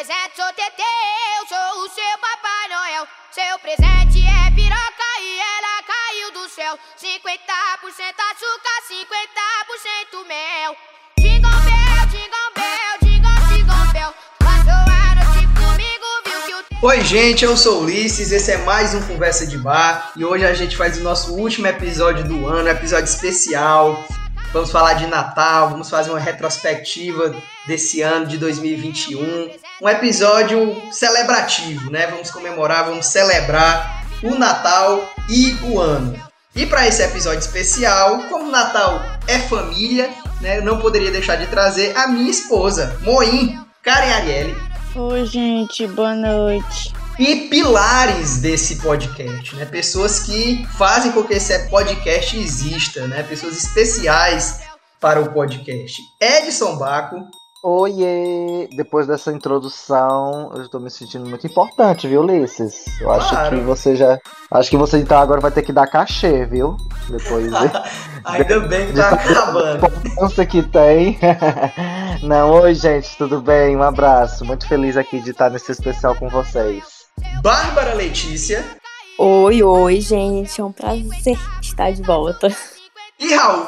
apresento, sou Teteu, sou o seu Papai Noel. Seu presente é piroca e ela caiu do céu. 50% açúcar, 50% mel. Jingle bell, jingle bell, jingle, jingle bell. Passou comigo. Oi, gente, eu sou o Ulisses, esse é mais um Conversa de Bar e hoje a gente faz o nosso último episódio do ano, episódio especial. Vamos falar de Natal, vamos fazer uma retrospectiva desse ano de 2021. Um episódio celebrativo, né? Vamos comemorar, vamos celebrar o Natal e o ano. E para esse episódio especial, como Natal é família, né? Eu não poderia deixar de trazer a minha esposa, Moim, Karen Ariely, Oi, gente, boa noite. E pilares desse podcast, né? Pessoas que fazem com que esse podcast exista, né? Pessoas especiais para o podcast. Edson Baco, Oiê! Depois dessa introdução, eu estou me sentindo muito importante, viu, Ulisses? Eu acho Claro. que você já. Acho que você então agora vai ter que dar cachê, viu? Depois de ainda bem que tá acabando. importância que tem. Não, oi, gente, tudo bem? Um abraço. Muito feliz aqui de estar nesse especial com vocês. Bárbara Letícia Oi, oi, gente, é um prazer estar de volta. e Raul.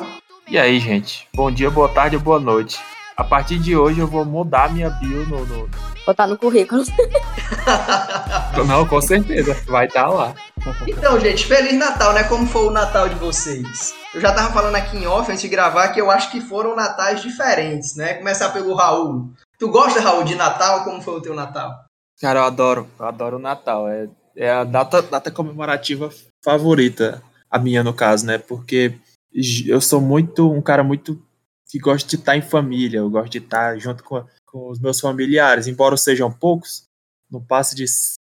E aí, gente? Bom dia, boa tarde ou boa noite. A partir de hoje eu vou mudar minha bio no. no- Botar no currículo. Não, com certeza. Vai estar lá. Então, gente, Feliz Natal, né? Como foi o Natal de vocês? Eu já tava falando aqui em off antes de gravar que eu acho que foram natais diferentes, né? Começar pelo Raul. Tu gosta, Raul, de Natal? Como foi o teu Natal? Cara, eu adoro. Eu adoro o Natal. É, é a data, data comemorativa favorita. A minha, no caso, né? Porque eu sou muito. Um cara muito. que gosta de estar em família. Eu gosto de estar junto com, com os meus familiares. Embora sejam poucos, não passe de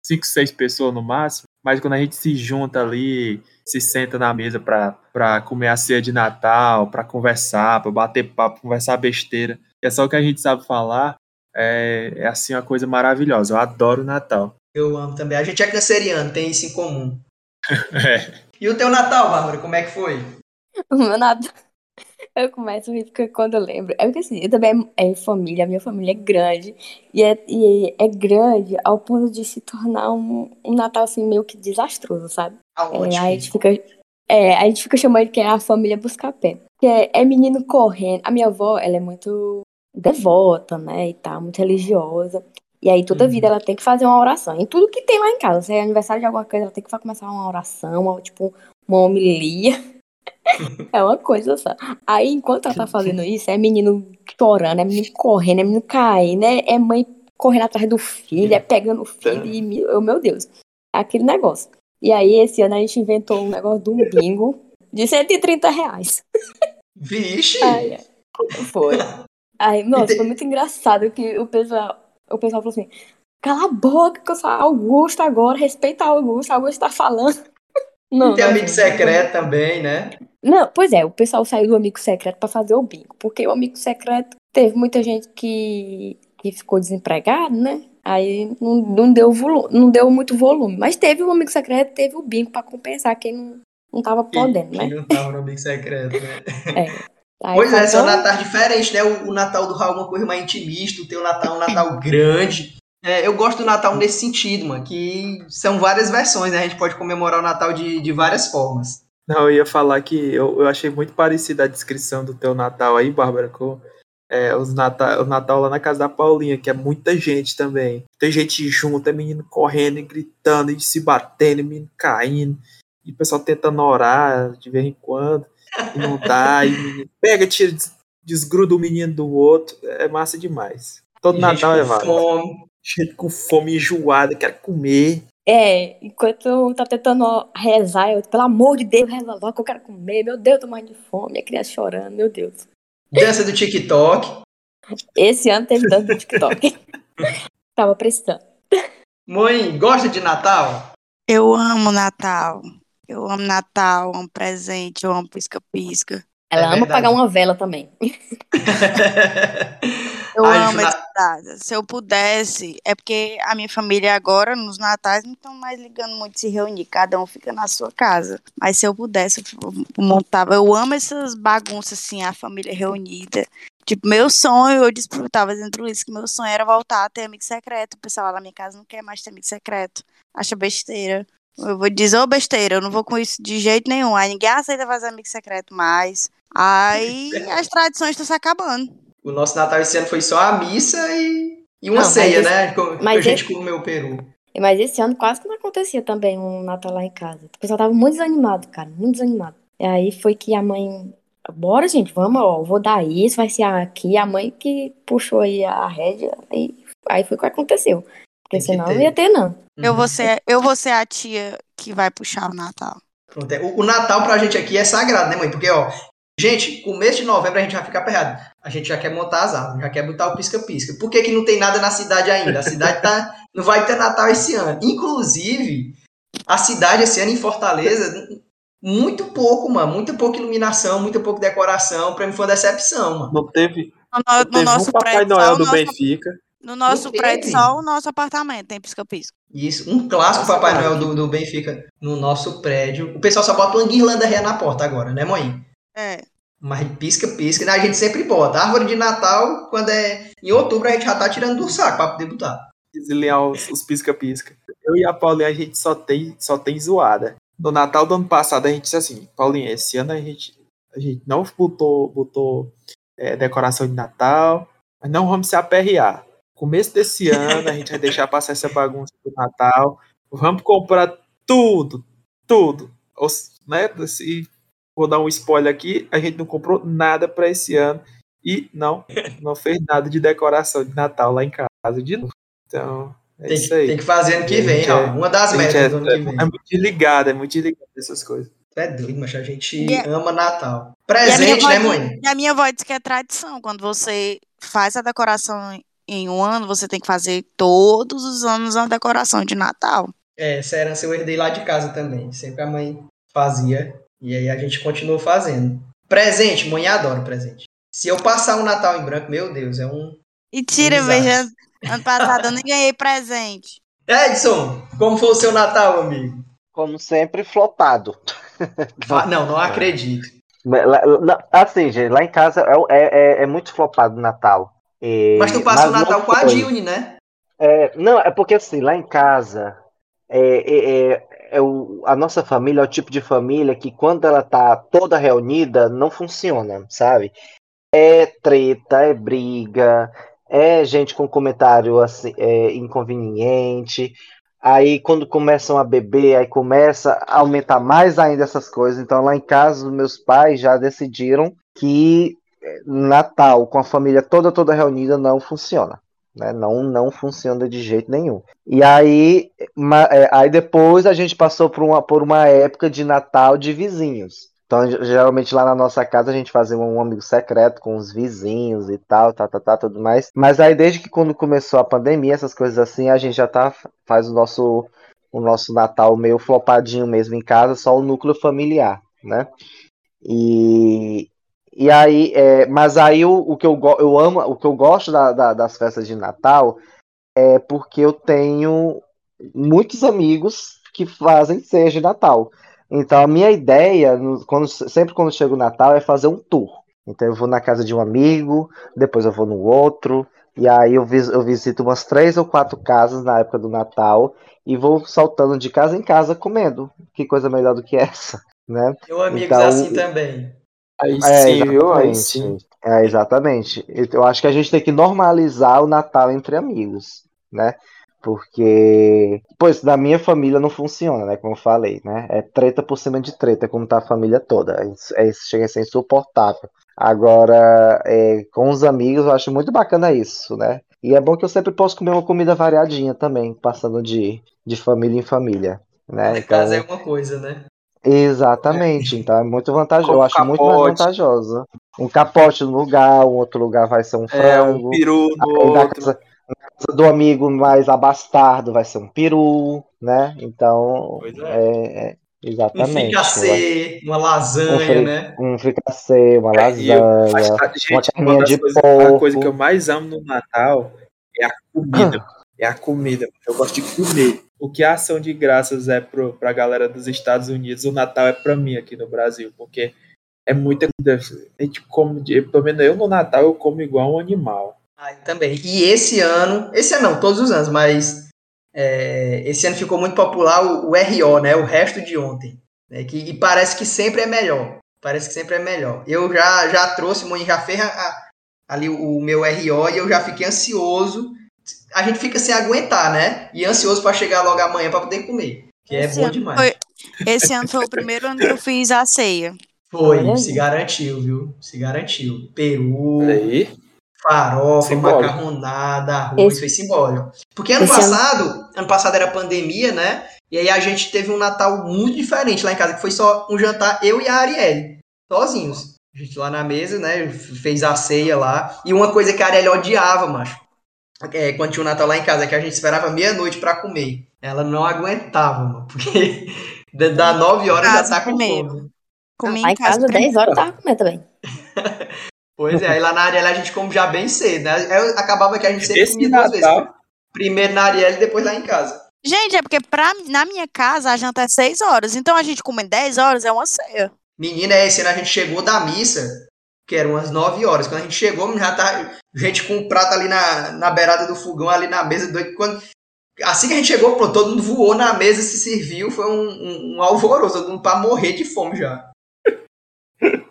cinco, seis pessoas no máximo. Mas quando a gente se junta ali, se senta na mesa pra comer a ceia de Natal, pra conversar, pra bater papo, conversar besteira. É só o que a gente sabe falar. É, é assim uma coisa maravilhosa. Eu adoro o Natal. Eu amo também. A gente é canceriano, tem isso em comum. É. E o teu Natal, Bárbara, como é que foi? O meu Natal. Eu começo a rir porque quando eu lembro. É porque assim, eu também é família, a minha família é grande. E é, e é grande ao ponto de se tornar um, um Natal assim meio que desastroso, sabe? É, Aonde? aí a gente fica. É, a gente fica chamando que é a família Buscapé. Que é, é menino correndo. A minha avó, ela é muito devota, né? E tal, muito religiosa. E aí toda Uhum. vida ela tem que fazer uma oração. Em tudo que tem lá em casa. Se é aniversário de alguma coisa, ela tem que começar uma oração, uma, tipo, uma homilia. É uma coisa só. Aí, enquanto ela tá fazendo isso, é menino chorando, é menino correndo, é menino caindo, é, é mãe correndo atrás do filho, é pegando o filho, e meu, meu Deus, é aquele negócio. E aí, esse ano a gente inventou um negócio de um bingo de 130 reais. Vixe! Ai, ai. Foi. Aí, nossa, foi muito engraçado que o pessoal, o pessoal falou assim: cala a boca, que eu sou a Augusto agora, respeita a Augusto, a Augusto tá falando. Não, tem não, amigo secreto também, né? Não, pois é, o pessoal saiu do amigo secreto pra fazer o bingo, porque o amigo secreto teve muita gente que, que ficou desempregado, né? Aí não, não, deu volu- não deu muito volume. Mas teve o amigo secreto, teve o bingo pra compensar quem não, não tava podendo, né? que não tava no amigo secreto, né? Aí Pois é, são faltou- natais diferentes, né? O, o Natal do Raul é uma coisa mais intimista, o teu Natal é um Natal grande. É, eu gosto do Natal nesse sentido, mano, que são várias versões, né? A gente pode comemorar o Natal de, de várias formas. Não, eu ia falar que eu, eu achei muito parecida a descrição do teu Natal aí, Bárbara, com é, os Natal, o Natal lá na casa da Paulinha, que é muita gente também. Tem gente junto, é menino correndo e gritando e se batendo, e menino caindo, e o pessoal tentando orar de vez em quando, não dá, e pega, tira, des- desgruda o menino do outro, é massa demais. Todo E Natal é massa. fome. Gente com fome enjoada, quer comer. É, enquanto tá tentando rezar, eu, pelo amor de Deus, reza logo que eu quero comer. Meu Deus, eu tô morrendo de fome. A criança chorando, meu Deus. Dança do TikTok. Esse ano teve dança do TikTok. Tava precisando. Mãe, gosta de Natal? Eu amo Natal. Eu amo Natal, amo presente, eu amo pisca-pisca. Ela É ama verdade. pagar uma vela também. Eu Ai, amo data. Se eu pudesse, é porque a minha família agora, nos natais, não estão mais ligando muito de se reunir, cada um fica na sua casa. Mas se eu pudesse, eu montava. Eu amo essas bagunças, assim, a família reunida. Tipo, meu sonho, eu disputava dentro disso, que meu sonho era voltar a ter amigo secreto. O pessoal lá na minha casa não quer mais ter amigo secreto. Acha besteira. Eu vou dizer, ô besteira, eu não vou com isso de jeito nenhum. Aí ninguém aceita fazer amigo secreto mais. Aí as tradições estão se acabando. O nosso Natal esse ano foi só a missa e, e uma Não, mas ceia, esse- né? Com- mas a gente esse- comeu o peru. Mas esse ano quase que não acontecia também um Natal lá em casa. O pessoal tava muito desanimado, cara, muito desanimado. E aí foi que a mãe, bora gente, vamos, ó, vou dar isso, vai ser aqui. A mãe que puxou aí a rédea, e aí foi o que aconteceu. Porque que senão ter. não ia ter, não. Eu Uhum. vou, ser, eu vou ser a tia que vai puxar o Natal. É. O, o Natal pra gente aqui é sagrado, né, mãe? Porque, ó, gente, começo de novembro a gente já fica aperreado. A gente já quer montar as árvores, já quer botar o pisca-pisca. Por que, que não tem nada na cidade ainda? A cidade tá. não vai ter Natal esse ano. Inclusive, a cidade esse ano em Fortaleza, muito pouco, mano. Muito pouca iluminação, muito pouco decoração. Pra mim foi uma decepção, mano. Não teve, No, não no teve nosso um Papai prédio, Noel do nosso, Benfica. No nosso prédio, só o nosso apartamento tem pisca-pisca. Isso, um clássico Nossa, Papai. Noel do, do Benfica no nosso prédio. O pessoal só bota uma guirlanda ré na porta agora, né, mãe? É. Mas pisca-pisca, né? a gente sempre bota. Árvore de Natal, quando é em outubro, a gente já tá tirando do saco pra poder botar. Os pisca-pisca. Eu e a Paulinha, a gente só tem, só tem zoada. No Natal do ano passado, a gente disse assim, Paulinha, esse ano a gente, a gente não botou, botou é, decoração de Natal, mas não vamos se aperrear. Começo desse ano, a gente vai deixar passar essa bagunça do Natal. Vamos comprar tudo, tudo. Né, se, vou dar um spoiler aqui, a gente não comprou nada para esse ano. E não, não fez nada de decoração de Natal lá em casa de novo. Então, é Tem isso que, aí. tem que fazer ano que vem, Raul. é- Uma das metas é, do ano que vem. é muito desligado, é muito desligado essas coisas. É doido, mas a gente E a- ama Natal. Presente, né, mãe? E a minha avó diz que é tradição. Quando você faz a decoração em um ano, você tem que fazer todos os anos uma decoração de Natal. É, essa herança eu herdei lá de casa também. Sempre a mãe fazia. E aí a gente continuou fazendo. Presente, mãe adora presente. Se eu passar um Natal em branco, meu Deus, é um. E tira, Exato. veja, ano passado eu nem ganhei presente. Edson, como foi o seu Natal, amigo? Como sempre, flopado. Fa- Não, não acredito. Lá- Assim, gente, lá em casa é, é, é muito flopado o Natal. E- Mas tu passa o não Natal com a. Dilne, né? É, não, é porque assim, lá em casa, é, é- é- é o- a nossa família é o tipo de família que quando ela tá toda reunida, não funciona, sabe? É treta, é briga, é gente com comentário assim, é, inconveniente. Aí quando começam a beber, aí começa a aumentar mais ainda essas coisas. Então lá em casa, os meus pais já decidiram que Natal com a família toda toda reunida não funciona né? Não, não funciona de jeito nenhum. E aí, ma- é, aí depois a gente passou por uma, por uma época de Natal de vizinhos. Então, ge- geralmente lá na nossa casa a gente fazia um amigo secreto com os vizinhos e tal, tá, tá, tá, tudo mais. Mas aí desde que quando começou a pandemia, essas coisas assim, a gente já tá faz o nosso o nosso Natal meio flopadinho mesmo em casa, só o núcleo familiar, né? E, e aí, é, mas aí o, o que eu, eu amo, o que eu gosto da- da- das festas de Natal é porque eu tenho muitos amigos que fazem ceia de Natal. Então a minha ideia, quando, sempre quando chega o Natal, é fazer um tour. Então eu vou na casa de um amigo, depois eu vou no outro, e aí eu, vis- eu visito umas três ou quatro casas na época do Natal e vou saltando de casa em casa comendo. Que coisa melhor do que essa, né? Eu amigos Então, assim também. Aí É, sim, viu? Aí exatamente. sim. É, exatamente. Eu acho que a gente tem que normalizar o Natal entre amigos, né? Porque, pois, na minha família não funciona, né? Como eu falei, né? É treta por cima de treta, como tá a família toda. É, isso- é, chega a ser insuportável. Agora, é, com os amigos, eu acho muito bacana isso, né? E é bom que eu sempre posso comer uma comida variadinha também, passando de, de família em família, né? Na Então, casa é uma coisa, né? Exatamente, então é muito vantajoso. Eu acho muito mais capote. vantajoso. Um capote no lugar, um outro lugar vai ser um É, frango. um peru no na casa, na casa do amigo mais abastardo vai ser um peru, né? Então, é. é, é, Um exatamente. fricassê, uma Um lasanha, fri- né? Um fricassê, uma É, e eu- lasanha, Mas, gente, uma carninha de coisas, a porco. coisa que eu mais amo no Natal é a comida. É a comida. Eu gosto de comer. O que a ação de graças é pro, pra galera dos Estados Unidos, o Natal é pra mim aqui no Brasil, porque é muita comida. A gente come, pelo menos eu no Natal eu como igual um animal. Ah, também. E esse ano, esse ano não, todos os anos, mas é, esse ano ficou muito popular o, o, RO, né? O resto de ontem. Né, que, e parece que sempre é melhor. Parece que sempre é melhor. Eu já, já trouxe, Moni já fez a, ali o, o meu RO e eu já fiquei ansioso. A gente fica sem aguentar, né? E ansioso para chegar logo amanhã para poder comer. Que é esse bom demais. Foi, esse ano foi o primeiro ano que eu fiz a ceia. Foi, se garantiu, viu? Se garantiu. Peru, Aí. farofa, Simbólico. macarronada, arroz, Esse- foi simbólico. Porque ano Esse ano- passado, ano passado era pandemia, né? E aí a gente teve um Natal muito diferente lá em casa, que foi só um jantar, eu e a Arielle, sozinhos. A gente lá na mesa, né? Fez a ceia lá. E uma coisa que a Arielle odiava, macho. É, quando tinha o Natal lá em casa, que a gente esperava meia-noite pra comer. Ela não aguentava, mano. Porque da- da 9 horas já Casa tá com primeiro. fome. Comi Lá em casa. 10 horas eu tava comendo também. Pois é, aí lá na Arielle a gente come já bem cedo, né? Aí acabava que a gente sempre Esse comia duas vezes. Natal, Primeiro na Arielle e depois lá em casa. Gente, é porque pra, na minha casa a janta é 6 horas. Então a gente come 10 horas, é uma ceia. Menina, esse ano a gente chegou da missa, que eram umas 9 horas. Quando a gente chegou, já tá gente com um prato ali na, na beirada do fogão, ali na mesa. Doido. Quando, assim que a gente chegou, pronto, todo mundo voou na mesa, se serviu. Foi um, um, um alvoroço, todo mundo pra morrer de fome já.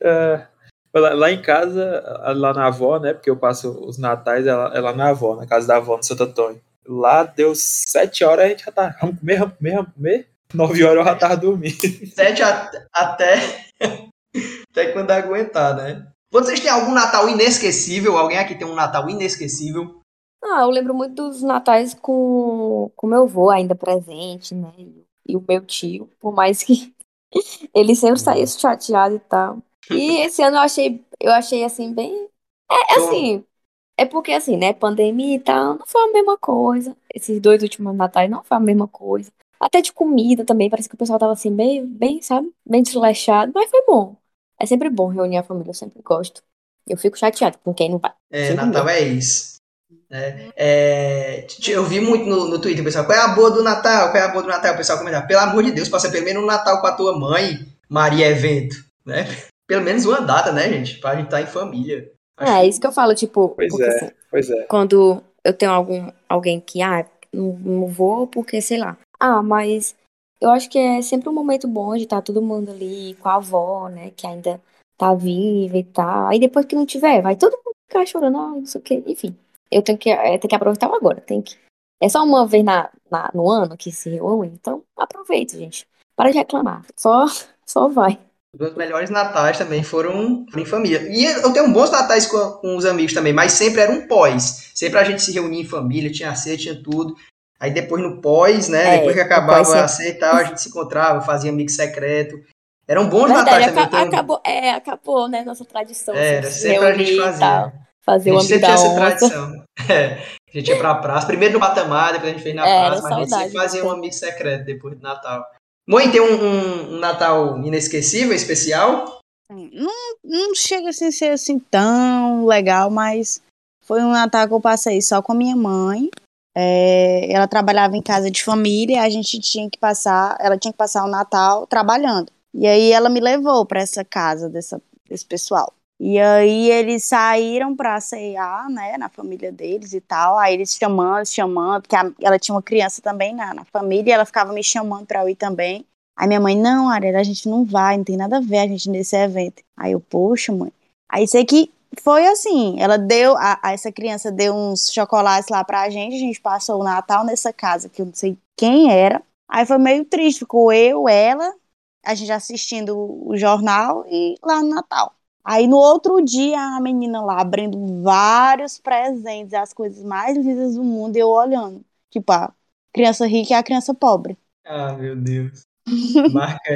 é, lá, lá em casa, lá na avó, né? Porque eu passo os natais lá, é lá na avó, na casa da avó, no Santo Antônio. Lá deu sete horas, a gente já tá. Vamos comer, vamos comer, vamos comer. Nove horas eu já tava dormindo. Sete a- até, até quando aguentar, né? Vocês têm algum Natal inesquecível? Alguém aqui tem um Natal inesquecível? Ah, eu lembro muito dos natais com com meu avô ainda presente, né? E o meu tio, por mais que ele sempre saía chateado e tal. E esse ano eu achei, eu achei assim bem, é Bom. assim, é porque assim, né, pandemia e tal, não foi a mesma coisa. Esses dois últimos natais não foi a mesma coisa. Até de comida também, parece que o pessoal tava assim bem, bem, sabe, bem desleixado, mas foi bom. É sempre bom reunir a família, eu sempre gosto. Eu fico chateado com quem não vai. É, Sempre Natal é isso. né? É, eu vi muito no, no Twitter, pessoal, qual é a boa do Natal? Qual é a boa do Natal? O pessoal comentar, pelo amor de Deus, passa pelo menos um Natal com a tua mãe, Maria Evento, né? Pelo menos uma data, né, gente? Pra gente estar em família. Acho É, isso que eu falo, tipo, Pois porque é. assim, Pois é. quando eu tenho algum alguém que, ah, não, não vou porque, sei lá. Ah, mas eu acho que é sempre um momento bom de estar todo mundo ali com a avó, né, que ainda tá viva e tal. Aí depois que não tiver, vai todo mundo ficar chorando, ah, não sei o quê. Enfim, eu tenho que, é, tenho que aproveitar agora. Tem que... É só uma vez na, na- no ano que se reúne, então aproveita, gente. Para de reclamar. Só, só vai. Os melhores natais também foram em família. E eu tenho bons natais com, com os amigos também, mas sempre era um pós. Sempre a gente se reunia em família, tinha ceia, tinha tudo. Aí depois no pós, né? É, depois que pós acabava sempre. a ceia e tal, a gente se encontrava, fazia amigo secreto. Eram bons Verdade, natais também. acabou, é, acabou, né, nossa tradição. Era, se sempre a gente fazia. tal, fazer A gente sempre tinha essa tradição. É, a gente ia pra praça. Primeiro no patamar, depois a gente fez na É, praça, mas a gente sempre saudade fazia um amigo secreto depois do Natal. Mãe, tem um, um- um Natal inesquecível, especial? Não, não chega assim a ser assim tão legal, mas foi um Natal que eu passei só com a minha mãe. É, ela trabalhava em casa de família, a gente tinha que passar, ela tinha que passar o Natal trabalhando. E aí ela me levou para essa casa dessa, desse pessoal. E aí eles saíram para ceiar, né, na família deles e tal. Aí eles chamando, chamando, porque a- ela tinha uma criança também na, na família, ela ficava me chamando para eu ir também. Aí minha mãe, não, Ariela, a gente não vai, não tem nada a ver a gente nesse evento. Aí eu, poxa, mãe. Aí sei que foi assim, ela deu, a, a- essa criança deu uns chocolates lá pra gente, a gente passou o Natal nessa casa, que eu não sei quem era. Aí foi meio triste, ficou eu, ela, a gente assistindo o jornal e lá no Natal. Aí no outro dia, a menina lá abrindo vários presentes, as coisas mais lindas do mundo, e eu olhando. Tipo, a criança rica e a criança pobre. Ah, meu Deus. Marca.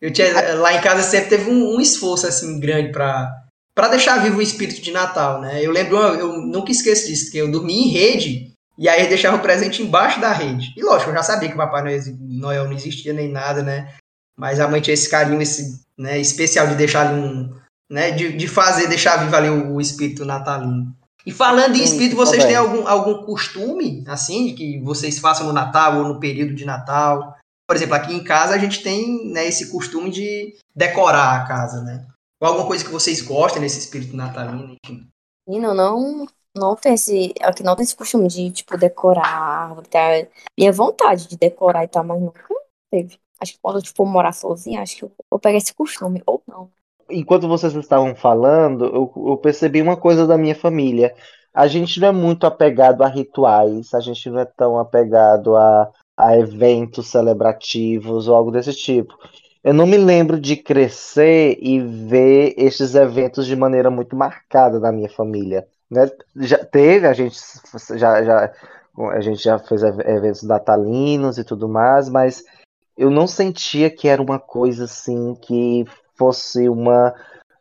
Eu tinha, lá em casa sempre teve um, um esforço assim grande pra, pra deixar vivo o espírito de Natal, né? Eu lembro, eu nunca esqueço disso, que eu dormia em rede e aí deixava o presente embaixo da rede. E lógico, eu já sabia que o Papai Noel não existia nem nada, né? Mas a mãe tinha esse carinho esse, né, especial de deixar ali um. Né, de, de fazer, deixar vivo ali o, o espírito natalino. E falando em espírito, isso vocês têm algum, algum costume, assim, que vocês façam no Natal ou no período de Natal? Por exemplo, aqui em casa a gente tem né, esse costume de decorar a casa, né? Ou alguma coisa que vocês gostem nesse espírito natalino, enfim. Menino, não, não tem esse. Aqui não tem esse costume de, tipo, decorar a árvore. Tá? Minha vontade de decorar e tal, mas nunca teve. Acho que quando eu for morar sozinha, acho que eu vou pegar esse costume. Ou não. Enquanto vocês estavam falando, eu, eu percebi uma coisa da minha família. A gente não é muito apegado a rituais, a gente não é tão apegado a, a eventos celebrativos ou algo desse tipo. Eu não me lembro de crescer e ver estes eventos de maneira muito marcada na minha família. né? Já teve, a gente já, já, a gente já fez ev- eventos natalinos e tudo mais, mas eu não sentia que era uma coisa assim que fosse uma,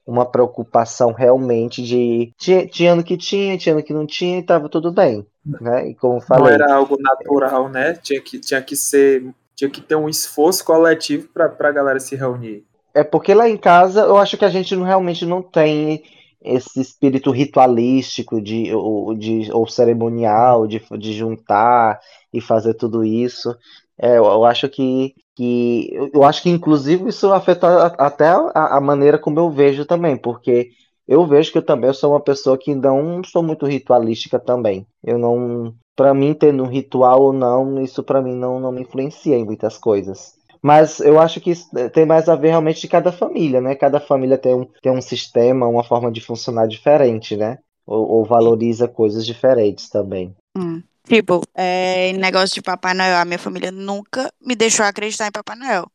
uma preocupação realmente de. Tinha, tinha ano que tinha, tinha ano que não tinha e tava tudo bem. Né? E como eu Não falei, era algo natural, né? Tinha que, tinha que ser. Tinha que ter um esforço coletivo pra, pra galera se reunir. é porque lá em casa eu acho que a gente não, realmente não tem esse espírito ritualístico de, ou, de, ou cerimonial de, de juntar e fazer tudo isso. É, eu, eu acho que, que eu, acho que inclusive isso afeta a- até a, a maneira como eu vejo também, porque eu vejo que eu também sou uma pessoa que não sou muito ritualística também. Eu não, para mim tendo um ritual ou não, isso para mim não, não me influencia em muitas coisas. Mas eu acho que isso tem mais a ver realmente de cada família, né? Cada família tem um, tem um sistema, uma forma de funcionar diferente, né? Ou, ou valoriza coisas diferentes também. Hum. Tipo, é, negócio de Papai Noel, a minha família nunca me deixou acreditar em Papai Noel.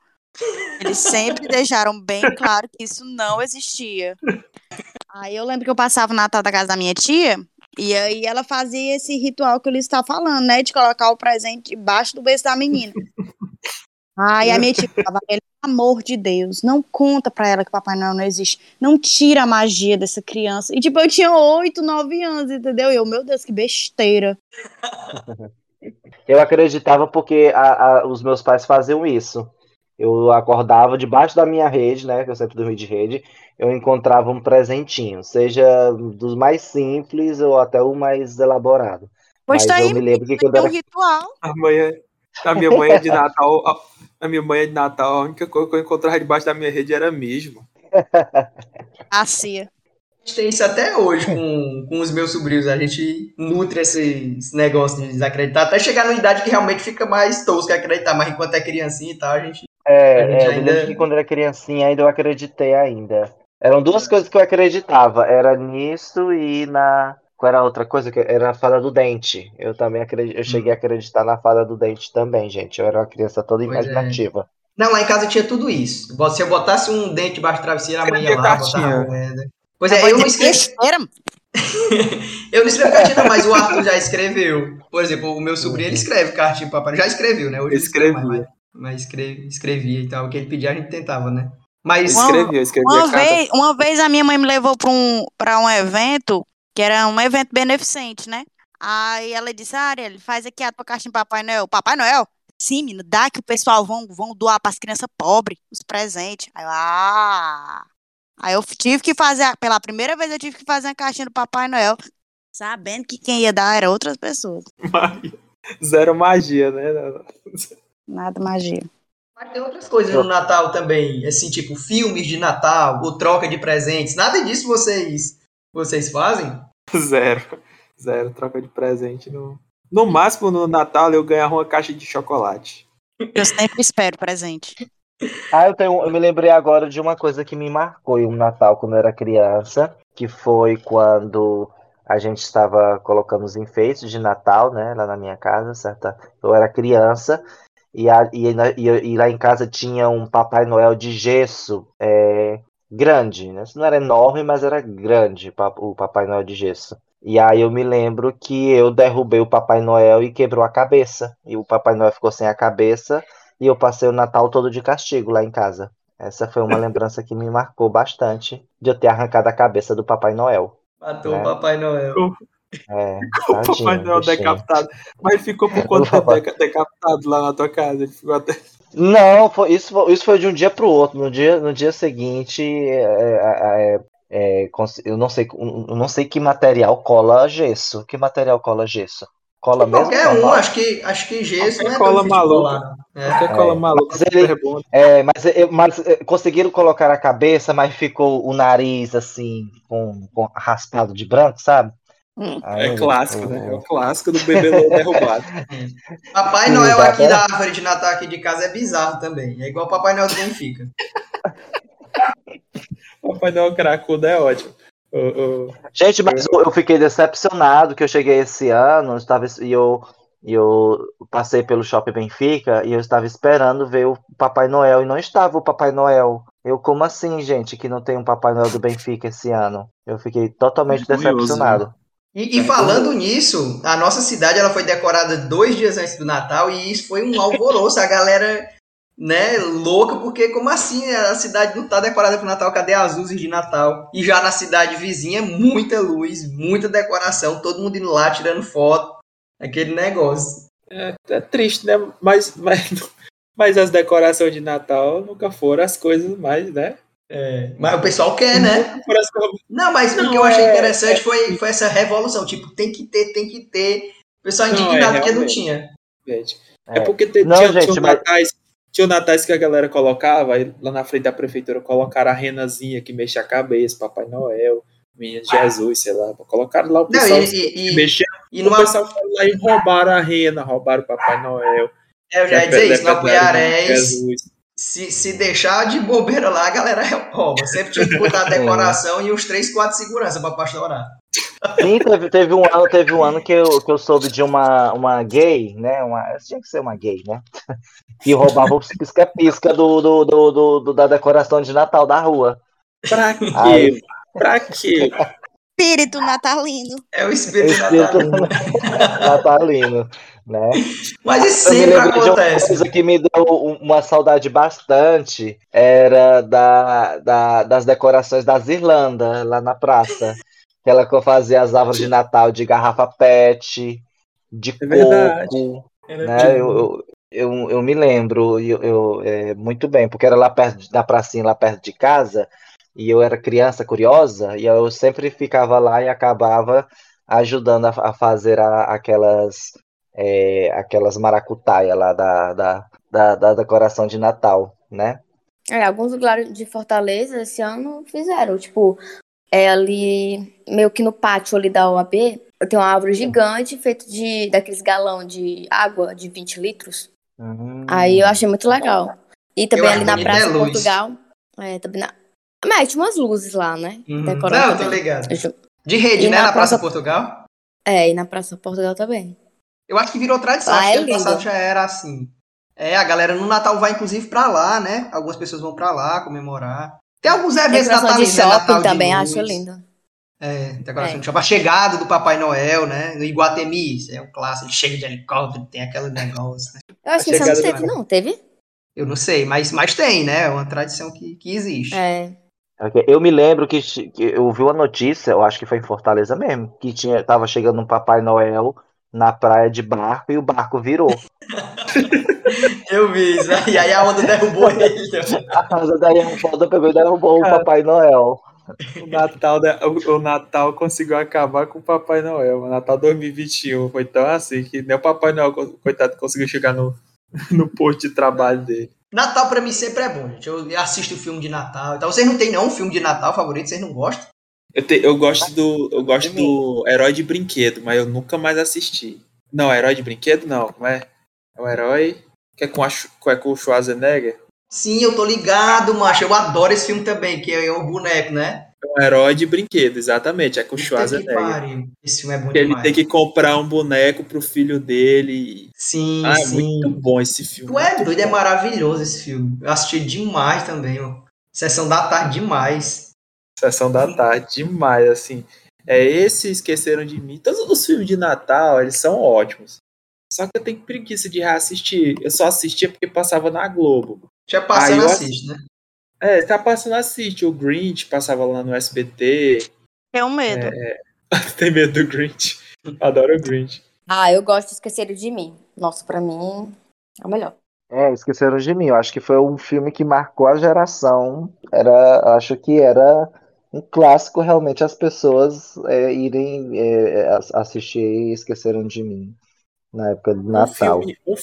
Eles sempre deixaram bem claro que isso não existia. Aí eu lembro que eu passava o Natal da casa da minha tia, e aí ela fazia esse ritual que o Luiz tá falando, né? De colocar o presente debaixo do berço da menina. Aí a minha tia falava, pelo amor de Deus, não conta pra ela que Papai Noel não existe. Não tira a magia dessa criança. E tipo, eu tinha 8, 9 anos, entendeu? E eu, meu Deus, que besteira. Eu acreditava porque a- a- os meus pais faziam isso. Eu acordava debaixo da minha rede, né? Que eu sempre dormi de rede. Eu encontrava um presentinho, seja dos mais simples ou até o mais elaborado. Pois Mas tá aí, eu me lembro que quando um era ritual. A, manhã, a minha manhã de Natal. A, a minha manhã de Natal, a única coisa que eu encontrava debaixo da minha rede era mesmo. A cia. A gente tem isso até hoje com, com os meus sobrinhos. A gente nutre esse, esse negócio de desacreditar, até chegar numa idade que realmente fica mais tosco acreditar, mas enquanto é criancinha e tal, a gente. É, é, eu ainda- lembro que quando era criancinha ainda eu acreditei ainda. Eram duas coisas que eu acreditava, era nisso e na. Qual era a outra coisa? Que Era a fada do dente. Eu também acredi... eu cheguei a acreditar na fada do dente também, gente. Eu era uma criança toda Pois é. imaginativa. Não, lá em casa tinha tudo isso. Se eu botasse um dente debaixo do travesseiro, a mãe ia lá, botava moeda. Pois é, eu não. Besteira. Eu não escrevo cartinha, não, mas o Arthur já escreveu. Por exemplo, o meu sobrinho, ele escreve cartinha papai. Já escreveu, né? Hoje ele escreve mais, Escrevia. Mas, escrevia e tal. O que ele pedia, a gente tentava, né? Mas. Escrevia, escrevia Uma vez, uma vez a minha mãe me levou pra um, pra um evento, que era um evento beneficente, né? Aí ela disse, ah, Ariel, faz aqui a tua caixinha pro Papai Noel. Papai Noel? Sim, menino, dá que o pessoal vão, vão doar pras crianças pobres os presentes. Aí eu, ah... Aí eu tive que fazer, pela primeira vez eu tive que fazer a caixinha do Papai Noel, sabendo que quem ia dar era outras pessoas. Magia. Zero magia, né? Nada magia. Mas tem outras coisas no Natal também, assim, tipo filmes de Natal, ou troca de presentes. Nada disso vocês vocês fazem? Zero. Zero. Troca de presente. No, no máximo, no Natal, eu ganhava uma caixa de chocolate. Eu sempre espero presente. Ah, eu tenho, eu me lembrei agora de uma coisa que me marcou em um Natal quando eu era criança, que foi quando a gente estava colocando os enfeites de Natal, né, lá na minha casa, certa? Eu era criança e, a- e na- e- e lá em casa tinha um Papai Noel de gesso, é, grande, né? Não era enorme, mas era grande, o Papai Noel de gesso. E aí eu me lembro que eu derrubei o Papai Noel e quebrou a cabeça. E o Papai Noel ficou sem a cabeça e eu passei o Natal todo de castigo lá em casa. Essa foi uma lembrança que me marcou bastante de eu ter arrancado a cabeça do Papai Noel. Matou É. o Papai Noel. É, O tadinho, Papai Noel bichinho. decapitado. Mas ficou por quanto tempo papai- deca- decapitado lá na tua casa? Ele ficou até. Não, foi, isso, foi- isso foi de um dia pro outro. No dia, no dia seguinte, é, é, é, é, eu não sei, eu não sei que material cola gesso. Que material cola gesso? Cola mesmo? Qualquer um, acho que, acho que gesso Qualquer não é cola maluca. É. Qualquer cola É. maluca, Mas ele-. É, mas, mas é, conseguiram colocar a cabeça, mas ficou o nariz assim, com, com raspado de branco, sabe? Hum. Aí É clássico, né? É o clássico do bebê derrubado. Papai Noel aqui da árvore de Natal aqui de casa é bizarro também. É igual o Papai Noel do Benfica. Papai Noel cracudo é ótimo. O- o- Gente, mas eu, eu fiquei decepcionado que eu cheguei esse ano eu estava, e eu, eu passei pelo Shopping Benfica e eu estava esperando ver o Papai Noel e não estava o Papai Noel. Eu, como assim, gente, que não tem um Papai Noel do Benfica esse ano? Eu fiquei totalmente É curioso, decepcionado. E, e falando nisso, a nossa cidade ela foi decorada dois dias antes do Natal e isso foi um alvoroço. A galera, né, louca, porque como assim? A cidade não tá decorada pro Natal, cadê as luzes de Natal? E já na cidade vizinha, muita luz, muita decoração, todo mundo indo lá tirando foto, aquele negócio. É, é triste, né? Mas, mas, mas as decorações de Natal nunca foram as coisas mais, né? É, mas o pessoal quer, né? Não, mas o Não, que eu achei é- interessante foi, foi essa revolução. Tipo, tem que ter, tem que ter. O pessoal Não, indignado é, não realmente. tinha. gente. É, É. porque te- Não, tinha, gente, tinha, mas- natais, tinha natais que a galera colocava, lá na frente da prefeitura colocaram a renazinha que mexe a cabeça, Papai Noel, Menino Jesus, sei lá. Colocaram lá o Não, pessoal e, e, e, mexendo. e O numa, pessoal foi lá e roubaram a rena, roubaram o Papai Noel. é, eu já ia dizer isso, no Apuiarés, Jesus. Se, se deixar de bobeira lá, a galera rouba. Sempre tinha que botar a decoração e uns 3, 4 segurança pra pastorar. Sim, teve, teve um ano, teve um ano que eu, que eu soube de uma, uma gay, né? Uma, tinha que ser uma gay, né? Que roubava os pisca-pisca do, do, do, do- do- da decoração de Natal da rua. Pra quê? Aí- Pra quê? Espírito natalino. É o espírito Espírito natalino. natalino, né? Mas isso sempre de uma acontece. coisa que me deu um- uma saudade bastante, era da, da- das decorações das Irlanda, lá na praça. Aquela que eu fazia as árvores de Natal de garrafa pet, de É coco, né? Eu, eu, eu, eu me lembro eu, eu, é, muito bem, porque era lá perto da pracinha, lá perto de casa, e eu era criança curiosa, e eu sempre ficava lá e acabava ajudando a, a fazer a- aquelas, é, aquelas maracutaia lá da, da, da, da decoração de Natal, né? É, alguns lugares de Fortaleza esse ano fizeram, tipo, é ali, meio que no pátio ali da OAB, tem uma árvore gigante feita de daqueles galão de água de 20 litros. Hum. Aí eu achei muito legal. E também Eu ali na Praça é luz. Portugal. É, também na. Mas tinha umas luzes lá, né? Uhum. Decorando Não, tô também. ligado. Deixa- De rede, E né? na Na Praça Praça- Portugal. É, e na Praça Portugal também. Eu acho que virou tradição. Ah, acho é que ano passado já era assim. É, a galera no Natal vai inclusive pra lá, né? Algumas pessoas vão pra lá comemorar. Tem alguns eventos de natalinos, né? Natal shopping de também, luz. acho lindo. É, decoração É. de shopping. A chegada do Papai Noel, né? No Iguatemi, é um clássico. Ele chega de helicóptero, tem aquele negócio, né? Eu acho que A chegada teve, não, teve? Eu não sei, mas, mas tem, né? É uma tradição que, que existe. É. Eu me lembro que, que eu vi uma notícia, eu acho que foi em Fortaleza mesmo, que tinha, tava chegando um Papai Noel na praia de barco e o barco virou. Eu vi isso. E aí a onda derrubou ele. A pegou e derrubou o Cara. Papai Noel. O Natal, o, o Natal conseguiu acabar com o Papai Noel. O Natal 2021 foi tão assim que nem o Papai Noel, co- coitado, conseguiu chegar no, no posto de trabalho dele. Natal pra mim sempre é bom, gente. Eu assisto filme de Natal. Então vocês não tem não um filme de Natal favorito? Vocês não gostam? Eu, te- eu gosto do eu gosto do Herói de Brinquedo, mas eu nunca mais assisti. Não, Herói de Brinquedo não, como é? É o Herói que é com, a, que é com o Schwarzenegger. Sim, eu tô ligado, macho. Eu adoro esse filme também, que é o boneco, né? É um herói de brinquedo, exatamente, é com o Schwarzenegger. Esse filme é bom ele demais. tem que comprar um boneco pro filho dele. Sim, Ah, é sim. muito bom esse filme. Tu é doido, é maravilhoso esse filme. Eu assisti demais também, ó. Sessão da tarde demais. Sessão da tarde, demais, assim. É esse Esqueceram de Mim. Todos os filmes de Natal, eles são ótimos. Só que eu tenho preguiça de reassistir. Eu só assistia porque passava na Globo. Já passando Ah, eu assiste, né? É, tá passando assiste. O Grinch passava lá no SBT. Tenho medo. Tem medo do Grinch. Adoro o Grinch. Ah, eu gosto de Esquecer de Mim. Nossa, pra mim é o melhor. É, esqueceram de mim. Eu acho que foi um filme que marcou a geração. Era, acho que era um clássico realmente as pessoas é, irem é, assistir e esqueceram de mim na época do Natal. Um filme, um,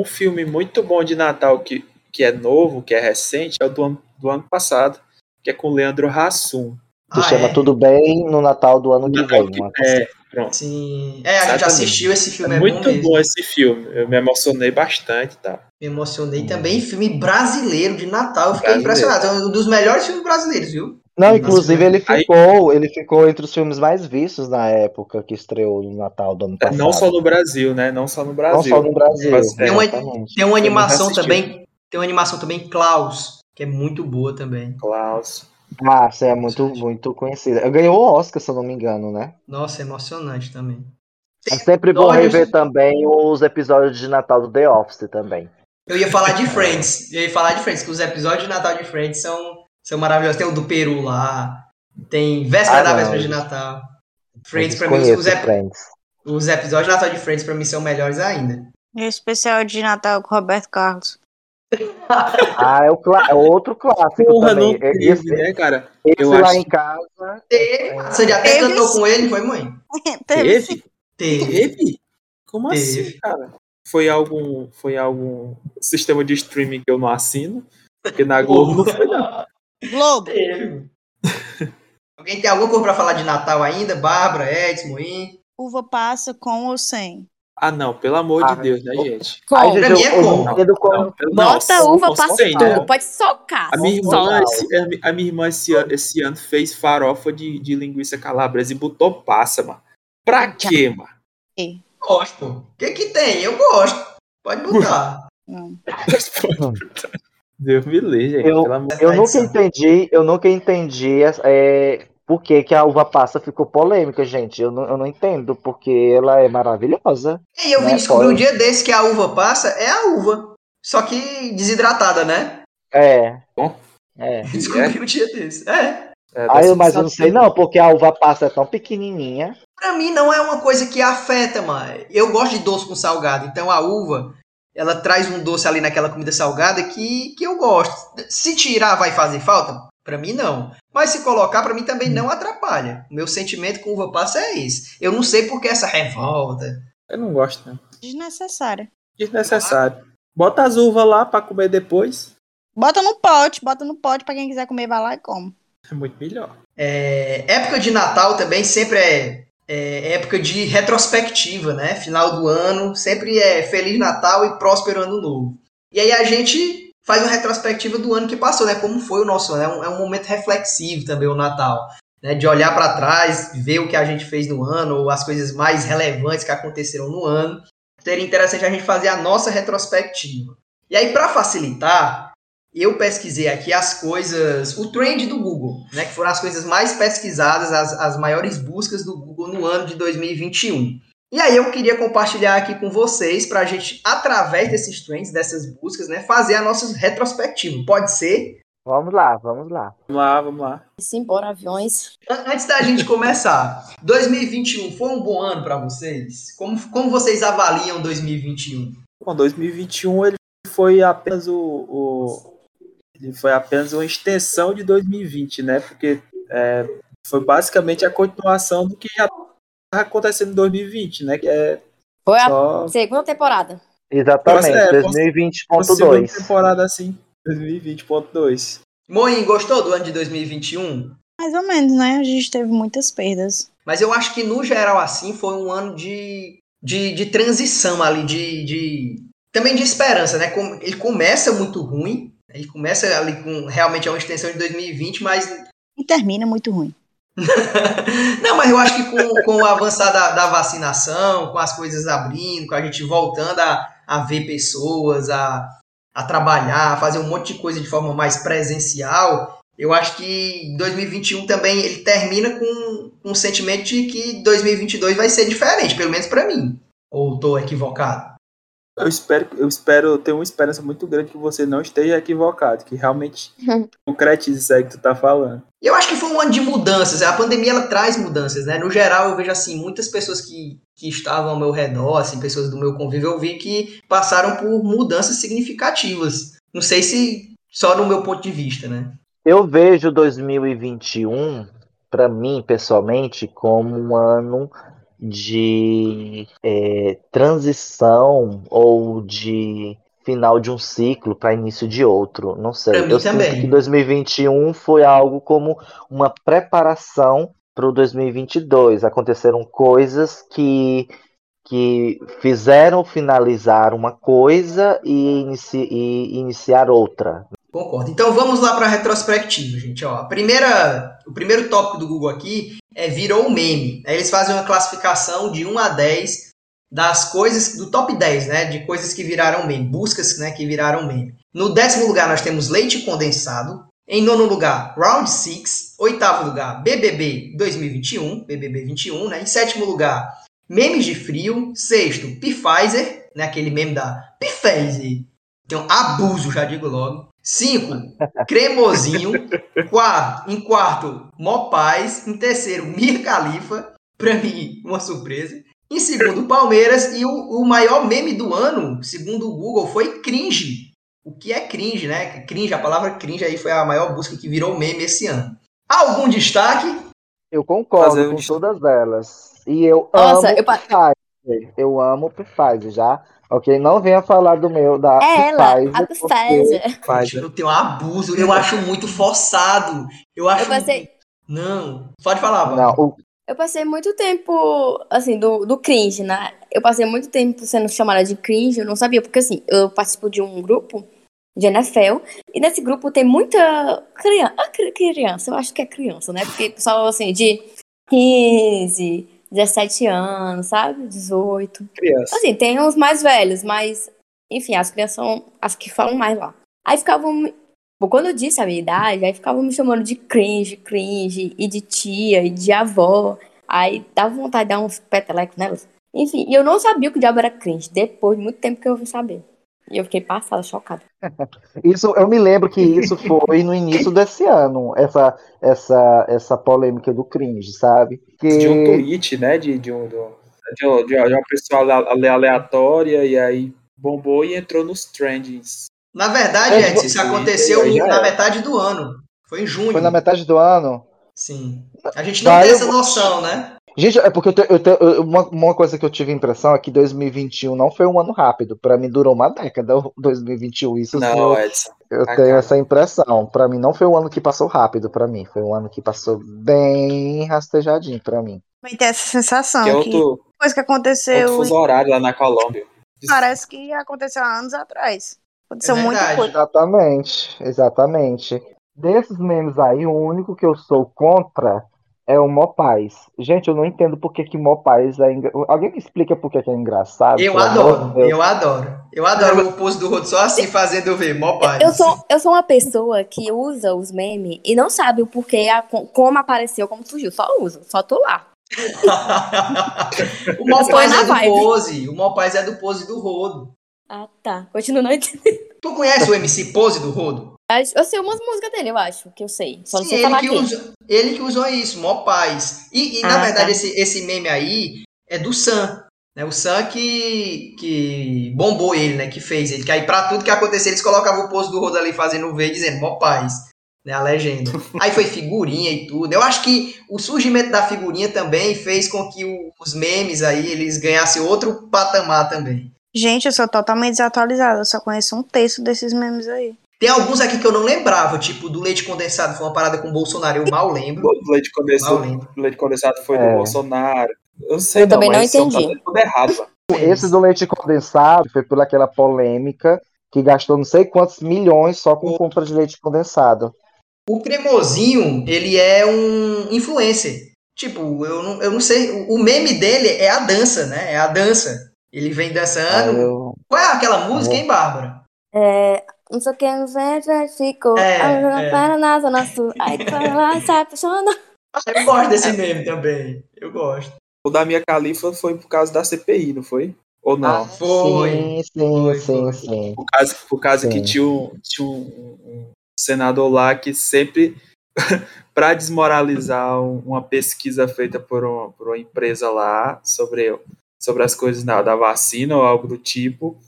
um filme muito bom de Natal que, que é novo, que é recente, é o do ano, do ano passado, que é com Leandro Hassum. Que ah, chama é? Tudo Bem no Natal do ano que vem. é, pronto. Sim. É, a Exatamente. gente assistiu esse filme. É, é muito bom, bom, esse filme. Eu me emocionei bastante, tá? Me emocionei hum. também. Filme brasileiro de Natal. Eu fiquei brasileiro. impressionado. É um dos melhores filmes brasileiros, viu? Não, inclusive ele ficou, ele ficou entre os filmes mais vistos na época que estreou no Natal do ano passado. Não só no Brasil, né? Não só no Brasil. Não só no Brasil. Mas, tem, uma, tem uma animação também, tem uma animação também Klaus, que é muito boa também. Klaus. Ah, você é muito, muito conhecida. Ganhou o Oscar, se eu não me engano, né? Nossa, é emocionante também. É sempre bom rever também os episódios de Natal do The Office também. Eu ia falar de Friends. Eu ia falar de Friends, que os episódios de Natal de Friends são são maravilhosos. Tem o do Peru lá, tem Véspera ah, da Véspera de Natal. Friends, pra mim, os, ep os episódios de Natal de Friends, pra mim, são melhores ainda. E o especial de Natal com Roberto Carlos. ah, é, o é outro clássico Porra, também. não teve, esse, né, cara? Esse eu lá acho... em casa... Teve. Você já até cantou com ele, foi, mãe? Teve? Teve. Teve? Como teve. assim, cara? Foi algum, foi algum sistema de streaming que eu não assino? Porque na Globo não foi, não. Globo. Alguém tem alguma coisa pra falar de Natal ainda? Bárbara, Edson, Moim? Uva passa com ou sem? Ah, não, pelo amor ah, de Deus, né, gente? Com. Ai, pra mim é com. Não, Bota uva passa sem, né? pode socar. A minha irmã, esse, a minha irmã esse, esse ano fez farofa de, de linguiça calabresa e botou passa, mano. Pra quê, mano? Gosto. O que que tem? Eu gosto. Pode botar. Não. Deus me livre, gente. Eu, eu nunca entendi, eu nunca entendi é, por que, que a uva passa ficou polêmica, gente. Eu não, eu não entendo, porque ela é maravilhosa. E eu né? vim descobrir um dia desse que a uva passa é a uva. Só que desidratada, né? É. É. Descobri um dia desse. É. é Aí, mas eu não sei não, porque a uva passa é tão pequenininha. Pra mim não é uma coisa que afeta, mano. Eu gosto de doce com salgado, então a uva ela traz um doce ali naquela comida salgada que, que eu gosto. Se tirar, vai fazer falta? Para mim, não. Mas se colocar, para mim também não atrapalha. O meu sentimento com uva passa é esse. Eu não sei por que essa revolta. Eu não gosto, né? Desnecessário. Desnecessário. Bota as uvas lá para comer depois. Bota no pote, bota no pote para quem quiser comer, vai lá e come. É muito melhor. É, época de Natal também sempre é é, época de retrospectiva, né? Final do ano, sempre é Feliz Natal e próspero Ano Novo. E aí a gente faz uma retrospectiva do ano que passou, né? Como foi o nosso ano. É um, é um momento reflexivo também o Natal. Né? De olhar para trás, ver o que a gente fez no ano, ou as coisas mais relevantes que aconteceram no ano. Seria interessante a gente fazer a nossa retrospectiva. E aí, para facilitar, eu pesquisei aqui as coisas, o trend do Google, né, que foram as coisas mais pesquisadas, as, as maiores buscas do Google no ano de 2021. E aí eu queria compartilhar aqui com vocês para a gente, através desses trends, dessas buscas, né, fazer a nossa retrospectiva. Pode ser? Vamos lá, vamos lá. Vamos lá, vamos lá. Simbora, aviões. Antes da gente começar, 2021 foi um bom ano para vocês? Como, como vocês avaliam 2021? Bom, 2021 ele foi apenas o, o ele foi apenas uma extensão de 2020, né? Porque é, foi basicamente a continuação do que já estava acontecendo em 2020, né? Que é foi só... a segunda temporada. Exatamente, é, 2020.2. temporada assim, 2020.2. Moin, gostou do ano de 2021? Mais ou menos, né? A gente teve muitas perdas. Mas eu acho que, no geral, assim, foi um ano de, de, de transição ali, de, de. Também de esperança, né? Ele começa muito ruim, ele começa ali com realmente é uma extensão de 2020, mas. E termina muito ruim. Não, mas eu acho que com, com o avançar da, da, vacinação, com as coisas abrindo, com a gente voltando a, a ver pessoas, a, a trabalhar, a fazer um monte de coisa de forma mais presencial, eu acho que 2021 também ele termina com, com um sentimento de que 2022 vai ser diferente, pelo menos para mim. Ou estou equivocado? Eu espero, eu espero ter uma esperança muito grande que você não esteja equivocado, que realmente concretize isso aí que tu tá falando. E eu acho que foi um ano de mudanças. A pandemia ela traz mudanças, né? No geral, eu vejo assim, muitas pessoas que, que estavam ao meu redor, assim, pessoas do meu convívio, eu vi que passaram por mudanças significativas. Não sei se só no meu ponto de vista, né? Eu vejo 2021, para mim, pessoalmente, como um ano de é, transição ou de final de um ciclo para início de outro. Não sei. Eu também. sinto que 2021 foi algo como uma preparação para o 2022. Aconteceram coisas que que fizeram finalizar uma coisa e, inici- e iniciar outra. Concordo. Então vamos lá para a retrospectiva, gente. Ó, a primeira, o primeiro tópico do Google aqui é virou um meme. Aí eles fazem uma classificação de 1 a 10 das coisas, do top 10, né? De coisas que viraram meme, buscas né, que viraram meme. No décimo lugar nós temos leite condensado. Em nono lugar, Round 6. Oitavo lugar, BBB 2021, BBB 21, né? Em sétimo lugar, memes de frio. Sexto, Pfizer, né? Aquele meme da Pfizer. Tem um abuso, já digo logo. Cinco, cremosinho. Quarto, em quarto, Mopaz. Em terceiro, Mia Khalifa. Pra mim, uma surpresa. Em segundo, Palmeiras. E o, o maior meme do ano, segundo o Google, foi cringe. O que é cringe, né? Cringe, a palavra cringe aí foi a maior busca que virou meme esse ano. Algum destaque? Eu concordo Fazer um com dest- todas elas. E eu Nossa, amo eu pa- Pfizer. Eu amo o Pfizer, já. Ok? Não venha falar do meu, da É ela, a Pfizer, Pfizer. Eu tenho um abuso. Eu acho muito forçado. Eu acho. Eu passei, Não. Pode falar, Não, Bárbara. o, eu passei muito tempo, assim, do, do cringe, né? Eu passei muito tempo sendo chamada de cringe, eu não sabia, porque assim, eu participo de um grupo de NFL, e nesse grupo tem muita criança, criança, eu acho que é criança, né? Porque pessoal, assim, de 15, 17 anos, sabe? 18. criança. Assim, tem uns mais velhos, mas, enfim, as crianças são as que falam mais lá. Aí ficavam. Bom, quando eu disse a minha idade, aí ficavam me chamando de cringe, cringe, e de tia, e de avó. Aí dava vontade de dar uns petelecos nelas. Enfim, e eu não sabia que o diabo era cringe, depois de muito tempo que eu vim saber. E eu fiquei passada, chocada. Isso, eu me lembro que isso foi no início desse ano, essa, essa, essa polêmica do cringe, sabe? Que, De um tweet, né? De, de, um, de, um- de uma de uma pessoa ale- aleatória, e aí bombou e entrou nos trendings. Na verdade, É, Edson, isso aconteceu já na era. metade do ano. Foi em junho. foi na metade do ano. Sim. A gente não Vai, tem eu essa noção, né? Gente, é porque eu te- eu te- eu- uma, uma coisa que eu tive a impressão é que 2021 não foi um ano rápido. Pra mim durou uma década, o 2021. Isso Não, eu, Edson. eu tá tenho cara. essa impressão. Pra mim não foi um ano que passou rápido pra mim. Foi um ano que passou bem rastejadinho pra mim. Também tem essa sensação Que é que outro, depois que outro aconteceu, fuso horário lá na Colômbia. parece que aconteceu há anos atrás. Aconteceu É muita coisa. Exatamente, exatamente. Desses memes aí, o único que eu sou contra é o Mopaz. Gente, eu não entendo por que que Mopaz é engra... Alguém me explica por que que é engraçado? Eu de adoro, Deus. eu adoro. Eu adoro o pose do Rodo só assim, fazendo ver, mó paz. Eu sou, eu sou uma pessoa que usa os memes e não sabe o porquê, a- como apareceu, como surgiu. Só uso, só tô lá. o mó Eu tô paz na é do vibe. pose. O mó paz é do pose do Rodo. Ah, tá. Continuo não entendendo. Tu conhece o MC Pose do Rodo? Eu sei umas músicas dele, eu acho, que eu sei. Só não Sim, sei ele falar que, usa, ele que usou isso, mó paz. E, e, na Ah, verdade, tá. esse, esse meme aí é do Sam. Né? O Sam que, que bombou ele, né? Que fez ele. Que aí, pra tudo que acontecia, eles colocavam o post do Rodo ali fazendo o V dizendo mó paz. Né? A legenda. Aí foi figurinha e tudo. Eu acho que o surgimento da figurinha também fez com que o- os memes aí eles ganhassem outro patamar também. Gente, eu sou totalmente desatualizada. Eu só conheço um terço desses memes aí. Tem alguns aqui que eu não lembrava, tipo do leite condensado, foi uma parada com o Bolsonaro, eu mal lembro. O leite Mal condensado, lembro. leite condensado foi É. do Bolsonaro. Eu não sei Eu também não mas são- entendi. Tá tudo errado. Esse do leite condensado foi por aquela polêmica que gastou não sei quantos milhões só com compra de leite condensado. O cremosinho, ele é um influencer. Tipo, eu não, eu não sei. o- meme dele é a dança, né? É a dança. Ele vem dançando. eu- Qual é aquela música, hein, Bárbara? É, não sei o que, não sei, já ficou. É, é. Para zona sul. Aí quando lá se apaixona. Eu gosto desse meme também. Eu gosto. O da minha califa foi por causa da CPI, não foi? Ou não? Ah, foi. Sim, sim, sim, sim. Por causa, por causa que Sim. tinha, um, tinha um, um senador lá que sempre, para desmoralizar um- uma pesquisa feita por uma, por uma empresa lá sobre, sobre as coisas da, da vacina ou algo do tipo,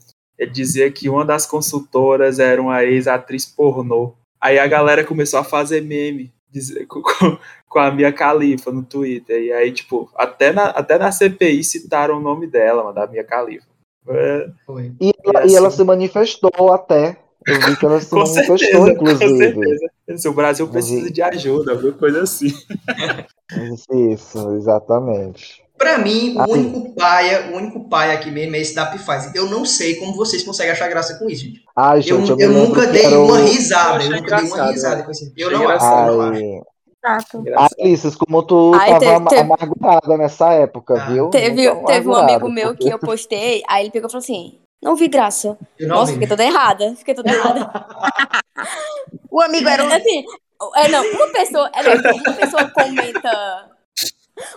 dizia que uma das consultoras era uma ex-atriz pornô. Aí a galera começou a fazer meme dizer- com, com- com a Mia Khalifa no Twitter. E aí, tipo, até na, até na CPI citaram o nome dela, mano, da Mia Khalifa. É. E, ela, É e ela assim. se manifestou até. Eu vi que ela se com manifestou, certeza, com inclusive. certeza. Se o Brasil precisa de ajuda, alguma coisa assim. Isso, exatamente. Pra mim, o Aí. único paia, o único paia aqui mesmo é esse da Pfizer. Eu não sei como vocês conseguem achar graça com isso, gente. Ai, Eu, gente, eu, eu lembro nunca dei uma risada, Eu eu nunca dei uma risada com isso. Eu não acho, eu não acho. Ai, Exato. Alices, como tu Ai, tava teve- ama- teve- amargurada nessa época, Ah. viu? Teve, teve um amigo meu que eu postei, aí ele pegou e falou assim: Não vi graça. Eu não Nossa, vi. fiquei toda errada. Fiquei toda errada. O amigo era um Assim, é, não, uma pessoa, é, não, uma pessoa comenta.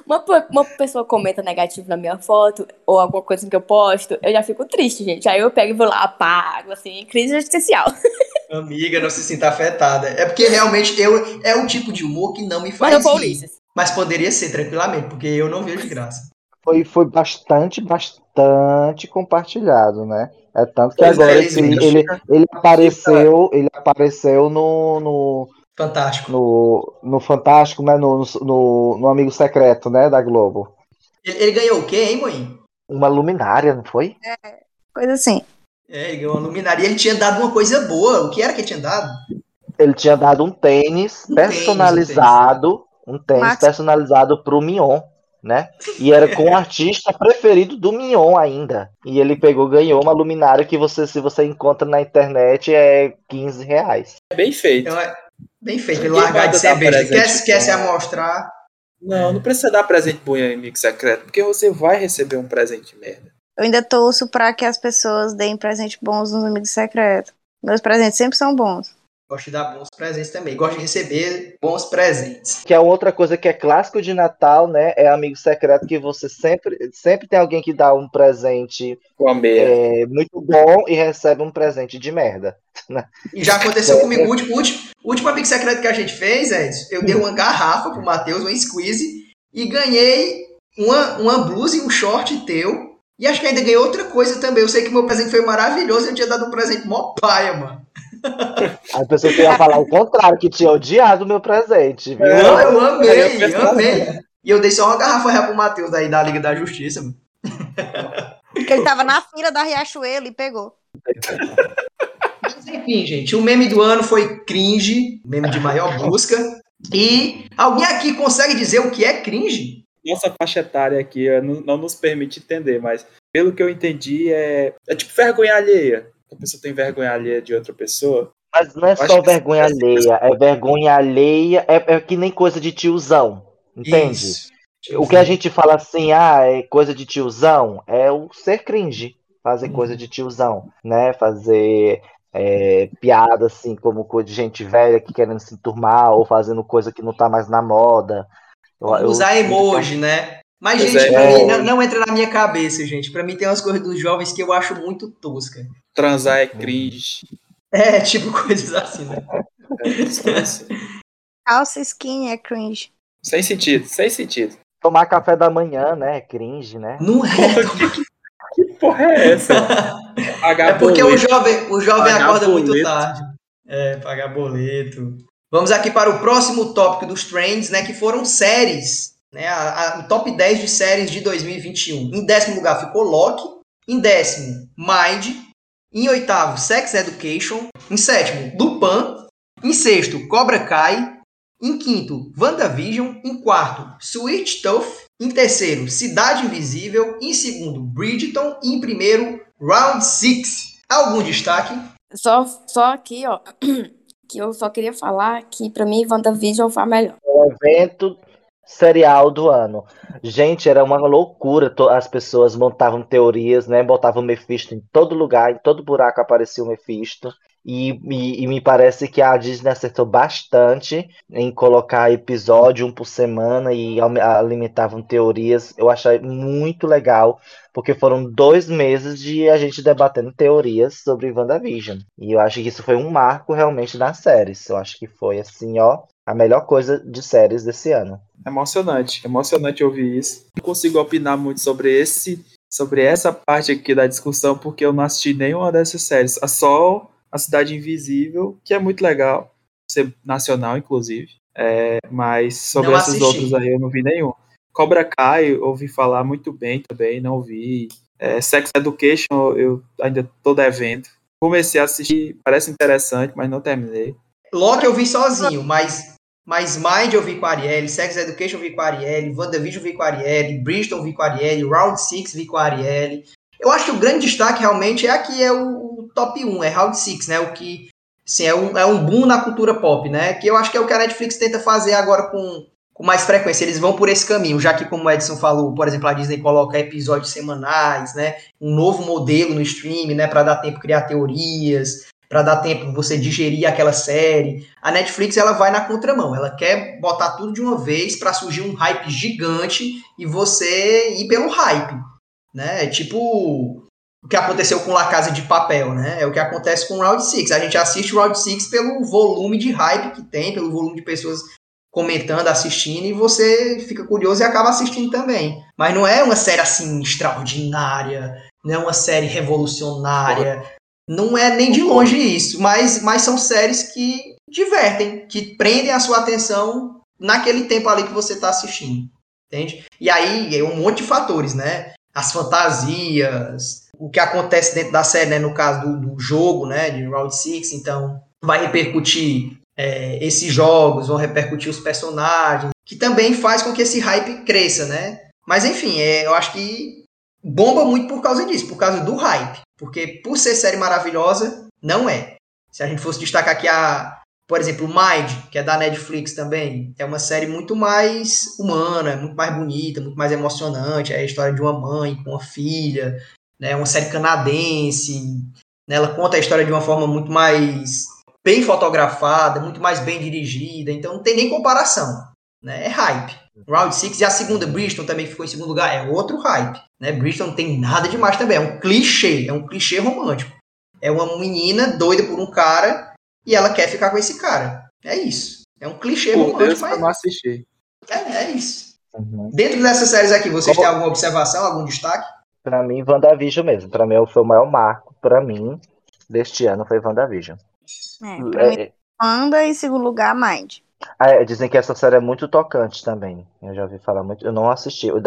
Uma, uma pessoa comenta negativo na minha foto, ou alguma coisa que eu posto, eu já fico triste, gente. Aí eu pego e vou lá, apago, assim, crise existencial. Amiga, não se sinta afetada. É porque realmente eu é um tipo de humor que não me Mas faz rir. Ulisses. Mas poderia ser tranquilamente, porque eu não vejo graça. Foi, foi bastante, bastante compartilhado, né? É tanto que Pois agora é, eles- ele, ele apareceu, ele apareceu no, no, Fantástico. no, no Fantástico, né? No, no, no Amigo Secreto, né? Da Globo. Ele, ele ganhou o quê, hein, mãe? Uma luminária, não foi? coisa assim. É, ele ganhou uma luminária. E ele tinha dado uma coisa boa. O que era que ele tinha dado? Ele tinha dado um tênis Um tênis, personalizado, um tênis Max- personalizado pro Mion, né? E era com o artista preferido do Mion ainda. E ele pegou, ganhou uma luminária que você, se você encontra na internet, é 15 reais. É bem feito. Então, é bem feito. Ele Ninguém largar de ser besta. presente Quer, quer se bom. amostrar. Não, não precisa dar presente bom em amigo secreto, porque você vai receber um presente merda. Eu ainda torço pra que as pessoas deem presentes bons nos amigos secretos. Meus presentes sempre são bons. Gosto de dar bons presentes também. Gosto de receber bons presentes. Que é outra coisa que é clássico de Natal, né? É amigo secreto que você sempre, sempre tem alguém que dá um presente é, muito bom e recebe um presente de merda. E já aconteceu comigo. O último, último, último amigo secreto que a gente fez, Edson, eu dei uma garrafa pro Matheus, uma squeeze, e ganhei uma, uma blusa e um short teu. E acho que ainda ganhei outra coisa também. Eu sei que meu presente foi maravilhoso. Eu tinha dado um presente mó paia, mano. A pessoa que ia falar o contrário, que tinha odiado o meu presente, viu? Não, eu eu amei, eu amei. E eu dei só uma garrafa real pro Matheus aí da Liga da Justiça, mano. Porque ele tava na fila da Riachuelo e pegou. Mas enfim, gente, o meme do ano foi cringe, meme de maior busca. E alguém aqui consegue dizer o que é cringe? Nossa faixa etária aqui não, não nos permite entender, mas pelo que eu entendi, é, é tipo vergonha alheia. A pessoa tem vergonha alheia de outra pessoa. Mas não é só vergonha alheia, é vergonha alheia, é, é que nem coisa de tiozão, entende? Isso. O que a gente fala assim, ah, é coisa de tiozão, é o ser cringe, fazer Uhum. coisa de tiozão, né? Fazer é, piada assim, como coisa de gente velha que querendo se enturmar ou fazendo coisa que não tá mais na moda. Eu- eu Usar sinto que- emoji, né? Mas, Pois gente, é. pra mim, não, não entra na minha cabeça, gente. Pra mim tem umas coisas dos jovens que eu acho muito tosca. Transar é cringe. É, tipo coisas assim, né? É, só assim. Calça skinny é cringe. sem sentido, sem sentido. Tomar café da manhã, né? Cringe, né? Não é. Que porra é essa? Pagar É porque o boleto. jovem, o jovem Pagar acorda muito boleto. tarde. É, pagar boleto. Vamos aqui para o próximo tópico dos trends, né? Que foram séries. Né, a, a- o top 10 de séries de 2021. Em décimo lugar ficou Loki. Em décimo, Mind. Em oitavo, Sex Education. Em sétimo, Lupin. Em sexto, Cobra Kai. Em quinto, WandaVision. Em quarto, Sweet Tooth. Em terceiro, Cidade Invisível. Em segundo, Bridgerton. E em primeiro, Round 6. Algum destaque? Só, só aqui, ó, que eu só queria falar que pra mim WandaVision foi a melhor. o evento serial do ano. Gente, era uma loucura. As pessoas montavam teorias, né? Botavam Mephisto em todo lugar, em todo buraco aparecia o Mephisto. E, e, e me parece que a Disney acertou bastante em colocar episódio um por semana e alimentavam teorias. Eu achei muito legal, porque foram dois meses de a gente debatendo teorias sobre WandaVision. E eu acho que isso foi um marco realmente nas séries. Eu acho que foi assim, ó, a melhor coisa de séries desse ano. Emocionante, emocionante ouvir isso. Não consigo opinar muito sobre esse, sobre essa parte aqui da discussão, porque eu não assisti nenhuma dessas séries. É só A Cidade Invisível, que é muito legal. ser nacional, inclusive. É, mas sobre Não esses assisti. outros aí eu não vi nenhum. Cobra Kai, eu ouvi falar muito bem também, não vi. É, Sex Education, eu ainda tô devendo. Comecei a assistir, parece interessante, mas não terminei. Loki eu vi sozinho, mas, mas Mind eu vi com a Arielle, Sex Education eu vi com a Arielle, WandaVision eu vi com a Arielle, Bristol eu vi com a Arielle, Round 6 vi com a Arielle. Eu acho que o grande destaque realmente é aqui é o, top 1, é Round 6, né? O que assim, é, um, é um boom na cultura pop, né? Que eu acho que é o que a Netflix tenta fazer agora com, com mais frequência. Eles vão por esse caminho, já que, como o Edson falou, por exemplo, a Disney coloca episódios semanais, né? Um novo modelo no stream, né? Para dar tempo criar teorias, para dar tempo você digerir aquela série. A Netflix ela vai na contramão, ela quer botar tudo de uma vez para surgir um hype gigante e você ir pelo hype, né? Tipo o que aconteceu com La Casa de Papel, né? É o que acontece com Round 6. A gente assiste o Round 6 pelo volume de hype que tem, pelo volume de pessoas comentando, assistindo, e você fica curioso e acaba assistindo também. Mas não é uma série assim extraordinária, não é uma série revolucionária, não é nem de longe isso, mas, mas são séries que divertem, que prendem a sua atenção naquele tempo ali que você está assistindo, entende? E aí é um monte de fatores, né? As fantasias, o que acontece dentro da série, né? No caso do, do jogo, né? De Round 6, então vai repercutir é, esses jogos, vão repercutir os personagens, que também faz com que esse hype cresça, né? Mas enfim, é, eu acho que bomba muito por causa disso, por causa do hype. Porque por ser série maravilhosa, não é. Se a gente fosse destacar aqui a, por exemplo, Mind, que é da Netflix também, é uma série muito mais humana, muito mais bonita, muito mais emocionante. É a história de uma mãe com uma filha, né? É uma série canadense. Né? Ela conta a história de uma forma muito mais bem fotografada, muito mais bem dirigida. Então não tem nem comparação. Né? É hype. Round 6 e a segunda, Bristol, também ficou em segundo lugar, é outro hype. Né? Bristol não tem nada demais também, é um clichê, é um clichê romântico. É uma menina doida por um cara e ela quer ficar com esse cara. É isso. É um clichê Por romântico, Deus, mas eu não assisti. é, é isso. Uhum. Dentro dessas séries aqui, vocês Como- têm alguma observação, algum destaque? Pra mim, WandaVision mesmo. Pra mim, foi o maior marco, pra mim, deste ano, foi WandaVision. É, pra mim, É, é, Panda e em segundo lugar, Mind. Ah, é, dizem que essa série é muito tocante também. Eu já ouvi falar muito. Eu não assisti. Eu,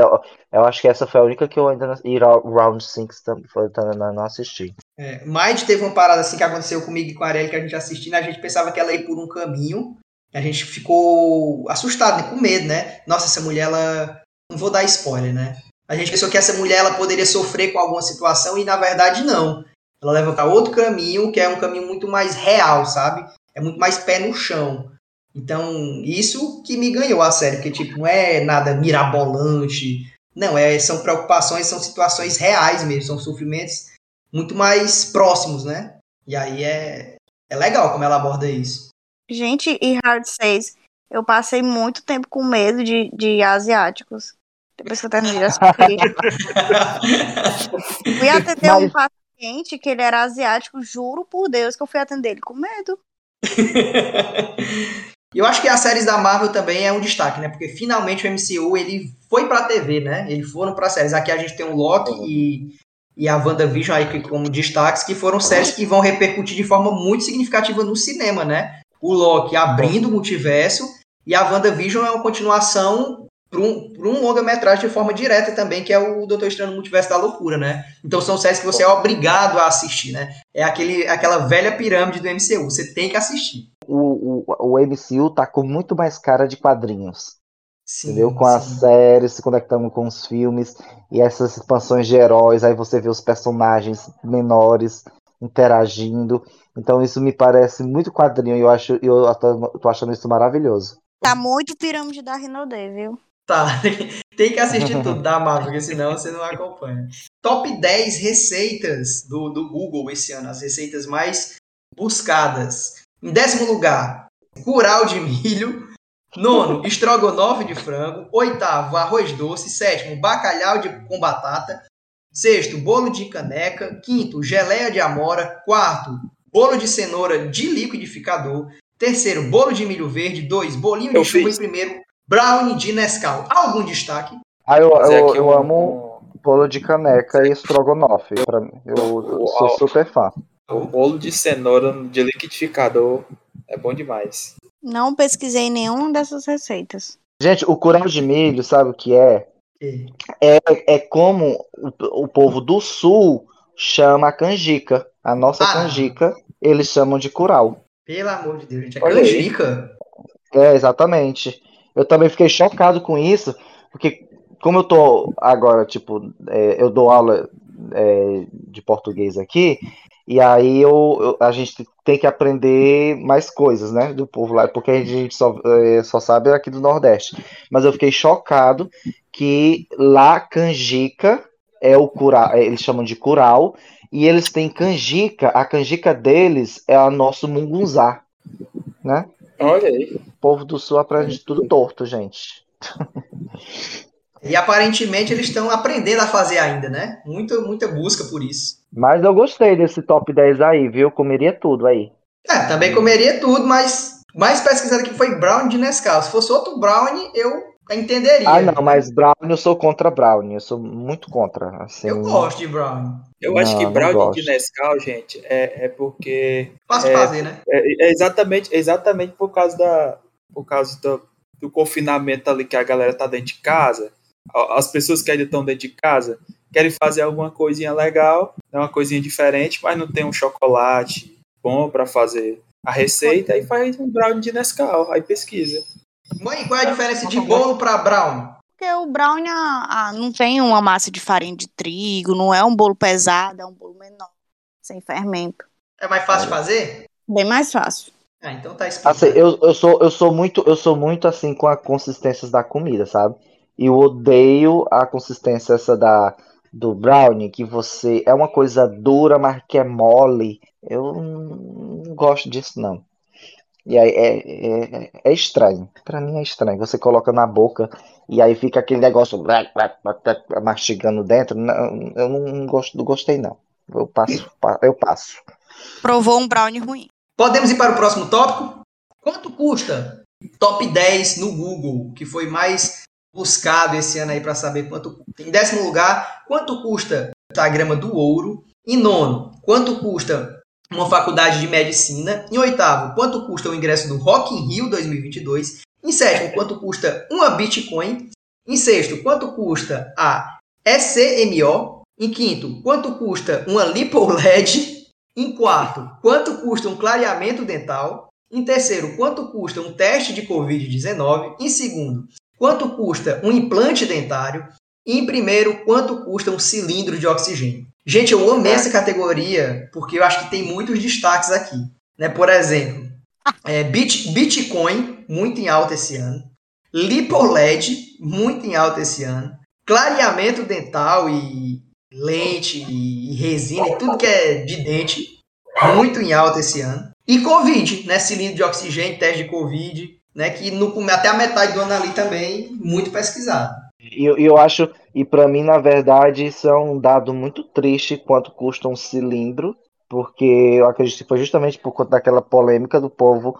eu acho que essa foi a única que eu ainda não. E Round 6 tam- foi, também não não assisti. É, Mind teve uma parada assim que aconteceu comigo e com a Ariel, que a gente assistindo, a gente pensava que ela ia por um caminho, a gente ficou assustado, né, com medo, né? Nossa, essa mulher, ela... Não vou dar spoiler, né? A gente pensou que essa mulher, ela poderia sofrer com alguma situação e, na verdade, não. Ela leva para outro caminho, que é um caminho muito mais real, sabe? É muito mais pé no chão. Então, isso que me ganhou a série, porque, tipo, não é nada mirabolante, não, é, são preocupações, são situações reais mesmo, são sofrimentos muito mais próximos, né? E aí é, é legal como ela aborda isso. Gente, e Hard 6, eu passei muito tempo com medo de, de asiáticos. Depois que eu terminei de assistir. Fui atender um Mas- paciente que ele era asiático, juro por Deus que eu fui atender ele com medo. E eu acho que as séries da Marvel também é um destaque, né? Porque finalmente o MCU ele foi pra TV, né? Eles foram pra séries. Aqui a gente tem o Loki e, e a WandaVision aí como destaques, que foram séries que vão repercutir de forma muito significativa no cinema, né? O Loki abrindo o multiverso e a WandaVision é uma continuação para um, pra um longa-metragem de forma direta também, que é o Doutor Estranho no Multiverso da Loucura, né? Então são séries que você é obrigado a assistir, né? É aquele, aquela velha pirâmide do MCU, você tem que assistir. O, o, o MCU tá com muito mais cara de quadrinhos. Sim, entendeu? Com as sim. séries, se conectando com os filmes e essas expansões de heróis, aí você vê os personagens menores interagindo. Então isso me parece muito quadrinho e eu acho eu tô, tô achando isso maravilhoso. Tá muito pirâmide da Rinodê, viu? Tá, tem que assistir tudo da Marvel, porque senão você não acompanha. Top 10 receitas do, do Google esse ano, as receitas mais buscadas. Em décimo lugar, curau de milho. Nono, estrogonofe de frango. Oitavo, arroz doce. Sétimo, bacalhau de, com batata. Sexto, bolo de caneca. Quinto, geleia de amora. Quarto, bolo de cenoura de liquidificador. Terceiro, bolo de milho verde. Dois, bolinho de Eu chuva. fiz. E primeiro, brownie de Nescau. Algum destaque? Ah, eu, eu, eu amo bolo de caneca e estrogonofe. Pra eu, eu sou super fã. O bolo de cenoura de liquidificador É bom demais. Não pesquisei nenhuma dessas receitas. Gente, o curau de milho, sabe o que é? É, é como o, o povo do sul chama a canjica. A nossa Ah. canjica, eles chamam de curau. Pelo amor de Deus, gente. É Olha aí. canjica. É, exatamente. Eu também fiquei chocado com isso, porque como eu tô agora, tipo, é, eu dou aula é, de português aqui, e aí eu, eu- a gente tem que aprender mais coisas, né, do povo lá, porque a gente só, é, só sabe aqui do Nordeste. Mas eu fiquei chocado que lá canjica é o curau, é, eles chamam de curau, e eles têm canjica, a canjica deles é a nosso mungunzá, né? Olha aí. O povo do sul aprende tudo torto, gente. E aparentemente eles estão aprendendo a fazer ainda, né? Muita, muita busca por isso. Mas eu gostei desse top 10 aí, viu? Comeria tudo aí. É, também comeria tudo, mas mais pesquisado aqui foi brownie de Nescau. Se fosse outro brownie, eu entenderia. Ah, não, mas brownie eu sou contra brownie. Eu sou muito contra. Assim, Eu gosto de brownie. Eu acho Não, que não brownie gosto. de Nescau, gente, é, é porque. Fácil É. fazer, né? É, é exatamente, exatamente por causa da. Por causa do, do confinamento ali que a galera tá dentro de casa. As pessoas que ainda estão dentro de casa querem fazer alguma coisinha legal, né, uma coisinha diferente, mas não tem um chocolate bom para fazer a receita, aí faz um brownie de Nescau, aí pesquisa. Mãe, qual é a diferença de bolo pra brownie? Porque o brownie ah, não tem uma massa de farinha de trigo, não é um bolo pesado, é um bolo menor, sem fermento. É mais fácil de fazer? Bem mais fácil. Ah, então tá explicado. Assim, eu, eu sou, eu sou muito, eu sou muito assim com a consistência da comida, sabe? E eu odeio a consistência essa da do brownie, que você é uma coisa dura, mas que é mole. Eu não gosto disso, não. E aí é, é, é estranho. Pra mim é estranho. Você coloca na boca e aí fica aquele negócio mastigando dentro. Não, eu não gosto, não gostei, não. Eu passo, pa- eu passo. Provou um brownie ruim. Podemos ir para o próximo tópico? Quanto custa top 10 no Google, que foi mais buscado esse ano aí para saber quanto. Em décimo lugar, quanto custa a grama do ouro? Em nono, quanto custa uma faculdade de medicina? Em oitavo, quanto custa o ingresso do Rock in Rio 2022? Em sétimo, quanto custa uma Bitcoin? Em sexto, quanto custa a ECMO? Em quinto, quanto custa uma LipoLED? Em quarto, quanto custa um clareamento dental? Em terceiro, quanto custa um teste de Covid-19? Em segundo, quanto custa um implante dentário? E em primeiro, quanto custa um cilindro de oxigênio? Gente, eu amei essa categoria porque eu acho que tem muitos destaques aqui. Né? Por exemplo, é, Bit- Bitcoin, muito em alta esse ano. LipoLED, muito em alta esse ano. Clareamento dental e lente e resina e tudo que é de dente, muito em alta esse ano. E Covid, né? Cilindro de oxigênio, teste de Covid, né? Que no, até a metade do ano ali também, muito pesquisado. E eu, eu acho, e pra mim, na verdade, isso é um dado muito triste quanto custa um cilindro, porque eu acredito que foi justamente por conta daquela polêmica do povo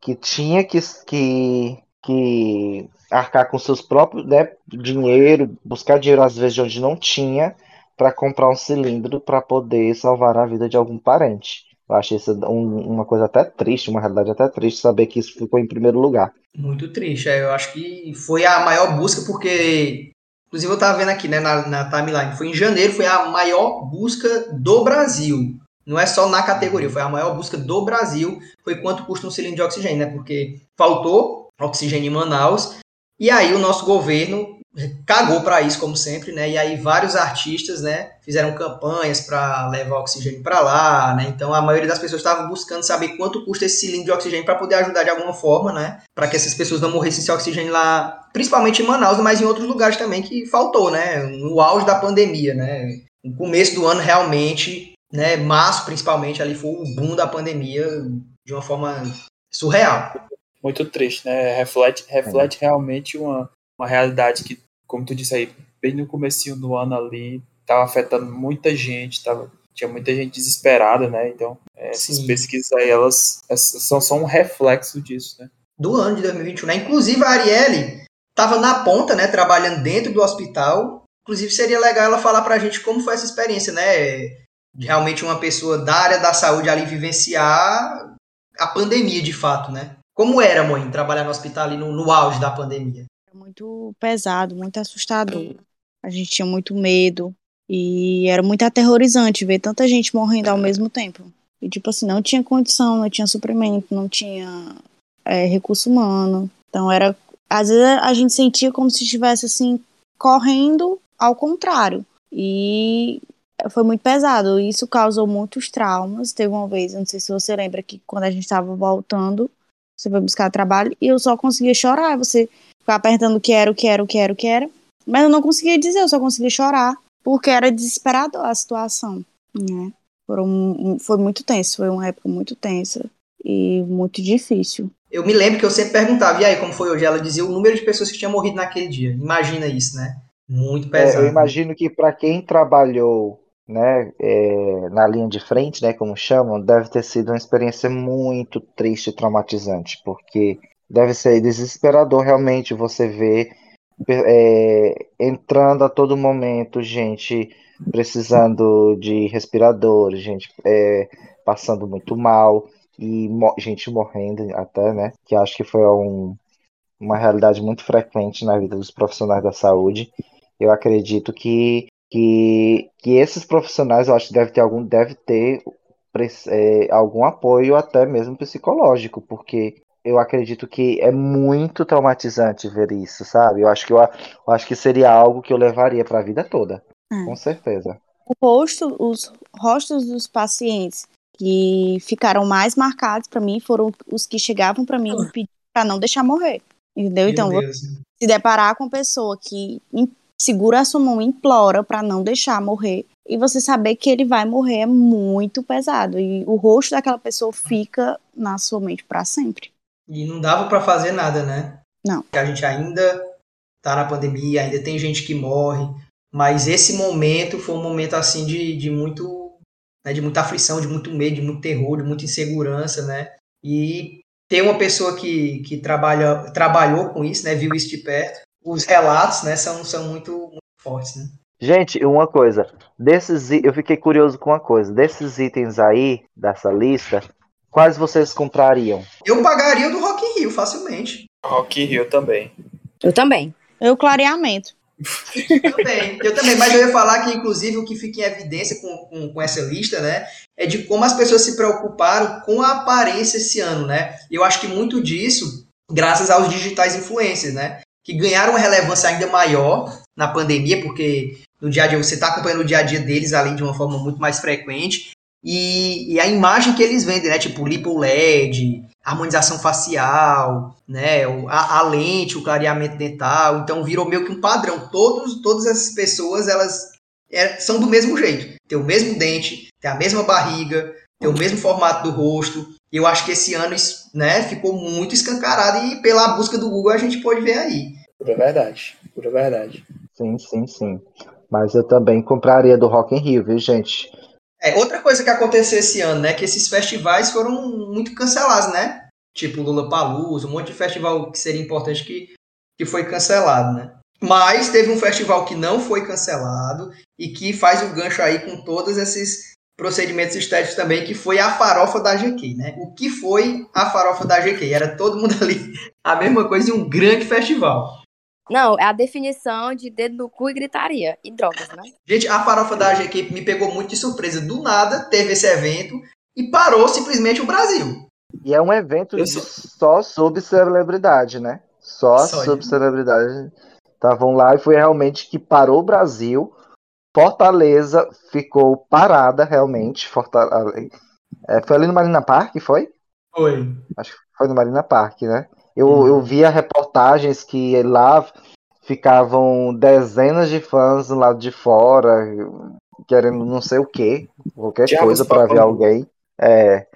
que tinha que, que, que arcar com seus próprios, né, dinheiro, buscar dinheiro às vezes de onde não tinha, para comprar um cilindro para poder salvar a vida de algum parente. Eu acho isso um- uma coisa até triste, uma realidade até triste saber que isso ficou em primeiro lugar. Muito triste. é, Eu acho que foi a maior busca, porque. Inclusive, eu tava vendo aqui, né, na, na timeline. Foi em janeiro, foi a maior busca do Brasil. Não é só na categoria, foi a maior busca do Brasil. Foi quanto custa um cilindro de oxigênio, né? Porque faltou oxigênio em Manaus. E aí o nosso governo cagou para isso, como sempre, né? E aí vários artistas, né, fizeram campanhas para levar oxigênio para lá, né? Então a maioria das pessoas estavam buscando saber quanto custa esse cilindro de oxigênio para poder ajudar de alguma forma, né? Para que essas pessoas não morressem sem oxigênio lá, principalmente em Manaus, mas em outros lugares também que faltou, né? No auge da pandemia, né? No começo do ano realmente, né, março principalmente ali foi o boom da pandemia de uma forma surreal. Muito triste, né? Reflete, reflete realmente uma, uma realidade que, como tu disse aí, bem no comecinho do ano ali, tava afetando muita gente, tava, tinha muita gente desesperada, né? Então, essas Sim. pesquisas aí, elas, essas são só um reflexo disso, né? do ano de 2021, né? Inclusive a Arielle estava na ponta, né, trabalhando dentro do hospital. Inclusive seria legal ela falar pra gente como foi essa experiência, né? De realmente uma pessoa da área da saúde ali vivenciar a pandemia de fato, né? Como era, mãe, trabalhar no hospital ali no, no auge da pandemia? Muito pesado, muito assustador. A gente tinha muito medo e era muito aterrorizante ver tanta gente morrendo ao mesmo tempo. E, tipo assim, não tinha condição, não tinha suprimento, não tinha é, recurso humano. Então, era. Às vezes a gente sentia como se estivesse, assim, correndo ao contrário. E foi muito pesado. Isso causou muitos traumas. Teve uma vez, não sei se você lembra, que quando a gente estava voltando, você foi buscar trabalho e eu só conseguia chorar. Você ficava apertando o que era, o que era, o que era, o que era. Mas eu não conseguia dizer, eu só conseguia chorar. Porque era desesperador a situação, né? Foram, foi muito tenso, foi uma época muito tensa e muito difícil. Eu me lembro que eu sempre perguntava, e aí, como foi hoje? Ela dizia o número de pessoas que tinham morrido naquele dia. Imagina isso, né? Muito pesado. É, eu imagino que para quem trabalhou né, é, na linha de frente, né, como chamam, deve ter sido uma experiência muito triste e traumatizante, porque deve ser desesperador realmente você ver é, entrando a todo momento gente precisando de respirador, gente é, passando muito mal e mo gente morrendo até, né, que acho que foi um, uma realidade muito frequente na vida dos profissionais da saúde. Eu acredito que que, que esses profissionais, eu acho que deve ter algum, deve ter é, algum apoio até mesmo psicológico, porque eu acredito que é muito traumatizante ver isso, sabe? Eu acho que eu, eu acho que seria algo que eu levaria para a vida toda, hum. com certeza. O rosto, os rostos dos pacientes que ficaram mais marcados para mim foram os que chegavam para mim e para não deixar morrer, entendeu? Meu então, se deparar com uma pessoa que segura a sua mão e implora para não deixar morrer. E você saber que ele vai morrer é muito pesado. E o rosto daquela pessoa fica na sua mente para sempre. E não dava para fazer nada, né? Não. Porque a gente ainda tá na pandemia, ainda tem gente que morre. Mas esse momento foi um momento assim de, de muito. Né, de muita aflição, de muito medo, de muito terror, de muita insegurança, né? E ter uma pessoa que, que trabalha, trabalhou com isso, né? Viu isso de perto, os relatos, né, são, são muito, muito fortes, né? Gente, uma coisa, desses eu fiquei curioso com uma coisa, desses itens aí dessa lista, quais vocês comprariam? Eu pagaria o do Rock in Rio facilmente. Rock in Rio também. Eu também. Eu clareamento. eu também, eu também, mas eu ia falar que, inclusive, o que fica em evidência com, com, com, essa lista, né, é de como as pessoas se preocuparam com a aparência esse ano, né? Eu acho que muito disso, graças aos digitais influencers, né? que ganharam uma relevância ainda maior na pandemia, porque no dia a dia você está acompanhando o dia a dia deles ali de uma forma muito mais frequente. E, e, a imagem que eles vendem, né? Tipo lipo LED, harmonização facial, né? A, a, lente, o clareamento dental. Então virou meio que um padrão. Todos, todas essas pessoas, elas é, são do mesmo jeito. Tem o mesmo dente, tem a mesma barriga, tem o mesmo formato do rosto. E eu acho que esse ano né, ficou muito escancarado e pela busca do Google a gente pode ver aí. Pura verdade, pura verdade. Sim, sim, sim. Mas eu também compraria do Rock in Rio, viu, gente? É, outra coisa que aconteceu esse ano, né, que esses festivais foram muito cancelados, né? Tipo Lula Palusa, um monte de festival que seria importante que, que foi cancelado, né? Mas teve um festival que não foi cancelado e que faz o gancho aí com todos esses procedimentos estéticos também, que foi a farofa da GQ, né? O que foi a farofa da GQ? Era todo mundo ali a mesma coisa de um grande festival. Não, é a definição de dedo no cu e gritaria. E drogas, né? Gente, a farofa da GQ me pegou muito de surpresa. Do nada, teve esse evento e parou simplesmente o Brasil. E é um evento só... só sobre celebridade, né? Só, só sobre celebridade. Estavam lá e foi realmente que parou o Brasil Fortaleza ficou parada realmente. Fortaleza, é, foi ali no Marina Park, foi? Foi. Acho que foi no Marina Park, né? Eu, uhum. eu via reportagens que lá ficavam dezenas de fãs do lado de fora, querendo não sei o que, qualquer Diabos coisa para ver alguém. É,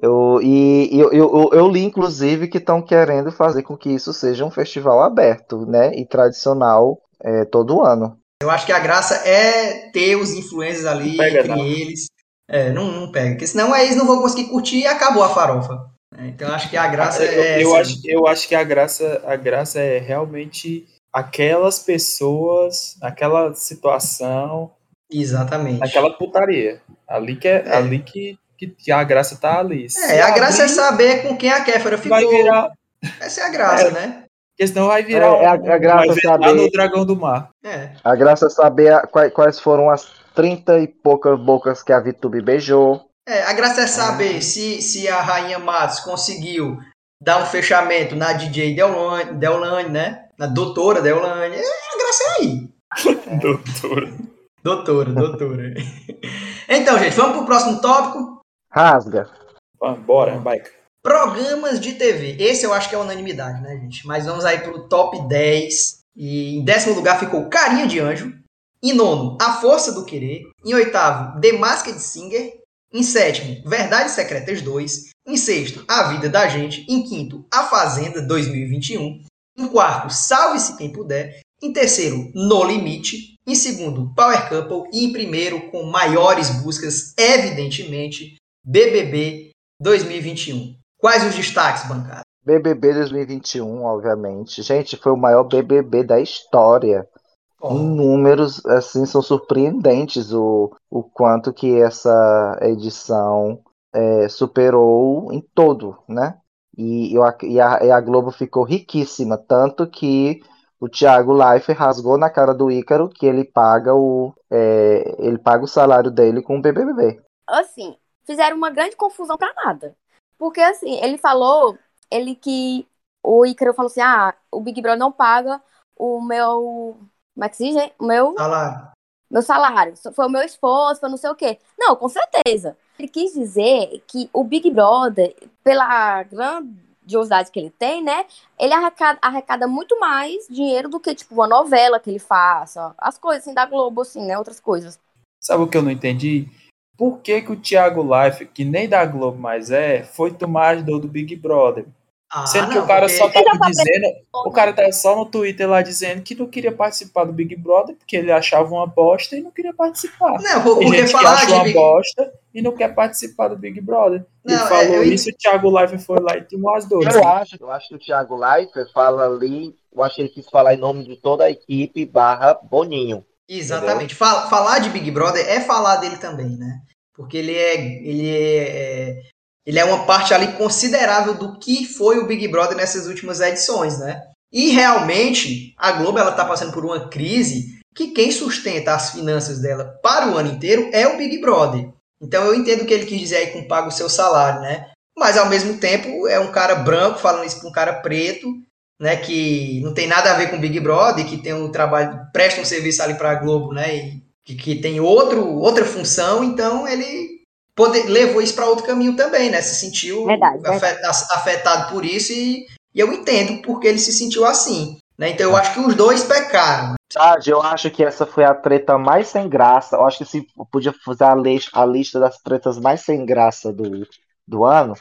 eu, e eu, eu, eu, li, inclusive, que estão querendo fazer com que isso seja um festival aberto, né? E tradicional é, todo ano. Eu acho que a graça é ter os influencers ali pega, entre não. eles. É, não, não pega, porque senão eles não vão conseguir curtir e acabou a farofa. É, então acho que a graça eu, é. Eu, acho, eu acho que a graça, a graça é realmente aquelas pessoas, aquela situação. Exatamente. Aquela putaria. Ali que, é, é. Ali que que, a graça tá ali. Se É, a graça é saber com quem a Kéfera ficou. vai virar. Essa é a graça, É. né? Porque senão vai virar. É, a- um- a graça vai é virar saber- no Dragão do Mar. É. A graça é saber a- quais, quais foram as 30 e poucas bocas que a VTube beijou. É, a graça é saber se, se a Rainha Matos conseguiu dar um fechamento na DJ Deolane, Deolane né? Na doutora Deolane. É, a graça é aí. Doutor. Doutora, doutora. então, gente, vamos pro próximo tópico. Rasga. Bora, bike. Programas de TV. Esse eu acho que é unanimidade, né, gente? Mas vamos aí pro top 10. E em décimo lugar ficou Carinha de Anjo. Em nono, A Força do Querer. Em oitavo, The Masked Singer. Em sétimo, Verdades Secretas 2. Em sexto, A Vida da Gente. Em quinto, A Fazenda 2021. Em quarto, Salve-se Quem Puder. Em terceiro, No Limite. Em segundo, Power Couple. E em primeiro, com maiores buscas, evidentemente, BBB 2021. Quais os destaques, bancada? BBB 2021, obviamente. Gente, foi o maior BBB da história. Em números, assim, são surpreendentes o, o quanto que essa edição é, superou em todo, né? E, eu e, a, e a Globo ficou riquíssima, tanto que o Thiago Leifert rasgou na cara do Ícaro que ele paga o, é, ele paga o salário dele com o BBB. Assim, fizeram uma grande confusão pra nada. Porque, assim, ele falou, ele que. O Ícaro falou assim: ah, o Big Brother não paga o meu. Como é que se diz? hein? O meu, salário. Meu salário. Foi o meu esforço, foi não sei o quê. Não, com certeza. Ele quis dizer que o Big Brother, pela grandiosidade que ele tem, né? Ele arrecada, arrecada muito mais dinheiro do que, tipo, uma novela que ele faça. As coisas, assim, da Globo, assim, né? Outras coisas. Sabe o que eu não entendi? Por que, que o Thiago Life, que nem da Globo mais é, foi tomar as dor do Big Brother? Ah, Sendo que não, o cara só tava tá dizendo. O cara tá só no Twitter lá dizendo que não queria participar do Big Brother, porque ele achava uma bosta e não queria participar. Não, Tem porque gente que falar acha de uma Big bosta e não quer participar do Big Brother. Não, ele é, falou eu isso, o Thiago Live foi lá e tomou as dores. Eu acho, eu acho que o Thiago Leifert fala ali, eu acho que ele quis falar em nome de toda a equipe barra Boninho. Exatamente. Fal- falar de Big Brother é falar dele também, né? Porque ele é, ele é, ele é uma parte ali considerável do que foi o Big Brother nessas últimas edições, né? E realmente a Globo ela tá passando por uma crise que quem sustenta as finanças dela para o ano inteiro é o Big Brother. Então eu entendo o que ele quis dizer aí com paga o seu salário, né? Mas ao mesmo tempo é um cara branco falando isso para um cara preto, né? Que não tem nada a ver com Big Brother, que tem um trabalho, presta um serviço ali para a Globo, né? E que, que tem outro, outra função, então ele pode, levou isso para outro caminho também, né? Se sentiu Verdade, afe- as- afetado por isso e, e eu entendo porque ele se sentiu assim. Né? Então eu acho que os dois pecaram. Sabe, eu acho que essa foi a treta mais sem graça. Eu acho que se eu podia fazer a, a lista das tretas mais sem graça do, do ano,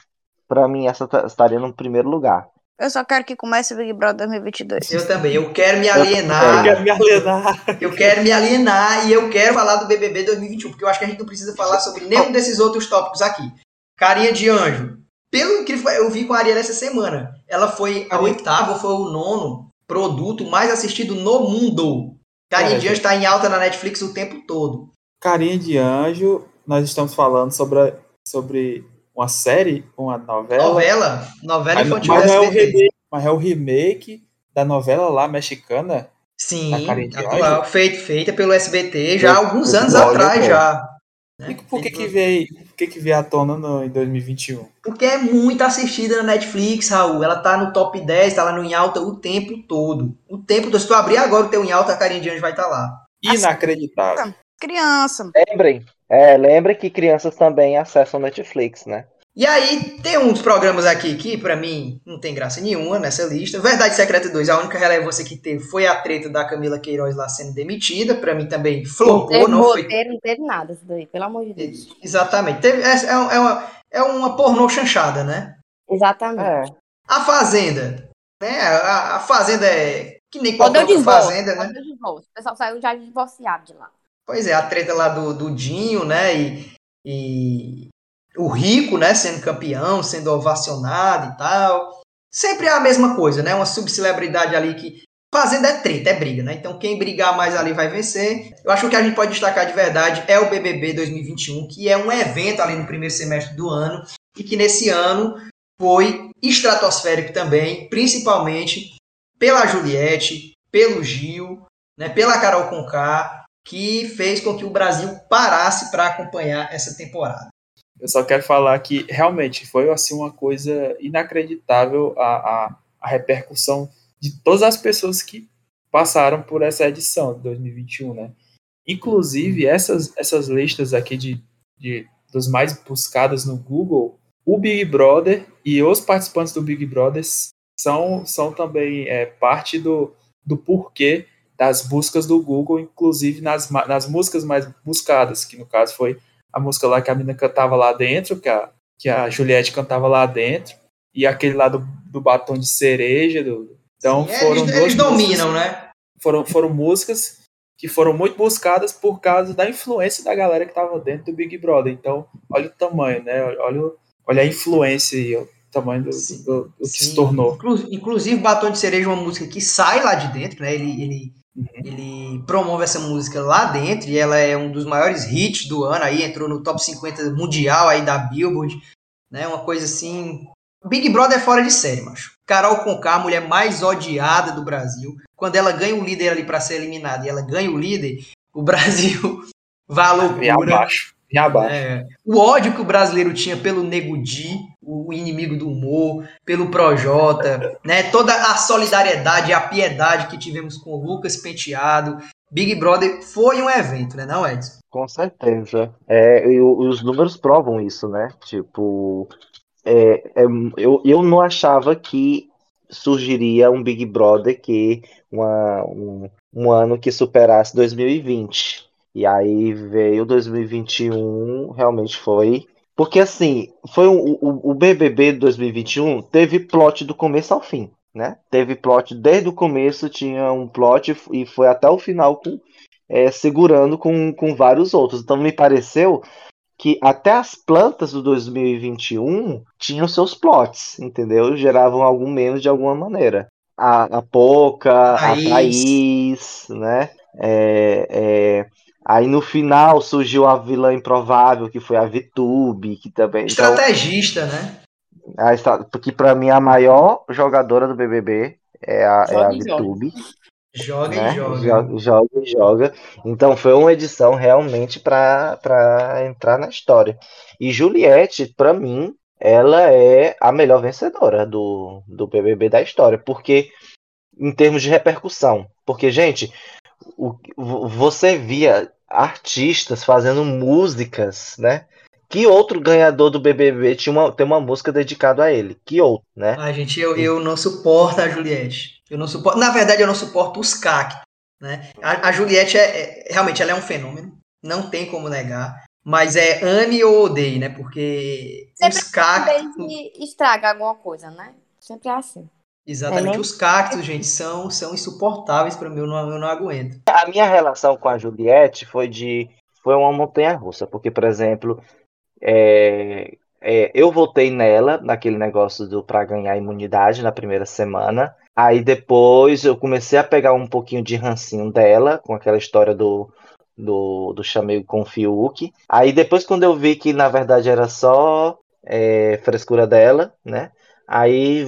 pra mim essa tá- estaria no primeiro lugar. Eu só quero que comece o Big Brother 2022. Eu também. Eu quero me Eu alienar. Quer me alienar. Eu quero me alienar e eu quero falar do BBB 2021, porque eu acho que a gente não precisa falar sobre nenhum desses outros tópicos aqui. Carinha de anjo. Pelo que eu vi com a Ariela essa semana, ela foi a oitava ou foi o nono produto mais assistido no mundo. Carinha É, de anjo está em alta na Netflix o tempo todo. Carinha de Anjo, nós estamos falando sobre, sobre uma série, uma novela. Novela, novela Mas, infantil mas não é o remake, mas é o remake da novela lá mexicana. Sim, atual, feita, feita pelo SBT já há alguns anos Olha, atrás pô. já. né? E por que que veio, por que que veio à tona no, em 2021? Porque é muito assistida na Netflix, Raul. Ela tá no top 10, tá lá no Em Alta o tempo todo. O tempo todo. Se tu abrir agora o teu Em Alta, a carinha de anjo vai estar lá. Inacreditável. Criança. Lembrem, é, lembrem que crianças também acessam Netflix, né? E aí, tem uns programas aqui que, pra mim, não tem graça nenhuma nessa lista. Verdade Secreta 2, a única relevância que teve foi a treta da Camila Queiroz lá sendo demitida. Pra mim também Não flopou, teve não foi. não teve nada isso daí, pelo amor de Deus. Exatamente. Teve, é, é uma- é uma, é uma pornô chanchada, né? Exatamente. É. A Fazenda. Né? A, a Fazenda é que nem Quando qualquer outra Fazenda, né? O pessoal saiu já divorciado de lá. Pois é, a treta lá do, do Dinho, né? E, e o Rico, né? Sendo campeão, sendo ovacionado e tal. Sempre é a mesma coisa, né? Uma subcelebridade ali que Fazenda é treta, é briga, né? Então quem brigar mais ali vai vencer. Eu acho que o que a gente pode destacar de verdade é o BBB 2021, que é um evento ali no primeiro semestre do ano e que nesse ano foi estratosférico também, principalmente pela Juliette, pelo Gil, né, pela Carol Conká, que fez com que o Brasil parasse para acompanhar essa temporada. Eu só quero falar que realmente foi assim uma coisa inacreditável a, a, a repercussão de todas as pessoas que passaram por essa edição de 2021, né? Inclusive essas, essas listas aqui de, de dos mais buscadas no Google, o Big Brother e os participantes do Big Brother são, são também é, parte do, do porquê das buscas do Google, inclusive nas, nas músicas mais buscadas, que no caso foi a música lá que a menina cantava lá dentro, que a, que a Juliette cantava lá dentro, e aquele lá do, do batom de cereja. Do, então Sim, foram eles, duas eles dominam, músicas, né? Foram, foram músicas que foram muito buscadas por causa da influência da galera que estava dentro do Big Brother. Então, olha o tamanho, né? Olha, olha a influência e o tamanho do, do, do, que se tornou. Inclusive, Batom de Cereja é uma música que sai lá de dentro, né? Ele, ele. Ele promove essa música lá dentro e ela é um dos maiores hits do ano aí, entrou no top 50 mundial aí da Billboard, né? Uma coisa assim. Big Brother é fora de série, macho. Carol Conká, a mulher mais odiada do Brasil. Quando ela ganha o líder ali para ser eliminada e ela ganha o líder, o Brasil vai à loucura. Abaixo. E abaixo. É, o ódio que o brasileiro tinha pelo Nego Di, o inimigo do humor, pelo Projota, né? Toda a solidariedade e a piedade que tivemos com o Lucas Penteado. Big Brother foi um evento, né, não, Edson? Com certeza. É, e os números provam isso, né? Tipo, é, é, eu, eu não achava que surgiria um Big Brother que uma, um, um ano que superasse 2020. E aí veio 2021, realmente foi. Porque assim, foi um, o, o BBB de 2021 teve plot do começo ao fim, né? Teve plot desde o começo, tinha um plot e foi até o final com, é, segurando com, com vários outros. Então me pareceu que até as plantas do 2021 tinham seus plots, entendeu? Geravam algum menos de alguma maneira. A, a Poca, a Thaís, né? É, é, Aí no final surgiu a vilã improvável, que foi a VTube, que também. então, Estrategista, né? a estra- que pra mim a maior jogadora do BBB é a, é a Joga e joga. VTube. Joga né? e joga. joga, e joga. Então foi uma edição realmente para entrar na história. E Juliette, para mim, ela é a melhor vencedora do, do BBB da história, porque em termos de repercussão, porque gente, o, vo- você via artistas fazendo músicas, né? Que outro ganhador do BBB tinha uma, tem uma música dedicada a ele? Que outro, né? Ai, gente, eu, eu não suporto a Juliette. Eu não suporto. Na verdade, eu não suporto os cactos. Né? A, a Juliette é, é- realmente ela é um fenômeno. Não tem como negar. Mas é ame ou odeie, né? Porque Sempre os cactos. Desde estraga alguma coisa, né? Sempre é assim. Exatamente, É, né? os cactos, gente, são, são insuportáveis para mim. Eu não, eu não aguento. A minha relação com a Juliette foi de foi uma montanha russa, porque, por exemplo, é, é, eu votei nela naquele negócio do para ganhar imunidade na primeira semana. Aí depois eu comecei a pegar um pouquinho de rancinho dela com aquela história do do, do chamego com o Fiuk. Aí depois quando eu vi que na verdade era só é, frescura dela, né? Aí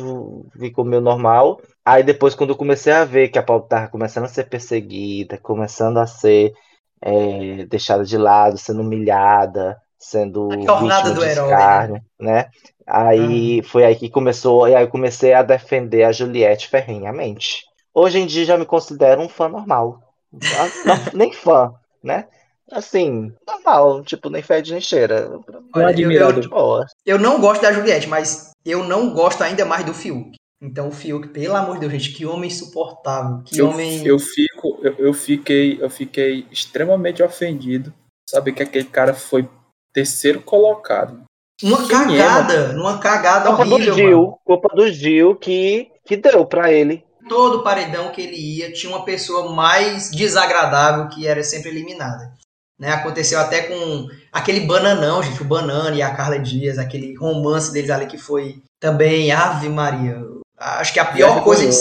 ficou meio normal. Aí depois, quando eu comecei a ver que a Paula tava começando a ser perseguida, começando a ser é, deixada de lado, sendo humilhada, sendo A do herói, escárnio, né? Aí foi aí que começou, e aí eu comecei a defender a Juliette ferrenhamente. Hoje em dia já me considero um fã normal. Ah, nem fã, né? Assim, normal, tipo, nem fede nem cheira. Eu-. De boa. Eu não gosto da Juliette, mas eu não gosto ainda mais do Fiuk. Então o Fiuk, pelo amor de Deus, gente, que homem insuportável. Que Eu, homem. eu fico, eu, eu fiquei, eu fiquei extremamente ofendido saber que aquele cara foi terceiro colocado. Uma Quem é, cagada, uma cagada Culpa do horrível, mano. Gil, culpa do Gil que, que deu pra ele. Todo paredão que ele ia tinha uma pessoa mais desagradável que era sempre eliminada. Né? Aconteceu até com aquele bananão, gente, o Banana e a Carla Dias, aquele romance deles ali que foi também Ave Maria. Acho que a pior coisa de,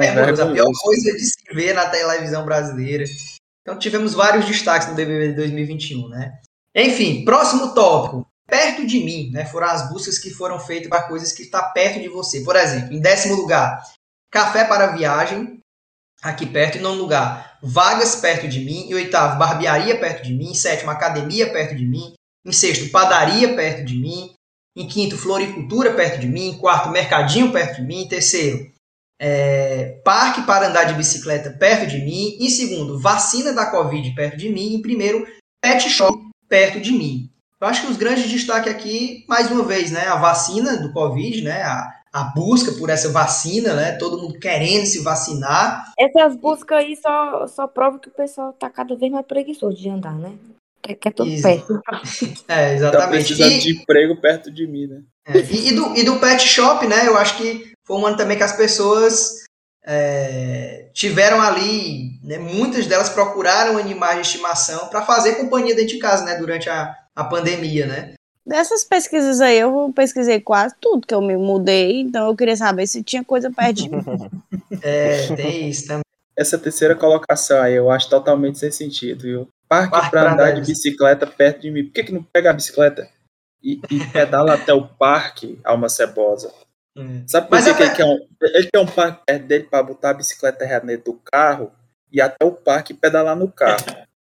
É, vergonhoso, a pior coisa de se ver na televisão brasileira. Então tivemos vários destaques no BBB de 2021, né? Enfim, próximo tópico. Perto de mim, né? Foram as buscas que foram feitas para coisas que está perto de você. Por exemplo, em décimo lugar, café para viagem, aqui perto. Em nono lugar, vagas perto de mim. Em oitavo, barbearia perto de mim. Em sétimo, academia perto de mim. Em sexto, padaria perto de mim. Em quinto, floricultura perto de mim. Em quarto, mercadinho perto de mim. Em terceiro, é, parque para andar de bicicleta perto de mim. Em segundo, vacina da Covid perto de mim. Em primeiro, pet shop perto de mim. Eu acho que os grandes destaques aqui, mais uma vez, né, a vacina do Covid, né, a, a busca por essa vacina, né, todo mundo querendo se vacinar. Essas buscas aí só, só provam que o pessoal tá cada vez mais preguiçoso de andar, né? Que, que é tudo Isso. perto. É, Tá exatamente. precisando E- de emprego perto de mim, né? É, e, e do, e do pet shop, né? Eu acho que foi um ano também que as pessoas é, tiveram ali, né, muitas delas procuraram animais de estimação para fazer companhia dentro de casa, né? Durante a, a pandemia, né? Dessas pesquisas aí, eu pesquisei quase tudo, que eu me mudei, então eu queria saber se tinha coisa perto de mim. É, tem isso também. Essa terceira colocação aí eu acho totalmente sem sentido, viu? Parque, Parque pra pra andar de bicicleta perto de mim. Por que, que não pega a bicicleta e, e pedala até o parque, Alma Cebosa? Sabe por Mas que a que quer, um, ele quer um parque perto dele para botar a bicicleta dentro do carro e até o parque e pedalar no carro?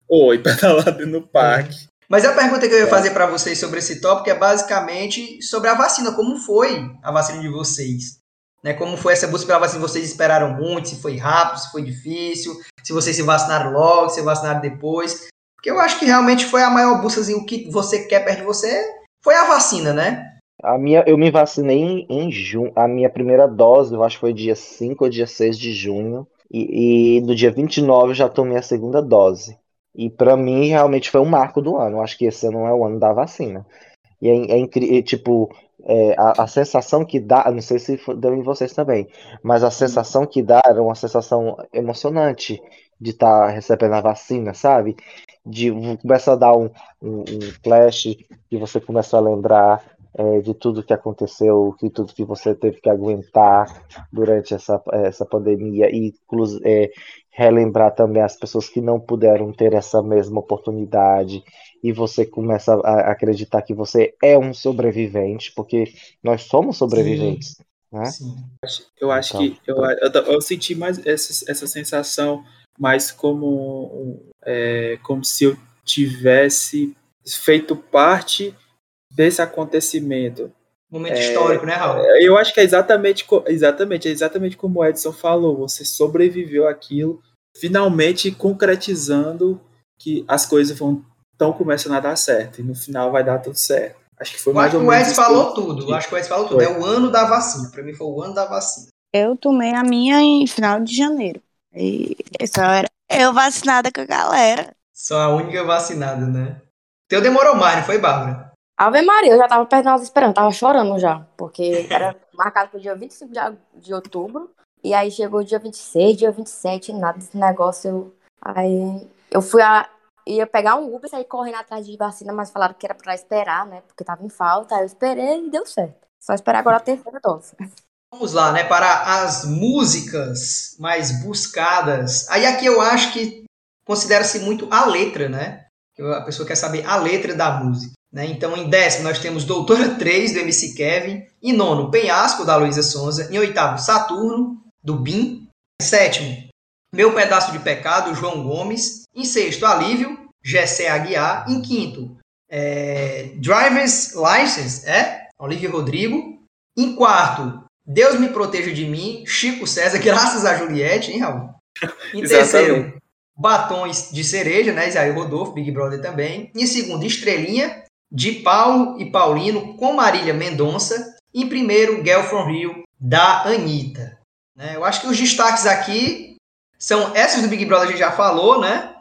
Oi, pedalar dentro do parque. Mas a pergunta que eu ia fazer para vocês sobre esse tópico é basicamente sobre a vacina. Como foi a vacina de vocês? Né? Como foi essa busca pela vacina? Vocês esperaram muito? Se foi rápido? Se foi difícil? Se vocês se vacinaram logo? Se vacinaram depois? Porque eu acho que realmente foi a maior busca. Assim, o que você quer perto de você foi a vacina, né? A minha, eu me vacinei em, em junho. A minha primeira dose, eu acho que foi dia 5 ou dia 6 de junho. E, e no dia 29 eu já tomei a segunda dose. E pra mim realmente foi um marco do ano. Eu acho que esse ano é o ano da vacina. E é, é incrível, tipo, é, a, a sensação que dá, não sei se deu em vocês também, mas a sensação que dá era uma sensação emocionante de estar recebendo a vacina, sabe? De começa a dar um, um, um flash, que você começa a lembrar é, de tudo que aconteceu, de tudo que você teve que aguentar durante essa, essa pandemia, e é, relembrar também as pessoas que não puderam ter essa mesma oportunidade, e você começa a acreditar que você é um sobrevivente, porque nós somos sobreviventes, né? Sim. Eu acho Então, que eu, eu, eu senti mais essa, essa sensação mais como é, como se eu tivesse feito parte desse acontecimento. Momento É, histórico, né, Raul? Eu acho que é exatamente, exatamente, é exatamente como o Edson falou. Você sobreviveu àquilo, finalmente concretizando que as coisas vão estão começando a dar certo e no final vai dar tudo certo. Acho que foi Eu mais acho ou que o menos Edson falou tudo. acho que o Edson falou tudo. Foi. É o ano da vacina. Para mim foi o ano da vacina. Eu tomei a minha em final de janeiro. E só era eu vacinada com a galera. Só a única vacinada, né? Teu demorou mais, não foi, Bárbara? Ave Maria, eu já tava perto das esperando, tava chorando já, porque era marcado pro dia 25 de, outubro, e aí chegou dia 26, dia 27, nada desse negócio. Eu, aí eu fui a. ia pegar um Uber, sair correndo atrás de vacina, mas falaram que era pra esperar, né? Porque tava em falta, aí eu esperei e deu certo. Só esperar agora a terceira dose. Vamos lá, né? Para as músicas mais buscadas. Aí aqui eu acho que considera-se muito a letra, né? A pessoa quer saber a letra da música. Né? Então, em décimo, nós temos Doutora 3, do MC Kevin. Em nono, Penhasco, da Luísa Sonza. Em oitavo, Saturno, do Bim. Em sétimo, Meu Pedaço de Pecado, João Gomes. Em sexto, Alívio, Gessé Aguiar. Em quinto, é, Driver's License, é? Olivia Rodrigo. Em quarto, Deus me proteja de mim, Chico César, graças a Juliette, hein, Raul? Em terceiro, Batons de Cereja, né, Isaías Rodolfo, Big Brother também. Em segundo, Estrelinha, de Paulo e Paulino, com Marília Mendonça. Em primeiro, Girl From Rio, da Anitta. Né, eu acho que os destaques aqui são essas do Big Brother, a gente já falou, né?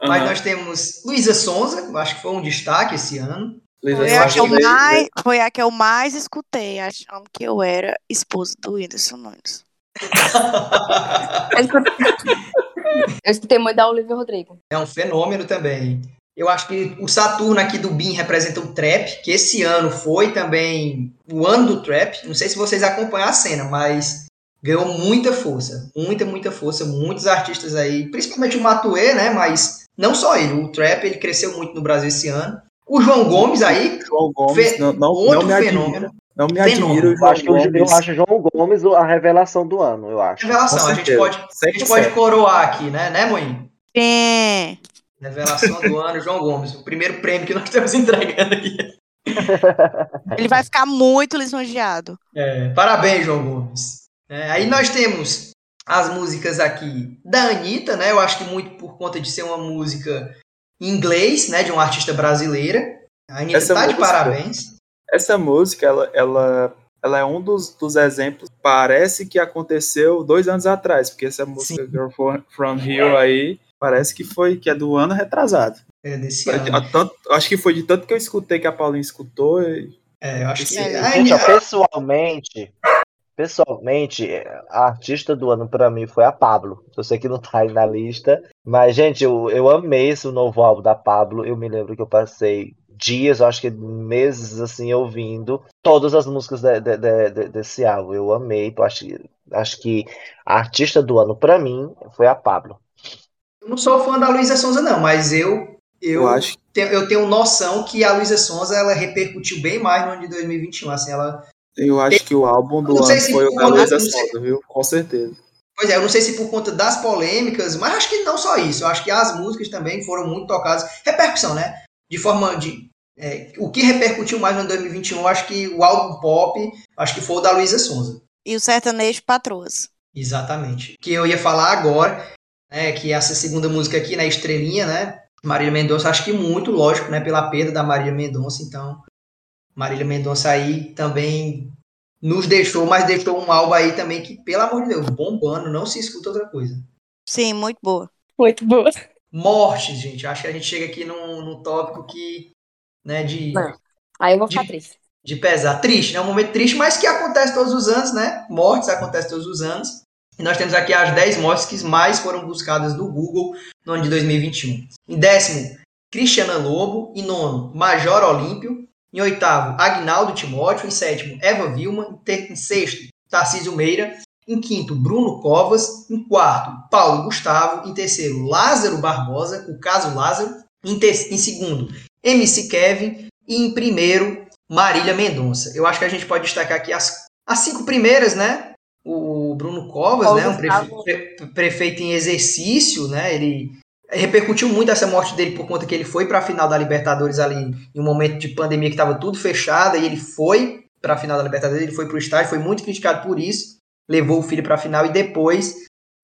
Mas Aham. nós temos Luísa Sonza, eu acho que foi um destaque esse ano. Foi a, que eu mais, foi a que eu mais escutei, achando que eu era esposa do Whindersson Nunes. Eu escutei muito da Olivia Rodrigo. É um fenômeno também. Eu acho que o Saturno aqui do BIM representa o trap, que esse ano foi também o ano do trap. Não sei se vocês acompanham a cena, mas ganhou muita força, muita, muita força, muitos artistas aí, principalmente o Matuê, né, mas não só ele, o trap, ele cresceu muito no Brasil esse ano. O João Gomes aí, João Gomes, Fe- não, não, outro não me fenômeno. admira. Não me Fenômeno. admira o Eu acho, que o- eu Gomes. acho o João Gomes a revelação do ano, eu acho. revelação, a gente pode, a gente 100%. pode coroar aqui, né, né, Moinho? Sim. Revelação do ano, João Gomes, o primeiro prêmio que nós estamos entregando aqui. Ele vai ficar muito lisonjeado. É, parabéns, João Gomes. É, aí nós temos as músicas aqui da Anitta, né? Eu acho que muito por conta de ser uma música em inglês, né? De uma artista brasileira. A Anitta Essa tá de música- parabéns. Essa música, ela, ela, ela é um dos, dos exemplos. Parece que aconteceu dois anos atrás, porque essa música Sim. Girl from, from Rio aí parece que foi que é do ano retrasado. É, desse ano. tanto- acho que foi de tanto que eu escutei que a Paulinha escutou. e- É, eu acho que. Gente, ó, Anitta- pessoalmente, pessoalmente, a artista do ano pra mim foi a Pablo. Eu sei que não tá aí na lista, mas, gente, eu, eu amei esse novo álbum da Pablo. Eu me lembro que eu passei dias, acho que meses, assim, ouvindo todas as músicas de- de- de- de- desse álbum. Eu amei, eu acho, que- acho que a artista do ano pra mim foi a Pablo. Eu não sou fã da Luísa Sonza, não, mas eu. Eu, Eu acho tenho, eu tenho noção que a Luísa Sonza ela repercutiu bem mais no ano de 2021. Assim, ela Eu acho que o álbum do ano se foi o da Luísa Sonza, viu? Com certeza. Pois é, eu não sei se por conta das polêmicas, mas acho que não só isso. Eu acho que as músicas também foram muito tocadas. Repercussão, né? De forma de. é, o que repercutiu mais no ano 2021, eu acho que o álbum pop, acho que foi o da Luísa Sonza. E o sertanejo patroas. Exatamente. Que eu ia falar agora, né? Que essa segunda música aqui, né? Estrelinha, né? Marília Mendonça, acho que muito, lógico, né? Pela perda da Marília Mendonça. Então, Marília Mendonça aí também nos deixou, mas deixou um álbum aí também que, pelo amor de Deus, bombando, não se escuta outra coisa. Sim, muito boa. Muito boa. Mortes, gente. Acho que a gente chega aqui num, num tópico que, né, de, Não. Aí eu vou ficar De- triste. de pesar. Triste, né? Um momento triste, mas que acontece todos os anos, né? Mortes acontecem todos os anos. Nós temos aqui as 10 mortes que mais foram buscadas do Google no ano de 2021. Em décimo, Cristiana Lobo. Em nono, Major Olímpio. Em oitavo, Agnaldo Timóteo. Em sétimo, Eva Vilma. Em, em sexto, Tarcísio Meira. Em quinto, Bruno Covas. Em quarto, Paulo Gustavo. Em terceiro, Lázaro Barbosa, o caso Lázaro. Em, em segundo, MC Kevin. E em primeiro, Marília Mendonça. Eu acho que a gente pode destacar aqui as, as cinco primeiras, né? O Bruno Covas, né? Um prefe- Gustavo. pre- prefeito em exercício, né? Ele repercutiu muito essa morte dele por conta que ele foi para a final da Libertadores ali em um momento de pandemia que estava tudo fechado e ele foi para a final da Libertadores, ele foi para o estádio, foi muito criticado por isso, levou o filho para a final e depois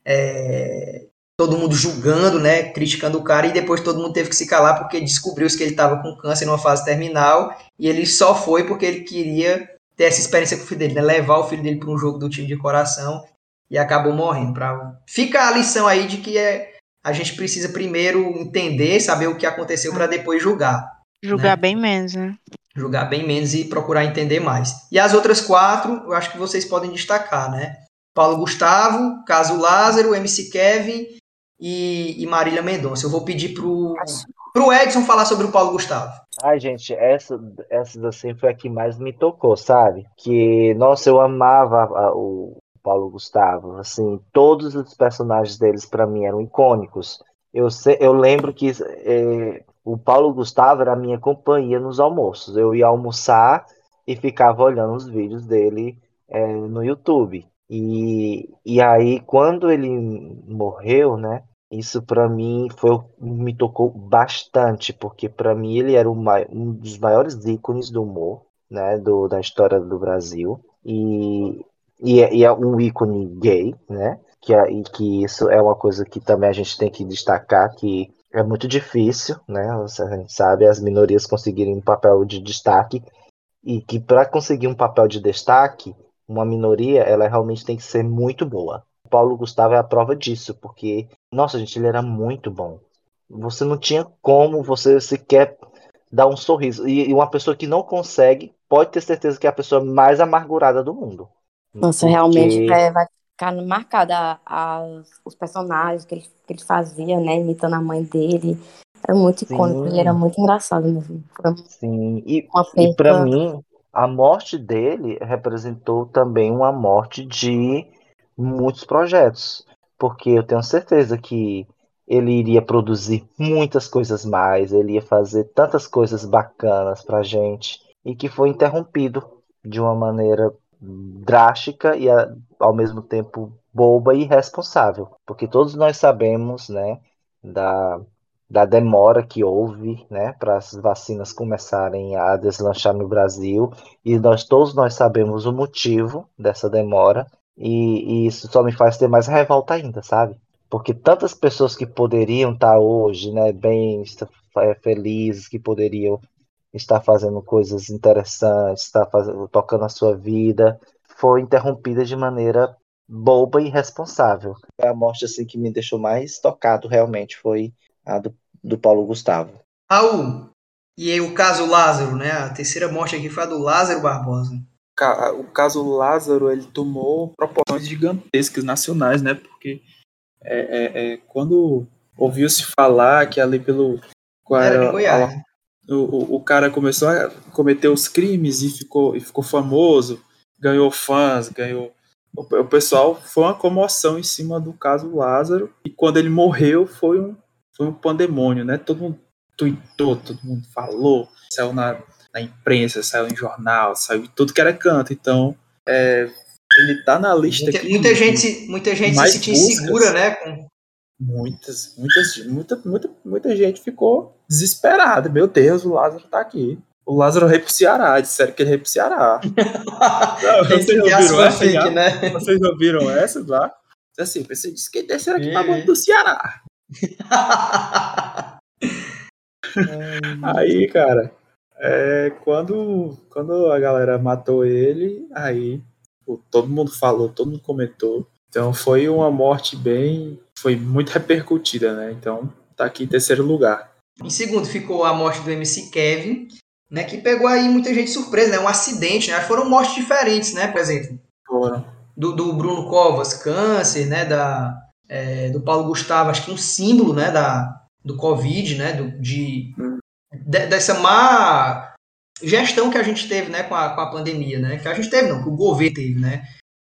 é, todo mundo julgando, né, criticando o cara e depois todo mundo teve que se calar porque descobriu-se que ele estava com câncer numa fase terminal e ele só foi porque ele queria ter essa experiência com o filho dele, né, levar o filho dele para um jogo do time de coração e acabou morrendo. Pra... Fica a lição aí de que é, a gente precisa primeiro entender, saber o que aconteceu para depois julgar. Julgar Né? bem menos, né? Julgar bem menos e procurar entender mais. E as outras quatro, eu acho que vocês podem destacar, né? Paulo Gustavo, Caso Lázaro, MC Kevin e, e Marília Mendonça. Eu vou pedir pro, pro Edson falar sobre o Paulo Gustavo. Ai, gente, essa, essa assim foi a que mais me tocou, sabe? Que, nossa, eu amava a- o Paulo Gustavo, assim, todos os personagens deles pra mim eram icônicos. Eu, eu lembro que eh, o Paulo Gustavo era a minha companhia nos almoços. Eu ia almoçar e ficava olhando os vídeos dele eh, no YouTube. E, e aí, quando ele morreu, né? Isso pra mim foi me tocou bastante, porque pra mim ele era um dos maiores ícones do humor, né, do, da história do Brasil. E, e, é, e é um ícone gay, né? Que, é, e que isso é uma coisa que também a gente tem que destacar, que é muito difícil, né? A gente sabe as minorias conseguirem um papel de destaque, e que para conseguir um papel de destaque, uma minoria, ela realmente tem que ser muito boa. Paulo Gustavo é a prova disso, porque, nossa, gente, ele era muito bom. Você não tinha como você sequer dar um sorriso. E, e uma pessoa que não consegue, pode ter certeza que é a pessoa mais amargurada do mundo. Nossa, Porque- realmente vai, vai ficar marcada a- a- os personagens que ele, que ele fazia, né? Imitando a mãe dele. Era muito icônico, Sim. ele era muito engraçado mesmo. Sim, e, e para mim, a morte dele representou também uma morte de muitos projetos, porque eu tenho certeza que ele iria produzir muitas coisas mais, ele ia fazer tantas coisas bacanas pra gente e que foi interrompido de uma maneira drástica e ao mesmo tempo boba e irresponsável, porque todos nós sabemos, né, da, da demora que houve, né, para as vacinas começarem a deslanchar no Brasil e nós todos nós sabemos o motivo dessa demora e, e isso só me faz ter mais revolta ainda, sabe? Porque tantas pessoas que poderiam estar hoje, né, bem é, felizes, que poderiam estar fazendo coisas interessantes, estar fazendo, tocando a sua vida, foi interrompida de maneira boba e irresponsável. A morte assim que me deixou mais tocado realmente foi a do, do Paulo Gustavo. Raul, e aí o caso Lázaro, né? A terceira morte aqui foi a do Lázaro Barbosa. O caso Lázaro ele tomou proporções gigantescas nacionais, né? Porque é, é, é, quando ouviu-se falar que ali pelo. Era, Goiás. A, o, o, cara começou a cometer os crimes e ficou, e ficou famoso, ganhou fãs, ganhou. O, o pessoal foi uma comoção em cima do caso Lázaro, e quando ele morreu foi um, foi um pandemônio, né? Todo mundo tweetou, todo mundo falou, saiu na, na imprensa, saiu em jornal, saiu de tudo que era canto. Então, é, ele tá na lista muita, aqui. Muita gente, muita gente se sentiu insegura, né? Com... Muitas, muitas, muita, muita, muita gente ficou desesperada. Meu Deus, o Lázaro tá aqui. O Lázaro veio pro Ceará, disseram que ele veio pro Ceará. Não, vocês ouviram essa? Fake, né? Vocês ouviram essa lá? Assim, você disse que desceram aqui é. pra do Ceará. aí, cara, é, quando, quando a galera matou ele, aí pô, todo mundo falou, todo mundo comentou. Então foi uma morte bem. Foi muito repercutida, né? Então tá aqui em terceiro lugar. Em segundo ficou a morte do MC Kevin, né? Que pegou aí muita gente surpresa, né? Um acidente, né? Foram mortes diferentes, né? Por exemplo. Foram. Do, do Bruno Covas, câncer, né? Da, é, do Paulo Gustavo, acho que um símbolo, né? Da, do Covid, né? Do, de, de, dessa má gestão que a gente teve, né? Com a, com a pandemia, né? Que a gente teve, não, que o governo teve, né?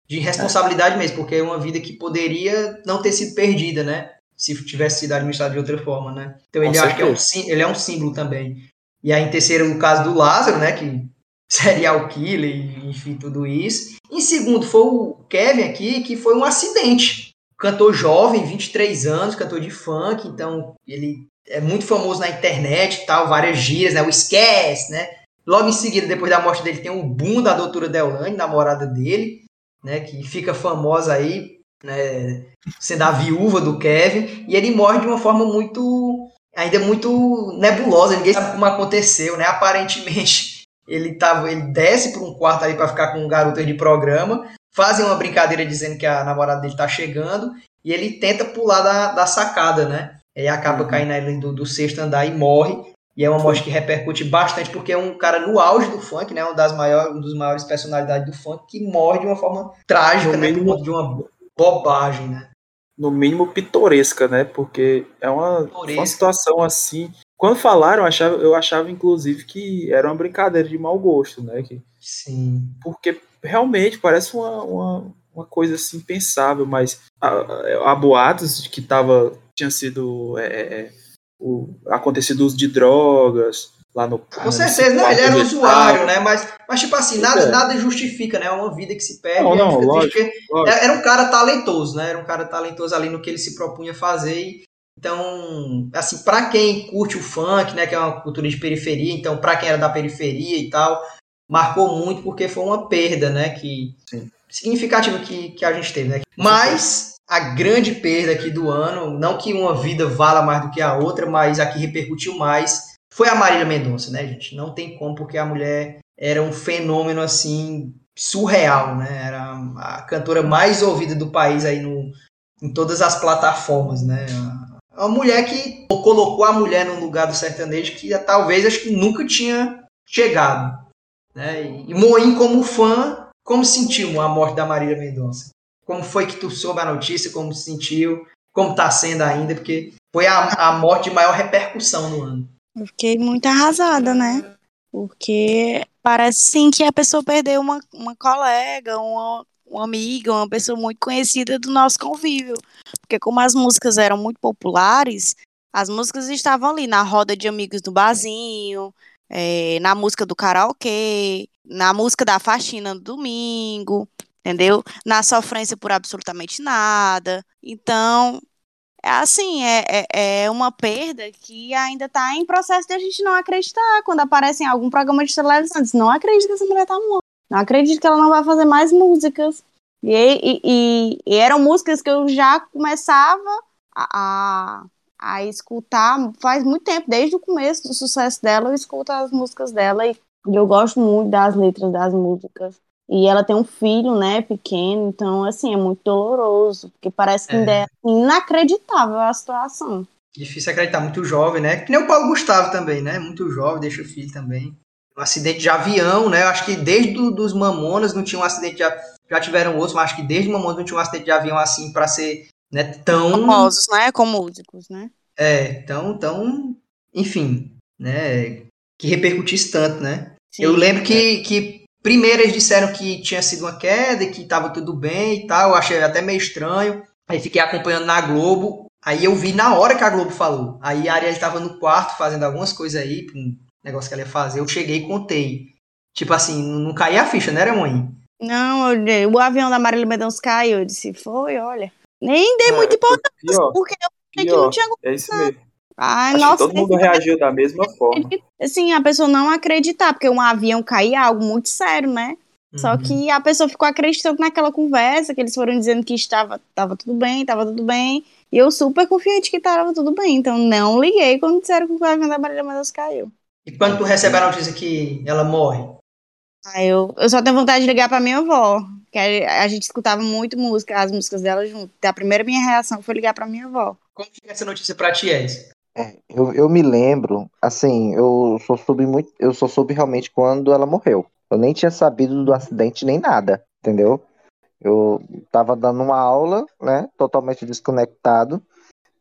De responsabilidade mesmo, porque é uma vida que poderia não ter sido perdida, né? Se tivesse sido administrada de outra forma, né? Então ele acho que é um, ele é um símbolo também. E aí, em terceiro, o caso do Lázaro, né? Que serial killer, enfim, tudo isso. Em segundo, foi o Kevin aqui, que foi um acidente. Cantor jovem, 23 anos, cantor de funk, então ele é muito famoso na internet e tal, várias gírias, né? O Esquece, né? Logo em seguida, depois da morte dele, tem o boom da doutora Deolane, namorada dele, né? Que fica famosa aí, né? Sendo a viúva do Kevin. E ele morre de uma forma muito. ainda muito nebulosa, ninguém sabe como aconteceu, né? Aparentemente, ele tava, ele desce para um quarto ali para ficar com um garoto de programa, fazem uma brincadeira dizendo que a namorada dele tá chegando, e ele tenta pular da, da sacada, né? E acaba uhum. caindo ali do, do sexto andar e morre. E é uma morte que repercute bastante, porque é um cara no auge do funk, né? Um, das maiores, um dos maiores personalidades do funk, que morre de uma forma trágica, né? Mínimo, de uma bobagem, né? No mínimo pitoresca, né? Porque é uma, uma situação assim. Quando falaram, eu achava, eu achava, inclusive, que era uma brincadeira de mau gosto, né? Que, Sim. Porque realmente parece uma, uma, uma coisa assim pensável, mas há, há boatos de que tava, tinha sido. É, é o, acontecido uso de drogas lá no. Com certeza, né? Ele era usuário, né? Mas, mas tipo assim, nada, é. nada justifica, né? É uma vida que se perde. Não, não, lógico, lógico. Era um cara talentoso, né? Era um cara talentoso ali no que ele se propunha fazer. Então, assim, para quem curte o funk, né? Que é uma cultura de periferia, então, para quem era da periferia e tal, marcou muito porque foi uma perda, né? Que. Sim. Significativa que, que a gente teve, né? Mas a grande perda aqui do ano, não que uma vida vala mais do que a outra, mas a que repercutiu mais foi a Marília Mendonça, né, gente? Não tem como, porque a mulher era um fenômeno assim surreal, né? Era a cantora mais ouvida do país aí no, em todas as plataformas, né? Uma mulher que colocou a mulher no lugar do sertanejo que talvez acho que nunca tinha chegado, né? E Moim como fã, como sentiu a morte da Marília Mendonça? Como foi que tu soube a notícia? Como sentiu? Como está sendo ainda? Porque foi a, a morte de maior repercussão no ano. Eu fiquei muito arrasada, né? Porque parece sim que a pessoa perdeu uma, uma colega, uma, uma amiga, uma pessoa muito conhecida do nosso convívio. Porque como as músicas eram muito populares, as músicas estavam ali na roda de amigos do barzinho, é, na música do karaokê, na música da faxina no domingo, entendeu? Na sofrência por absolutamente nada. Então, é assim, é, é, é uma perda que ainda está em processo de a gente não acreditar. Quando aparece em algum programa de televisão, diz, não acredito que essa mulher está morta. Não acredito que ela não vai fazer mais músicas. E, e, e, e eram músicas que eu já começava a, a, a, escutar faz muito tempo, desde o começo do sucesso dela, eu escuto as músicas dela e eu gosto muito das letras das músicas. E ela tem um filho, né, pequeno, então, assim, é muito doloroso, porque parece que é. é inacreditável a situação. Difícil acreditar, muito jovem, né? Que nem o Paulo Gustavo também, né? Muito jovem, deixa o filho também. Um acidente de avião, né? Eu acho que desde do, dos Mamonas não tinha um acidente de avião. Já tiveram outros, mas acho que desde Mamonas não tinha um acidente de avião assim para ser né, tão. Famosos, né? Com músicos, né? É, tão, tão. Enfim, né? Que repercutisse tanto, né? Sim, eu lembro que, que Primeiro eles disseram que tinha sido uma queda e que estava tudo bem e tal. Eu achei até meio estranho. Aí fiquei acompanhando na Globo. Aí eu vi na hora que a Globo falou. Aí a Ariel estava no quarto fazendo algumas coisas aí, um negócio que ela ia fazer. Eu cheguei e contei. Tipo assim, não caía a ficha, né, era mãe? Não, eu, o avião da Marília Mendonça caiu. Eu disse, foi, olha. Nem dei ah, muita importância, porque eu achei que não tinha acontecido. É isso mesmo. Ai, Acho nossa, todo mundo reagiu da mesma forma. Assim, a pessoa não acreditar, porque um avião cair é algo muito sério, né? Uhum. Só que a pessoa ficou acreditando naquela conversa, que eles foram dizendo que estava, estava tudo bem, estava tudo bem. E eu super confiante que estava tudo bem. Então não liguei quando disseram que o avião da Marília Mendonça caiu. E quando tu recebe a notícia que ela morre? Ah, eu, eu só tenho vontade de ligar pra minha avó. Que a, a gente escutava muito música, as músicas dela junto. A primeira minha reação foi ligar pra minha avó. Como que essa notícia pra ti, Ed? É, eu, eu me lembro, assim, eu só soube muito, eu só soube realmente quando ela morreu. Eu nem tinha sabido do acidente nem nada, entendeu? Eu tava dando uma aula, né, totalmente desconectado.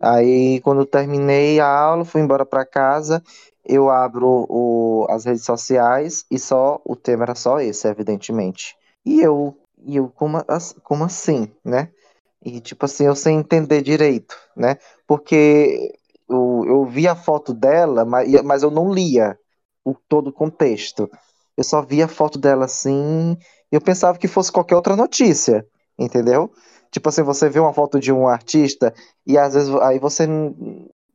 Aí, quando eu terminei a aula, fui embora para casa, eu abro o, as redes sociais e só o tema era só esse, evidentemente. E eu, e eu como, como assim, né? E tipo assim, eu sem entender direito, né? Porque eu, eu vi a foto dela, mas, mas eu não lia o, todo o contexto. Eu só via a foto dela assim, eu pensava que fosse qualquer outra notícia, entendeu? Tipo assim, você vê uma foto de um artista e às vezes aí você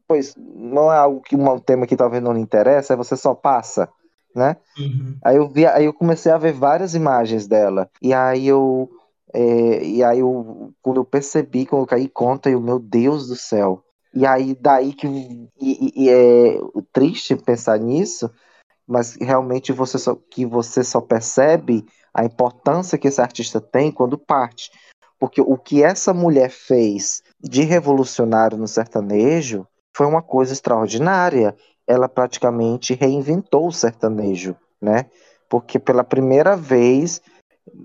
pois não é algo que um tema que talvez não lhe interessa, aí você só passa, né? Uhum. Aí eu vi, aí eu comecei a ver várias imagens dela e aí eu é, e aí eu, quando eu percebi, quando eu caí conta, eu, meu Deus do céu, e aí, daí que. E, e, é triste pensar nisso, mas realmente você só, que você só percebe a importância que esse artista tem quando parte. Porque o que essa mulher fez de revolucionário no sertanejo foi uma coisa extraordinária. Ela praticamente reinventou o sertanejo, né? Porque pela primeira vez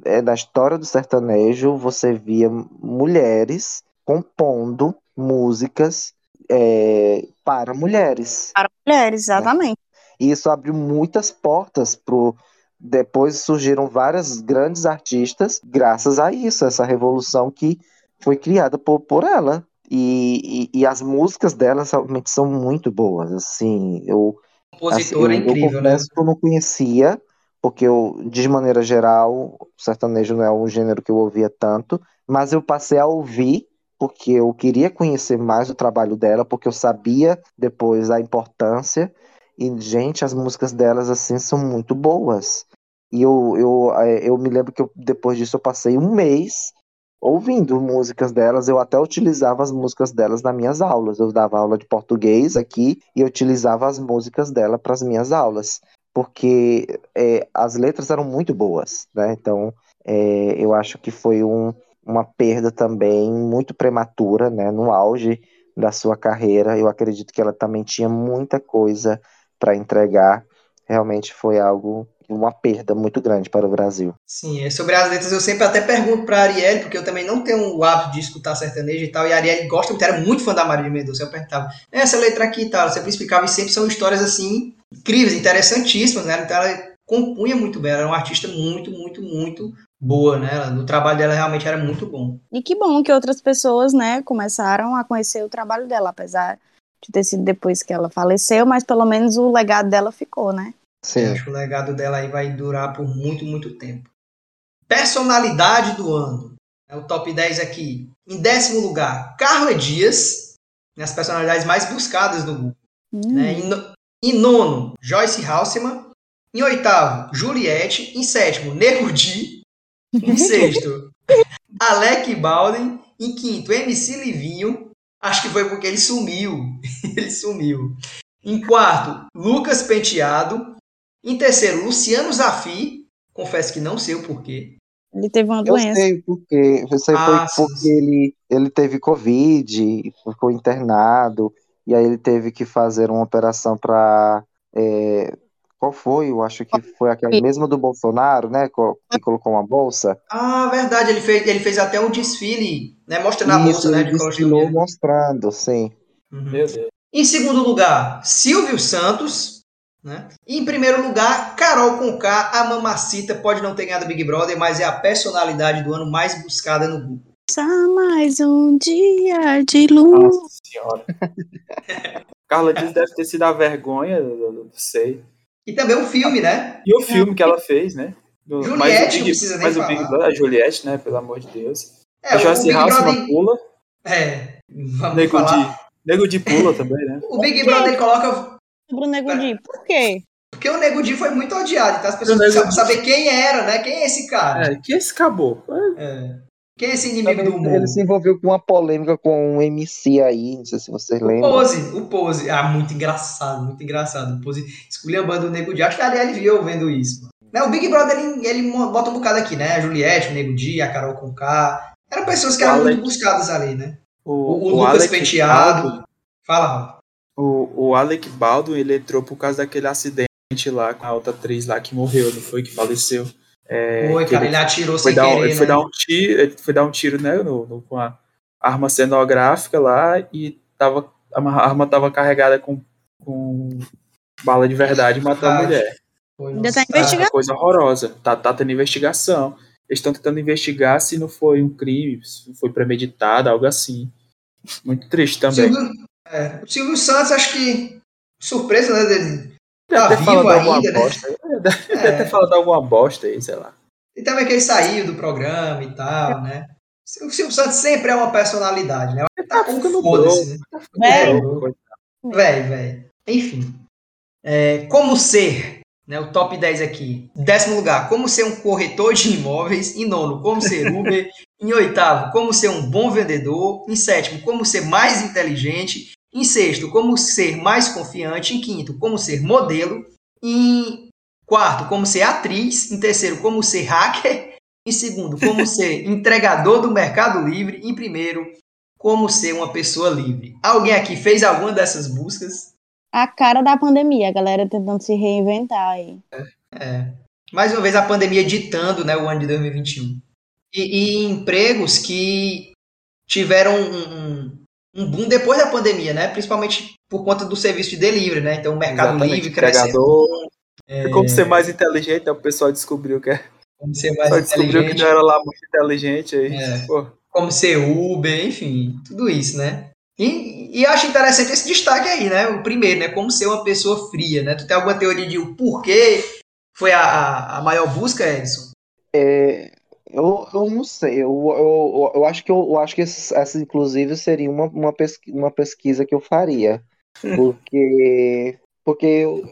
é, na história do sertanejo você via mulheres compondo músicas é, para mulheres. Para mulheres, exatamente. Né? E isso abriu muitas portas pro. Depois surgiram várias grandes artistas graças a isso, essa revolução que foi criada por, por ela. E, e, e as músicas dela realmente são muito boas. Assim, eu. Compositora assim, incrível, eu né? Eu não conhecia, porque eu, de maneira geral, o sertanejo não é um gênero que eu ouvia tanto, mas eu passei a ouvir porque eu queria conhecer mais o trabalho dela, porque eu sabia depois a importância. E, gente, as músicas delas, assim, são muito boas. E eu, eu, é, eu me lembro que eu, depois disso eu passei um mês ouvindo músicas delas. Eu até utilizava as músicas delas nas minhas aulas. Eu dava aula de português aqui e eu utilizava as músicas dela para as minhas aulas. Porque é, as letras eram muito boas, né? Então, é, eu acho que foi um, uma perda também muito prematura, né, no auge da sua carreira. Eu acredito que ela também tinha muita coisa para entregar. Realmente foi algo uma perda muito grande para o Brasil. Sim, é sobre as letras eu sempre até pergunto para a porque eu também não tenho o hábito de escutar sertanejo e tal, e a Arielle gosta muito, era muito fã da Marília Mendonça, eu perguntava, essa letra aqui e tal, ela sempre explicava, e sempre são histórias assim, incríveis, interessantíssimas, né, então ela compunha muito bem, ela era uma artista muito, muito, muito boa, né? O trabalho dela realmente era muito bom. E que bom que outras pessoas, né, começaram a conhecer o trabalho dela, apesar de ter sido depois que ela faleceu, mas pelo menos o legado dela ficou, né? Sim. acho que o legado dela aí vai durar por muito, muito tempo. Personalidade do ano. É o top 10 aqui. Em décimo lugar, Carla Dias, né, as personalidades mais buscadas do Google. Hum. Né? Em, no- em nono, Joyce Halseman. Em oitavo, Juliette. Em sétimo, Nego Di. Em sexto, Alec Baldwin. Em quinto, MC Livinho. Acho que foi porque ele sumiu. ele sumiu. Em quarto, Lucas Penteado. Em terceiro, Luciano Zafi. Confesso que não sei o porquê. Ele teve uma Eu doença. sei porque, eu sei Ah, foi porque sim. ele, ele teve Covid, ficou internado, e aí ele teve que fazer uma operação para. Qual foi? Eu acho que foi aquela mesma do Bolsonaro, né? Que colocou uma bolsa. Ah, verdade. Ele fez, ele fez até um desfile, né? Mostrando a bolsa, né? ele De desfilou mostrando, sim. Uhum. Meu Deus. Em segundo lugar, Silvio Santos. Né? E em primeiro lugar, Carol Conká, a mamacita. Pode não ter ganhado Big Brother, mas é a personalidade do ano mais buscada no Google. Só mais um dia de luz. Nossa senhora. Carla Dias deve ter sido a vergonha, eu não sei. E também um filme, né? E o filme que ela fez, né? Do- Juliette, mas o não Big, precisa nem mas o. Big Brother, a Juliette, né? Pelo amor de Deus. É, a o Joyce Brother. pula. É, vamos Nego falar. de, Nego de pula também, né? O Big Brother ele coloca. Bruno Nego Di, por quê? Porque o Nego Di foi muito odiado, então as pessoas O precisavam saber quem era, né? Quem é esse cara? É, que esse acabou. É. Quem é esse inimigo Também do humor? ele se envolveu com uma polêmica com um MC aí, não sei se vocês O lembram. Pose, o Pose. Ah, muito engraçado, muito engraçado. O Pose esculhambando o Nego Di. Acho que a Arielle viu vendo isso. mano. Né, o Big Brother, ele, ele mo- bota um bocado aqui, né? A Juliette, o Nego Di, a Carol Conká. Eram pessoas que eram O muito buscadas ali, né? O, O, o Lucas Alec Penteado. Baldwin- Fala, Rafa. o, o Alec Baldwin, ele entrou por causa daquele acidente lá com a outra atriz lá que morreu, não foi? Que faleceu. É, Oi, cara, ele ele atirou foi sem dar, um- querer, ele foi né? dar um tiro, ele foi dar um tiro, né, no, no- com a arma cenográfica lá e tava, a arma tava carregada com, com bala de verdade e matou a mulher. Foi, Ainda tá investigando. Uma coisa horrorosa. Tá, tá tendo investigação. Eles estão tentando investigar se não foi um crime, se foi premeditado, algo assim. Muito triste também. Silvio, é, o Silvio Santos, acho que. Surpresa, né? Dele. Tá vivo ainda, né? bosta. Aí. Deve, É. ter falado alguma bosta aí, sei lá. E também que ele saiu do programa e tal, né? O Silvio Santos sempre é uma personalidade, né? Tá com ficando foda-se, né? É. Louco. Véi, véi. Enfim. É, como ser, né? O top 10 aqui. Décimo lugar, como ser um corretor de imóveis. Em nono, como ser Uber. em oitavo, como ser um bom vendedor. Em sétimo, como ser mais inteligente. Em sexto, como ser mais confiante. Em quinto, como ser modelo. Em quarto, como ser atriz. Em terceiro, como ser hacker. Em segundo, como ser entregador do Mercado Livre. Em primeiro, como ser uma pessoa livre. Alguém aqui fez alguma dessas buscas? A cara da pandemia, a galera tentando se reinventar aí. É. Mais uma vez a pandemia ditando né, o ano de 2021. E, e empregos que tiveram um, um, um boom depois da pandemia, né? Principalmente por conta do serviço de delivery, né? Então o Mercado Exatamente, Livre crescendo. Entregador. É como ser mais inteligente, aí o pessoal descobriu que, é- Como ser mais só descobriu que inteligente. não era lá muito inteligente aí. É. Pô, como ser Uber, enfim, tudo isso, né? E, e acho interessante esse destaque aí, né? O primeiro, né? Como ser uma pessoa fria, né? Tu tem alguma teoria de o porquê foi a, a, a maior busca, Edson? É, eu, eu não sei, eu, eu, eu acho que eu, eu acho que essa inclusive seria uma, uma, pesqui- uma pesquisa que eu faria. Porque, porque eu,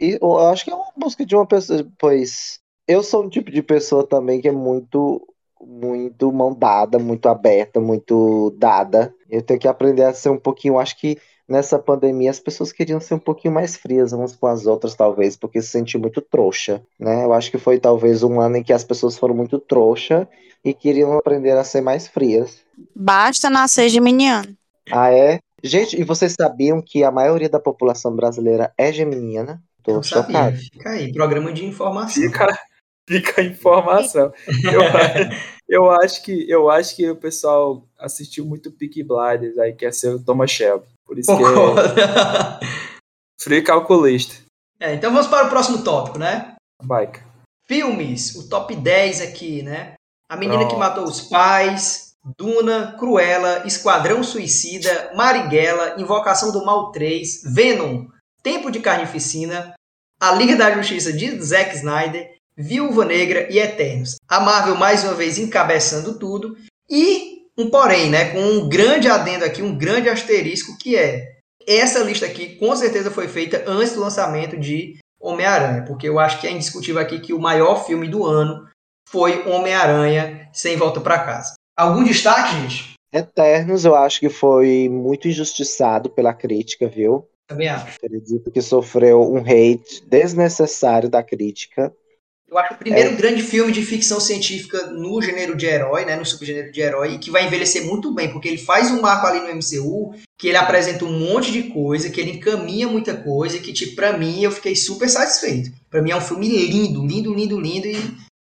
eu, acho que é uma busca de uma pessoa, pois eu sou um tipo de pessoa também que é muito, muito mão dada, muito aberta, muito dada. Eu tenho que aprender a ser um pouquinho, acho que nessa pandemia as pessoas queriam ser um pouquinho mais frias umas com as outras, talvez, porque se sentiu muito trouxa, né? Eu acho que foi talvez um ano em que as pessoas foram muito trouxa e queriam aprender a ser mais frias. Basta nascer geminiano. Ah, é? Gente, e vocês sabiam que a maioria da população brasileira é geminiana? Tô Não sabia. chocado. Fica aí, programa de informação. Fica, fica a informação. Eu, eu, acho que, eu acho que o pessoal assistiu muito Peaky Blinders, aí quer ser o Thomas Shelby. Por isso que é frio e calculista. É, então vamos para o próximo tópico, né? Bike. Filmes, o top 10 aqui, né? A Menina que Pronto. Matou os Pais, Duna, Cruella, Esquadrão Suicida, Marighella, Invocação do Mal 3, Venom, Tempo de Carnificina, A Liga da Justiça de Zack Snyder, Viúva Negra e Eternos. A Marvel mais uma vez encabeçando tudo e um porém, né, com um grande adendo aqui, um grande asterisco que é essa lista aqui com certeza foi feita antes do lançamento de Homem-Aranha, porque eu acho que é indiscutível aqui que o maior filme do ano foi Homem-Aranha Sem Volta para Casa. Algum destaque, gente? Eternos, eu acho que foi muito injustiçado pela crítica, viu? Também acho. Acredito que sofreu um hate desnecessário da crítica. Eu acho o primeiro grande filme de ficção científica no gênero de herói, né, no subgênero de herói, e que vai envelhecer muito bem, porque ele faz um marco ali no MCU, que ele apresenta um monte de coisa, que ele encaminha muita coisa, que, tipo, pra mim, eu fiquei super satisfeito. Pra mim é um filme lindo, lindo, lindo, lindo, e,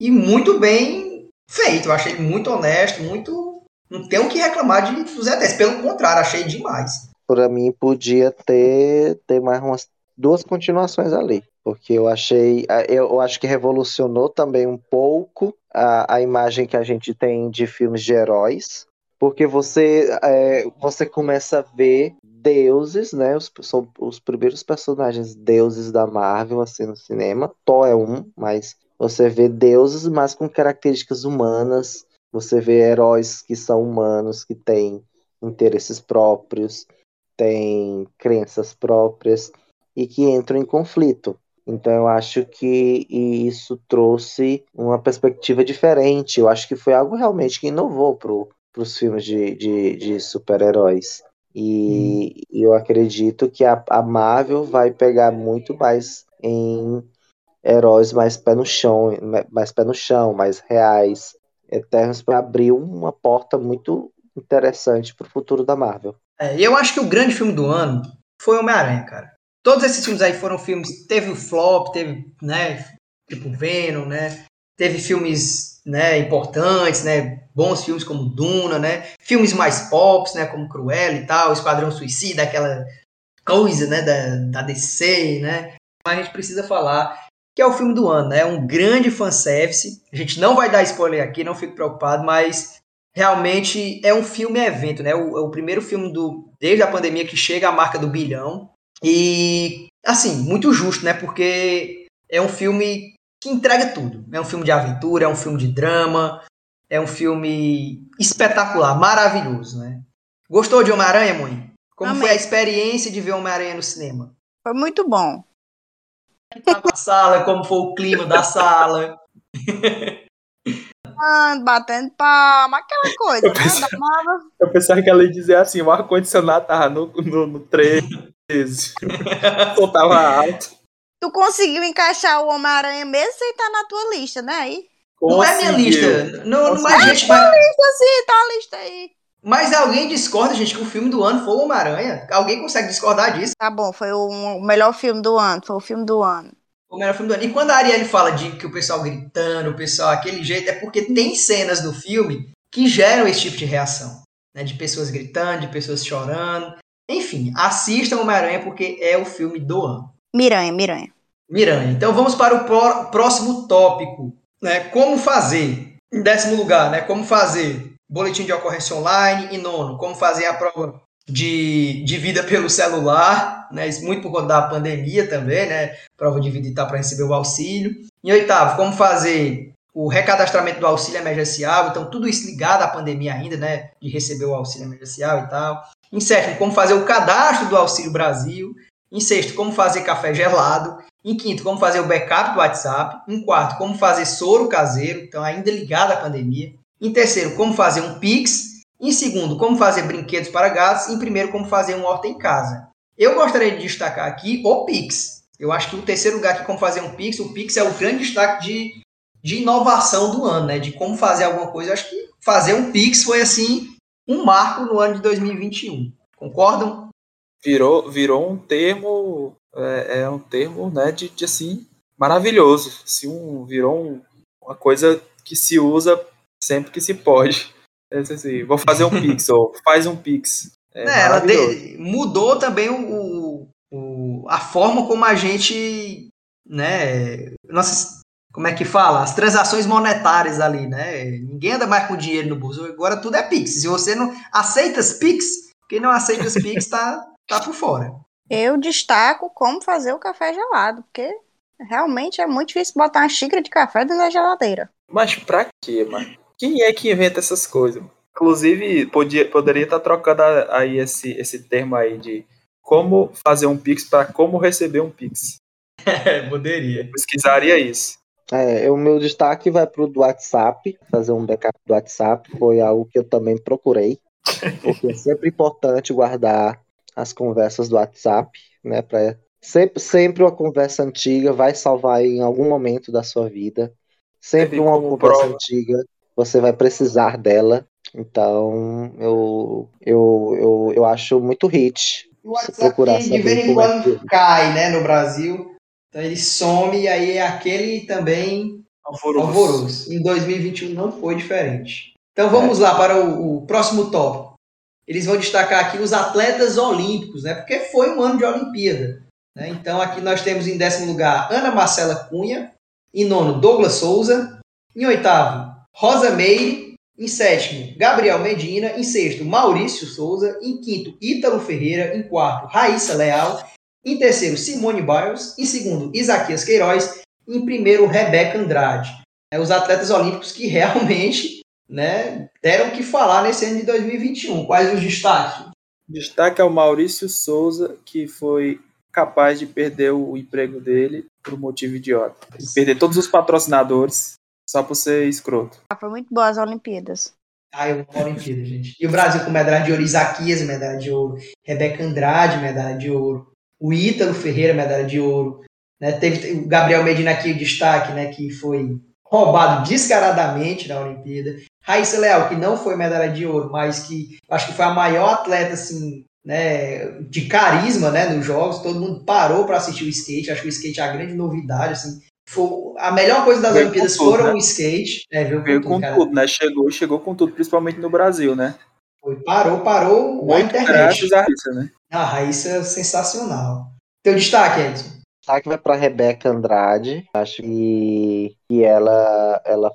e muito bem feito. Eu achei muito honesto, muito... Não tenho o que reclamar de, dos Eternos, pelo contrário, achei demais. Pra mim, podia ter, ter mais umas duas continuações ali. Porque eu achei. Eu acho que revolucionou também um pouco a, a imagem que a gente tem de filmes de heróis. Porque você, é, você começa a ver deuses, né? Os, são os primeiros personagens deuses da Marvel, assim, no cinema. Thor é um, mas você vê deuses, mas com características humanas. Você vê heróis que são humanos, que têm interesses próprios, têm crenças próprias e que entram em conflito. Então eu acho que isso trouxe uma perspectiva diferente. Eu acho que foi algo realmente que inovou para os filmes de, de, de super-heróis. E eu acredito que a, a Marvel vai pegar muito mais em heróis mais pé no chão, mais pé no chão, mais reais, eternos para abrir uma porta muito interessante para o futuro da Marvel. É, eu acho que o grande filme do ano foi Homem-Aranha, cara. Todos esses filmes aí foram filmes. Teve o flop, teve, né? Tipo Venom, né? Teve filmes, né? Importantes, né? Bons filmes como Duna, né? Filmes mais pops, né? Como Cruella e tal, Esquadrão Suicida, aquela coisa, né? Da, da DC, né? Mas a gente precisa falar que é o filme do ano, né? É um grande fanservice. A gente não vai dar spoiler aqui, não fique preocupado, mas realmente é um filme evento, né? O, é o primeiro filme do desde a pandemia que chega à marca do bilhão. E, assim, muito justo, né? Porque é um filme que entrega tudo. É um filme de aventura, é um filme de drama, é um filme espetacular, maravilhoso, né? Gostou de Homem-Aranha, mãe? Como Amei. foi a experiência de ver Homem-Aranha no cinema? Foi muito bom. Tá na sala, como foi o clima da sala. Ah, batendo palma, aquela coisa, Eu né? Marvel. Eu pensava que ela ia dizer assim, o ar-condicionado tava no, no, no 13. Soltava alto. Tu conseguiu encaixar o Homem-Aranha mesmo sem estar na tua lista, né? Aí. Não é minha lista. Não, não, Conseguiu. mas, gente, mas, Lista sim, tá a lista aí. mas alguém discorda, gente, que o filme do ano foi o Homem-Aranha. Alguém consegue discordar disso? Tá bom, foi o melhor filme do ano, foi o filme do ano. O melhor filme do ano. E quando a Arielle fala de que o pessoal gritando, o pessoal aquele jeito, é porque tem cenas do filme que geram esse tipo de reação. Né? De pessoas gritando, de pessoas chorando. Enfim, assistam Homem-Aranha porque é o filme do ano. Miranha, Miranha. Miranha. Então vamos para o pró- próximo tópico. Né? Como fazer? Em décimo lugar, né? Como fazer boletim de ocorrência online. E nono, como fazer a prova de, de vida pelo celular. Né? Isso muito por conta da pandemia também, né? Prova de vida e tal para receber o auxílio. Em oitavo, como fazer o recadastramento do auxílio emergencial. Então, tudo isso ligado à pandemia ainda, né? De receber o auxílio emergencial e tal. Em sétimo, como fazer o cadastro do Auxílio Brasil. Em sexto, como fazer café gelado. Em quinto, como fazer o backup do WhatsApp. Em quarto, como fazer soro caseiro, então ainda ligado à pandemia. Em terceiro, como fazer um Pix. Em segundo, como fazer brinquedos para gatos. Em primeiro, como fazer um horta em casa. Eu gostaria de destacar aqui o Pix. Eu acho que o terceiro lugar aqui, como fazer um Pix, o Pix é o grande destaque de, de inovação do ano, né? De como fazer alguma coisa. Eu acho que fazer um Pix foi, assim, um marco no ano de 2021. Concordam? Virou, virou um termo, é, é um termo, né, de, de, assim, maravilhoso. Assim, um, virou um, uma coisa que se usa sempre que se pode. É assim, vou fazer um pix, ou faz um pix. É, É, ela de- mudou também o, o, a forma como a gente, né, nossas, como é que fala? As transações monetárias ali, né? Ninguém anda mais com dinheiro no bolso. Agora tudo é Pix. Se você não aceita as Pix, quem não aceita as Pix tá, tá por fora. Eu destaco como fazer o café gelado, porque realmente é muito difícil botar uma xícara de café dentro da geladeira. Mas pra quê, mano? Quem é que inventa essas coisas? Inclusive, podia, poderia estar trocando aí esse, esse termo aí de como fazer um Pix para como receber um Pix. É, poderia. Pesquisaria isso. É, o meu destaque vai pro do WhatsApp, fazer um backup do WhatsApp, foi algo que eu também procurei, porque é sempre importante guardar as conversas do WhatsApp, né, para sempre, sempre uma conversa antiga vai salvar em algum momento da sua vida. Sempre uma conversa prova. antiga, você vai precisar dela. Então, eu, eu, eu, eu acho muito hit. O Se WhatsApp procurar de saber vez em é quando que- cai, né, no Brasil. Então ele some e aí é aquele também Alvoroço. alvoroço. Em 2021 não foi diferente. Então vamos lá para o, o próximo tópico. Eles vão destacar aqui os atletas olímpicos, né? Porque foi um ano de Olimpíada. né? Então aqui nós temos em décimo lugar Ana Marcela Cunha, em nono Douglas Souza, em oitavo Rosa Meire, em sétimo Gabriel Medina, em sexto Maurício Souza, em quinto Ítalo Ferreira, em quarto Raíssa Leal, em terceiro Simone Biles, em segundo Isaquias Queiroz, em primeiro Rebeca Andrade. É, os atletas olímpicos que realmente né, deram o que falar nesse ano de 2021. Quais os destaques? Destaque ao Maurício Souza, que foi capaz de perder o emprego dele por motivo idiota. Perder todos os patrocinadores só por ser escroto. Ah, Foi muito boa as Olimpíadas. Ah, eu amo a Olimpíada, gente. E o Brasil com medalha de ouro, Isaquias, medalha de ouro, Rebeca Andrade, medalha de ouro, o Ítalo Ferreira, medalha de ouro. Né? Teve o Gabriel Medina aqui, o destaque, né, que foi roubado descaradamente na Olimpíada. Raíssa Leal, que não foi medalha de ouro, mas que acho que foi a maior atleta, assim, né, de carisma, né, nos jogos. Todo mundo parou para assistir o skate. Acho que o skate é a grande novidade, assim. Foi a melhor coisa das Veio Olimpíadas tudo, foram né? o skate. É, veio com Veio tudo, com cara. tudo, né? Chegou, chegou com tudo, principalmente no Brasil, né? Foi, parou, parou a Muito internet. graças a isso, né? A Raíssa é sensacional. Teu destaque, Edson. destaque vai para Rebeca Andrade. Acho que, que ela, ela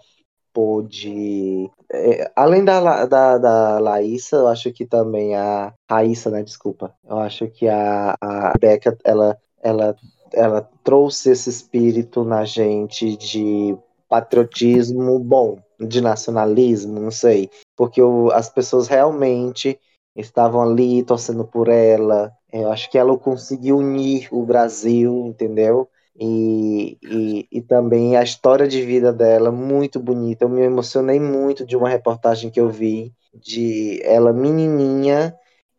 pôde. é, além da, da, da Laíssa, eu acho que também a Raíssa, né? Desculpa. Eu acho que a, a Rebeca, ela, ela, ela trouxe esse espírito na gente de patriotismo bom, de nacionalismo, não sei. Porque o- as pessoas realmente estavam ali torcendo por ela. Eu acho que ela conseguiu unir o Brasil, entendeu? E, e, e também a história de vida dela, muito bonita. Eu me emocionei muito de uma reportagem que eu vi de ela menininha,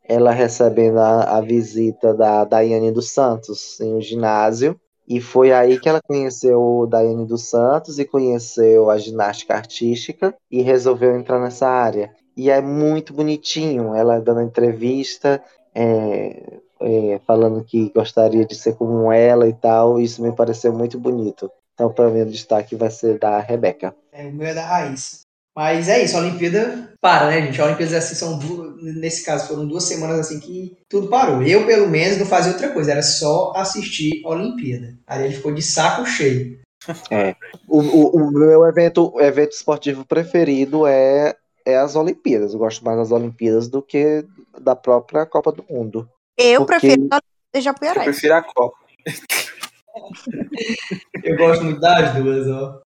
ela recebendo a, a visita da Daiane dos Santos em um ginásio. E foi aí que ela conheceu o Daiane dos Santos e conheceu a ginástica artística e resolveu entrar nessa área. E é muito bonitinho, ela dando entrevista, é, é, falando que gostaria de ser como ela e tal. Isso me pareceu muito bonito. Então, para mim, o destaque vai ser da Rebeca. É, o meu é da Raíssa. Mas é isso, a Olimpíada para, né, gente? A Olimpíada assim são duas, nesse caso foram duas semanas assim que tudo parou. Eu, pelo menos, não fazia outra coisa, era só assistir a Olimpíada. Aí ele ficou de saco cheio. O, o, o meu evento, evento esportivo preferido é, é as Olimpíadas. Eu gosto mais das Olimpíadas do que da própria Copa do Mundo. Eu Porque- prefiro a Olimpíada de Eu prefiro a Copa. Eu gosto muito das duas, ó.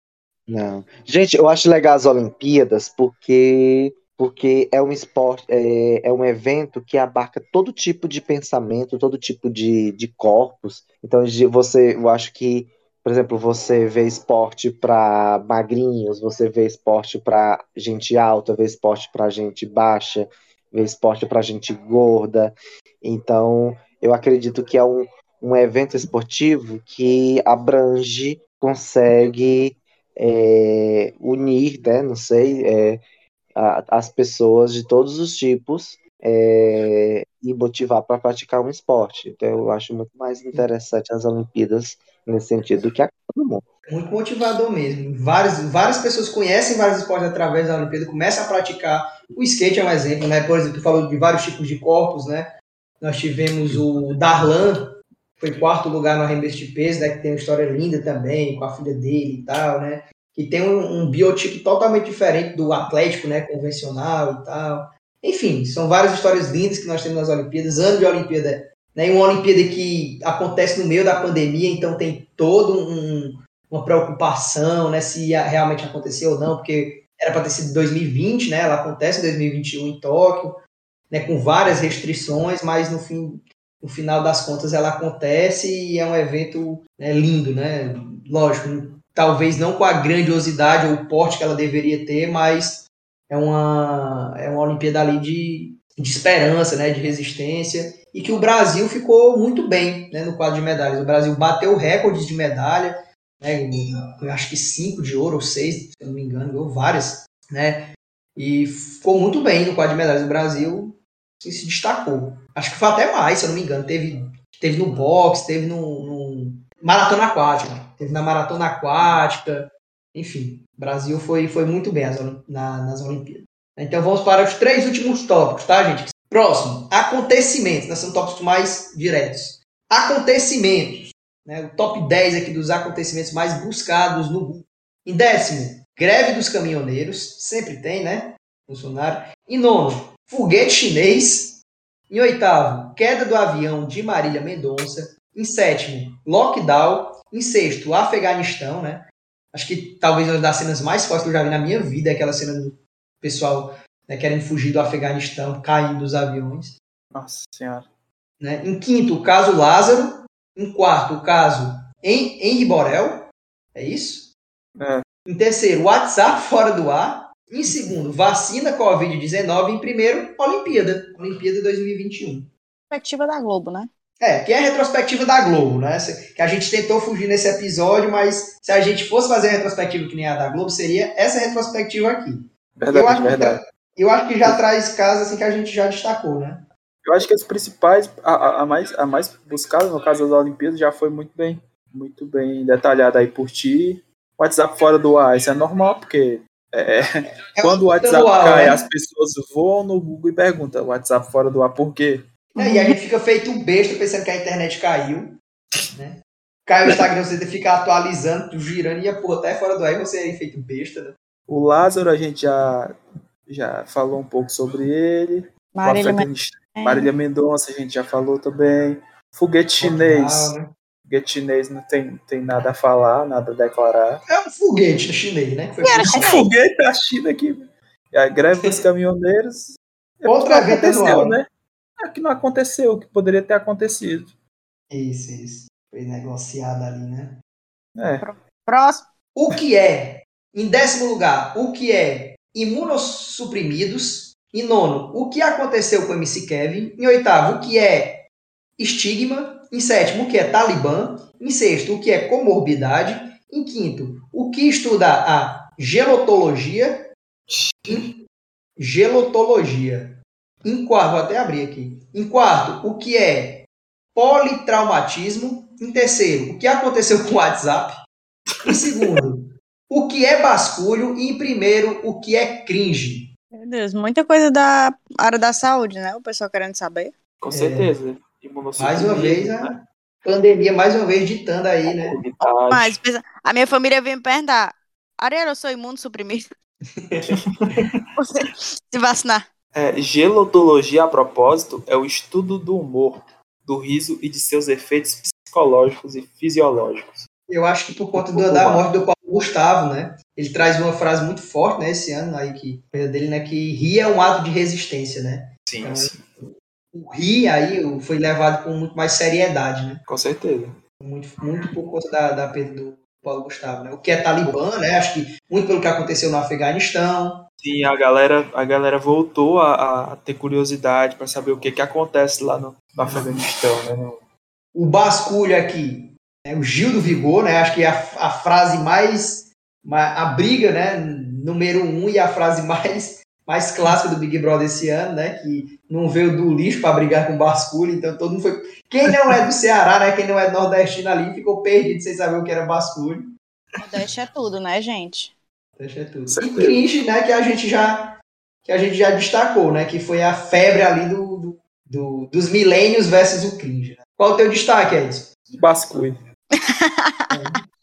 Não. Gente, eu acho legal as Olimpíadas porque porque é um esporte, é, é um evento que abarca todo tipo de pensamento, todo tipo de, de corpos. Então, você, eu acho que, por exemplo, você vê esporte para magrinhos, você vê esporte para gente alta, vê esporte para gente baixa, vê esporte para gente gorda. Então, eu acredito que é um, um evento esportivo que abrange, consegue é, unir, né, não sei, é, a- as pessoas de todos os tipos é, e motivar para praticar um esporte. Então, eu acho muito mais interessante as Olimpíadas nesse sentido do que a Copa do Mundo. Muito motivador mesmo. Várias, várias pessoas conhecem vários esportes através da Olimpíada, começam a praticar. O skate é um exemplo, né? Por exemplo, tu falou de vários tipos de corpos, né? Nós tivemos o Darlan, foi quarto lugar no arremesso de peso, né? Que tem uma história linda também, com a filha dele e tal, né? Que tem um, um biotipo totalmente diferente do Atlético, né? Convencional e tal. Enfim, são várias histórias lindas que nós temos nas Olimpíadas. Ano de Olimpíada, né? Uma Olimpíada que acontece no meio da pandemia, então tem todo um, uma preocupação, né? Se realmente aconteceu ou não, porque era para ter sido 2020, né? Ela acontece em 2021 em Tóquio, né? Com várias restrições, mas no fim, no final das contas ela acontece e é um evento né, lindo, né? Lógico, talvez não com a grandiosidade ou o porte que ela deveria ter, mas é uma, é uma Olimpíada ali de, de esperança, né, de resistência, e que o Brasil ficou muito bem né, no quadro de medalhas. O Brasil bateu recordes de medalha, né, acho que cinco de ouro ou seis, se não me engano, ganhou várias, né, e ficou muito bem no quadro de medalhas. O Brasil assim, se destacou. Acho que foi até mais, se eu não me engano. Teve, teve no boxe, teve no, no maratona aquática, teve na maratona aquática, enfim, o Brasil foi, foi muito bem na, nas Olimpíadas. Então vamos para os três últimos tópicos, tá, gente? Próximo, acontecimentos, né? são tópicos mais diretos. Acontecimentos, né? o top 10 aqui dos acontecimentos mais buscados no Google. Em décimo, greve dos caminhoneiros, sempre tem, né? Bolsonaro. Em nono, foguete chinês. Em oitavo, queda do avião de Marília Mendonça. Em sétimo, lockdown. Em sexto, Afeganistão, né? Acho que talvez uma das cenas mais fortes que eu já vi na minha vida é aquela cena do pessoal né, querendo fugir do Afeganistão, caindo dos aviões. Nossa Senhora. Né? Em quinto, o caso Lázaro. Em quarto, o caso Henri Borel. É isso? É. Em terceiro, WhatsApp fora do ar. Em segundo, vacina Covid-19. Em primeiro, Olimpíada. Olimpíada 2021. Perspectiva da Globo, né? É, que é a retrospectiva da Globo, né? Que a gente tentou fugir nesse episódio, mas se a gente fosse fazer a retrospectiva que nem a da Globo, seria essa retrospectiva aqui. Verdade, eu acho verdade. Que, eu acho que já traz casos assim que a gente já destacou, né? Eu acho que as principais, a, a, mais, a mais buscada, no caso das Olimpíadas, já foi muito bem, muito bem detalhada aí por ti. WhatsApp fora do ar, isso é normal, porque é, é quando o WhatsApp uau, cai, né? as pessoas voam no Google e perguntam WhatsApp fora do ar por quê? É, e a gente fica feito um besta pensando que a internet caiu, né? Cai o Instagram, você fica atualizando, girando e a porra até fora do ar e você aí feito besta, né? O Lázaro, a gente já, já falou um pouco sobre ele. Marília Marília Mendonça, a gente já falou também. Foguete chinês. Né? Foguete chinês não tem, tem nada a falar, nada a declarar. É um foguete chinês, né? Foi era O chinês. foguete da China aqui. E a greve dos caminhoneiros. é Outro porque não evento aconteceu, né? É que não aconteceu, o que poderia ter acontecido. Isso, isso. Foi negociado ali, né? É. Próximo. O que é, em décimo lugar, o que é imunossuprimidos. Em nono, o que aconteceu com o MC Kevin. Em oitavo, o que é estigma. Em sétimo, o que é talibã. Em sexto, o que é comorbidade. Em quinto, o que estuda a gelotologia. Em gelotologia. Em quarto, vou até abrir aqui. Em quarto, o que é politraumatismo. Em terceiro, o que aconteceu com o WhatsApp. Em segundo, o que é basculho. E em primeiro, o que é cringe. Meu Deus, muita coisa da área da saúde, né? O pessoal querendo saber. Com certeza. Mais uma vez, a pandemia, mais uma vez, ditando aí, né? Mas a minha família veio me perguntar: Ariel, eu sou imunossuprimido? Você se vacinar. É, gelotologia, a propósito, é o estudo do humor, do riso e de seus efeitos psicológicos e fisiológicos. Eu acho que por conta do- da morte do Paulo Gustavo, né? Ele traz uma frase muito forte, né? Esse ano aí que coisa dele, né? Que rir é um ato de resistência, né? Sim, Então, sim, O rir aí foi levado com muito mais seriedade, né? com certeza. Muito, muito por conta da, da perda do Paulo Gustavo, né? O que é Talibã, né? Acho que muito pelo que aconteceu no Afeganistão. Sim, a galera, a galera voltou a, a ter curiosidade para saber o que, que acontece lá no, no Afeganistão, né? O basculho aqui, né? o Gil do Vigor, né? Acho que é a, a frase mais, ma- a briga, né? Número um e a frase mais, mais clássica do Big Brother esse ano, né? Que não veio do lixo para brigar com o basculho, então todo mundo foi. Quem não é do Ceará, né? Quem não é nordestino ali ficou perdido sem saber o que era basculho. Nordeste é tudo, né, gente? Deixa tudo. E Certeza. cringe, né? Que a gente já que a gente já destacou, né? Que foi a febre ali do, do, do- dos milênios versus o cringe. Né? Qual o teu destaque, Edson? Bascui.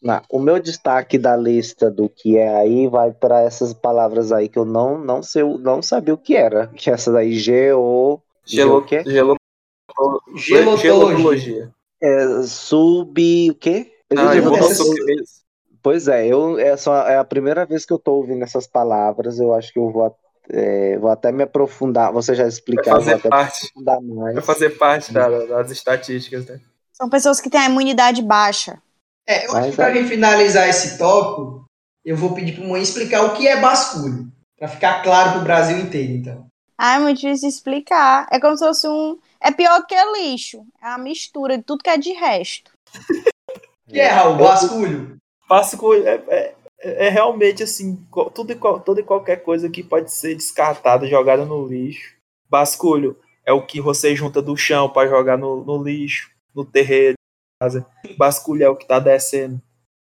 Não, o meu destaque da lista do que é aí vai para essas palavras aí que eu não não sei, não sabia o que era. Que é essa daí geo Gelo, o quê? gelo, Gelotologia. gelotologia. é sub o quê? Ah, eu vou Essas- subir- Pois é, eu é, só, é a primeira vez que eu tô ouvindo essas palavras. Eu acho que eu vou, é, vou até me aprofundar. Você já Vai explicar, eu vou fazer até me parte, aprofundar mais. vai fazer parte da- das estatísticas, né? São pessoas que têm a imunidade baixa. É, eu acho que pra é. gente finalizar esse tópico, eu vou pedir pro Moinho explicar o que é basculho. Pra ficar claro pro Brasil inteiro, então. Ah, é muito difícil explicar. É como se fosse um. É pior do que lixo. É a mistura de tudo que é de resto. O que é, Raul? Basculho? Bascui é, é, é realmente assim, tudo e, toda e qualquer coisa que pode ser descartada, jogada no lixo. Basculho é o que você junta do chão para jogar no, no lixo, no terreiro, casa. Basculho é o que tá descendo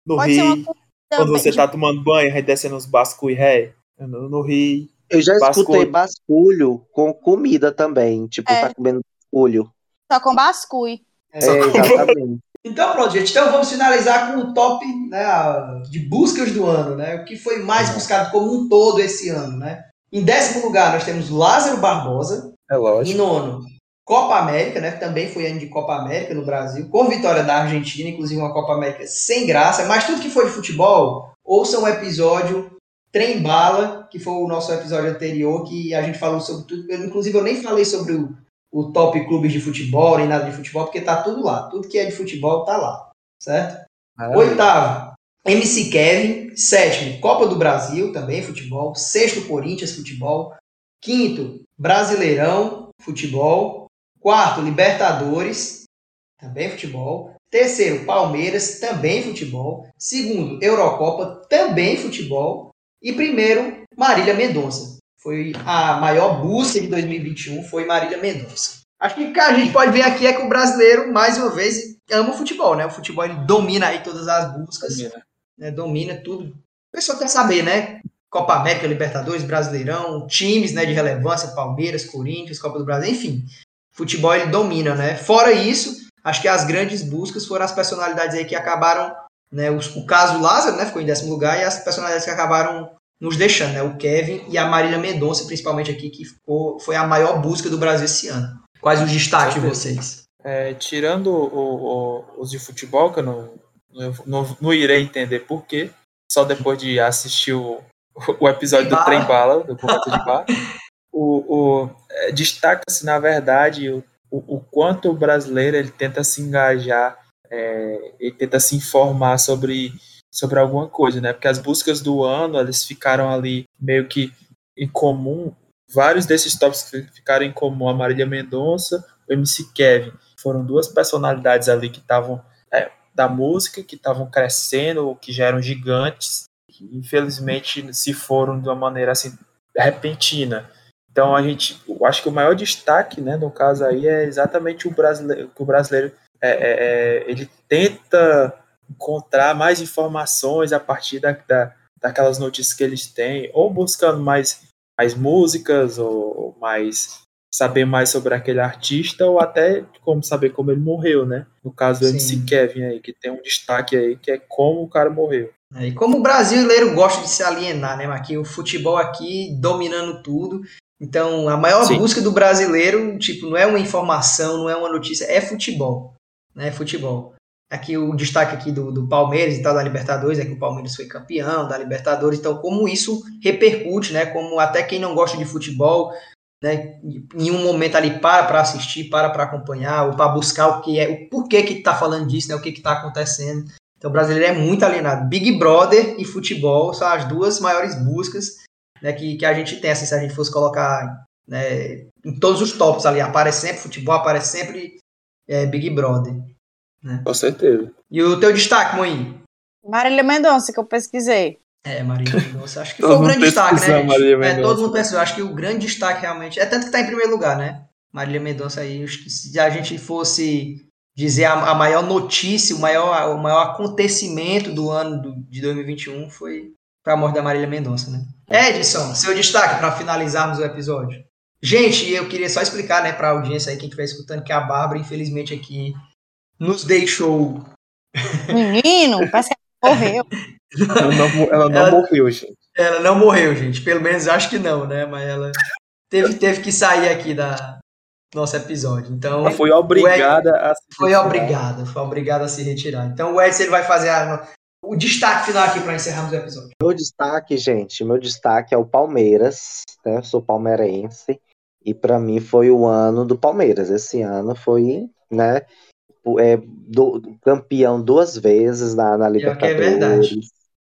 no Pode rio. Quando você tá tomando banho, aí descendo os basculhos ré no, no rio. Eu já escutei Basculho. basculho com comida também. Tipo, É. tá comendo basculho. Só com bascui. É, Essa- exatamente. Então pronto, gente. Então vamos finalizar com o top né, a- de buscas do ano, né? O que foi mais buscado como um todo esse ano, né? Em décimo lugar, nós temos Lázaro Barbosa. É Em lógico. nono, Copa América, né? Também foi ano de Copa América no Brasil, com vitória da Argentina, inclusive uma Copa América sem graça. Mas tudo que foi de futebol, ouça o episódio Trem Bala, que foi o nosso episódio anterior, que a gente falou sobre tudo. Eu, inclusive, eu nem falei sobre o, o top clubes de futebol, nem nada de futebol, porque tá tudo lá. Tudo que é de futebol tá lá, certo? Oitavo, MC Kevin. Sétimo, Copa do Brasil, também futebol. Sexto, Corinthians, futebol. Quinto, Brasileirão, futebol. Quarto, Libertadores, também futebol. Terceiro, Palmeiras, também futebol. Segundo, Eurocopa, também futebol. E primeiro, Marília Mendonça. Foi a maior busca de 2021, foi Marília Mendonça. Acho que o que a gente pode ver aqui é que o brasileiro, mais uma vez, ama o futebol, né? O futebol ele domina aí todas as buscas, né? domina tudo. O pessoal quer saber, né? Copa América, Libertadores, Brasileirão, times né, de relevância, Palmeiras, Corinthians, Copa do Brasil, enfim. Futebol ele domina, né? Fora isso, acho que as grandes buscas foram as personalidades aí que acabaram, né? os- o caso Lázaro, né? Ficou em décimo lugar, e as personalidades que acabaram nos deixando, né? O Kevin e a Marília Mendonça, principalmente aqui, que ficou, foi a maior busca do Brasil esse ano. Quais os destaques de vocês? É, tirando o- o- os de futebol, que eu não, não, não, irei entender por quê, só depois de assistir o, o episódio do Bala. Trem Bala, do Conversa de Bar, o, o, é, destaca-se, na verdade, o, o, o quanto o brasileiro ele tenta se engajar, é, ele tenta se informar sobre, sobre alguma coisa, né? Porque as buscas do ano, eles ficaram ali meio que em comum, vários desses tops fi- ficaram em comum, a Marília Mendonça, o MC Kevin, foram duas personalidades ali que estavam é, da música, que estavam crescendo, que já eram gigantes, infelizmente se foram de uma maneira assim repentina. Então a gente, eu acho que o maior destaque, né, no caso aí é exatamente o brasileiro, que o brasileiro é, é, é, ele tenta encontrar mais informações a partir da, da, daquelas notícias que eles têm, ou buscando mais, mais músicas, ou mais saber mais sobre aquele artista, ou até como saber como ele morreu, né? No caso do Sim. MC Kevin aí, que tem um destaque aí, que é como o cara morreu. É, E como o brasileiro gosta de se alienar, né? Aqui o futebol aqui dominando tudo. Então, a maior Sim. busca do brasileiro, tipo, não é uma informação, não é uma notícia, é futebol, né? Futebol. Aqui o destaque aqui do, do Palmeiras e tal da Libertadores é que o Palmeiras foi campeão da Libertadores. Então, como isso repercute, né? Como até quem não gosta de futebol, né? Em um momento ali para para assistir, para para acompanhar, ou para buscar o que é, o porquê que tá falando disso, né? O que que tá acontecendo. Então o brasileiro é muito alienado. Big Brother e futebol são as duas maiores buscas né, que, que a gente tem. Assim, se a gente fosse colocar né, em todos os tops ali, aparece sempre futebol, aparece sempre é, Big Brother. Com certeza. E o teu destaque, Moinho? Marília Mendonça, que eu pesquisei. É, Marília Mendonça. Acho que foi o mundo grande destaque, né? É, Mendonça. todo mundo pensou. Acho que o grande destaque realmente. É tanto que tá em primeiro lugar, né? Marília Mendonça aí. Acho que se a gente fosse dizer a, a maior notícia, o maior, o maior acontecimento do ano do- de 2021 foi foi a morte da Marília Mendonça, né? Edson, seu destaque para finalizarmos o episódio. Gente, eu queria só explicar, né, para a audiência aí, quem estiver escutando, que a Bárbara, infelizmente, aqui nos deixou. Menino, parece que ela morreu. Ela não, ela não Ela- morreu, gente. Ela não morreu, gente. Pelo menos acho que não, né? Mas ela teve, teve que sair aqui da nosso episódio. Então, Ela foi obrigada a se foi retirar. obrigada. Foi obrigada a se retirar. Então, o Edson ele vai fazer a- o destaque final aqui para encerrarmos o episódio. Meu destaque, gente, meu destaque é o Palmeiras, né? Eu sou palmeirense e pra mim foi o ano do Palmeiras. Esse ano foi, né, é, do- campeão duas vezes na, na Pior que é Libertadores. verdade.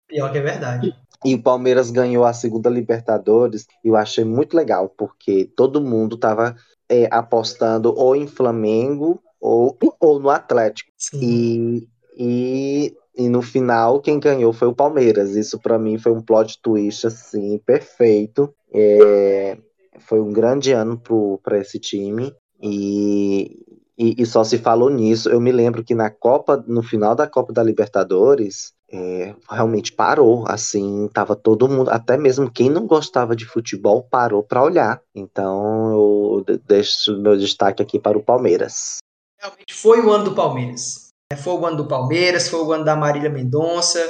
Pior que é verdade. E o Palmeiras ganhou a segunda Libertadores e eu achei muito legal, porque todo mundo tava é, apostando ou em Flamengo ou, ou no Atlético. Sim. E, e, e no final, quem ganhou foi o Palmeiras. Isso pra mim foi um plot twist assim, perfeito. É, foi um grande ano para esse time. E, e, e só se falou nisso. Eu me lembro que na Copa, no final da Copa da Libertadores, é, realmente parou. Assim, tava todo mundo, até mesmo quem não gostava de futebol, parou para olhar. Então eu de- deixo meu destaque aqui para o Palmeiras. Realmente foi o ano do Palmeiras. É, Foi o ano do Palmeiras, foi o ano da Marília Mendonça,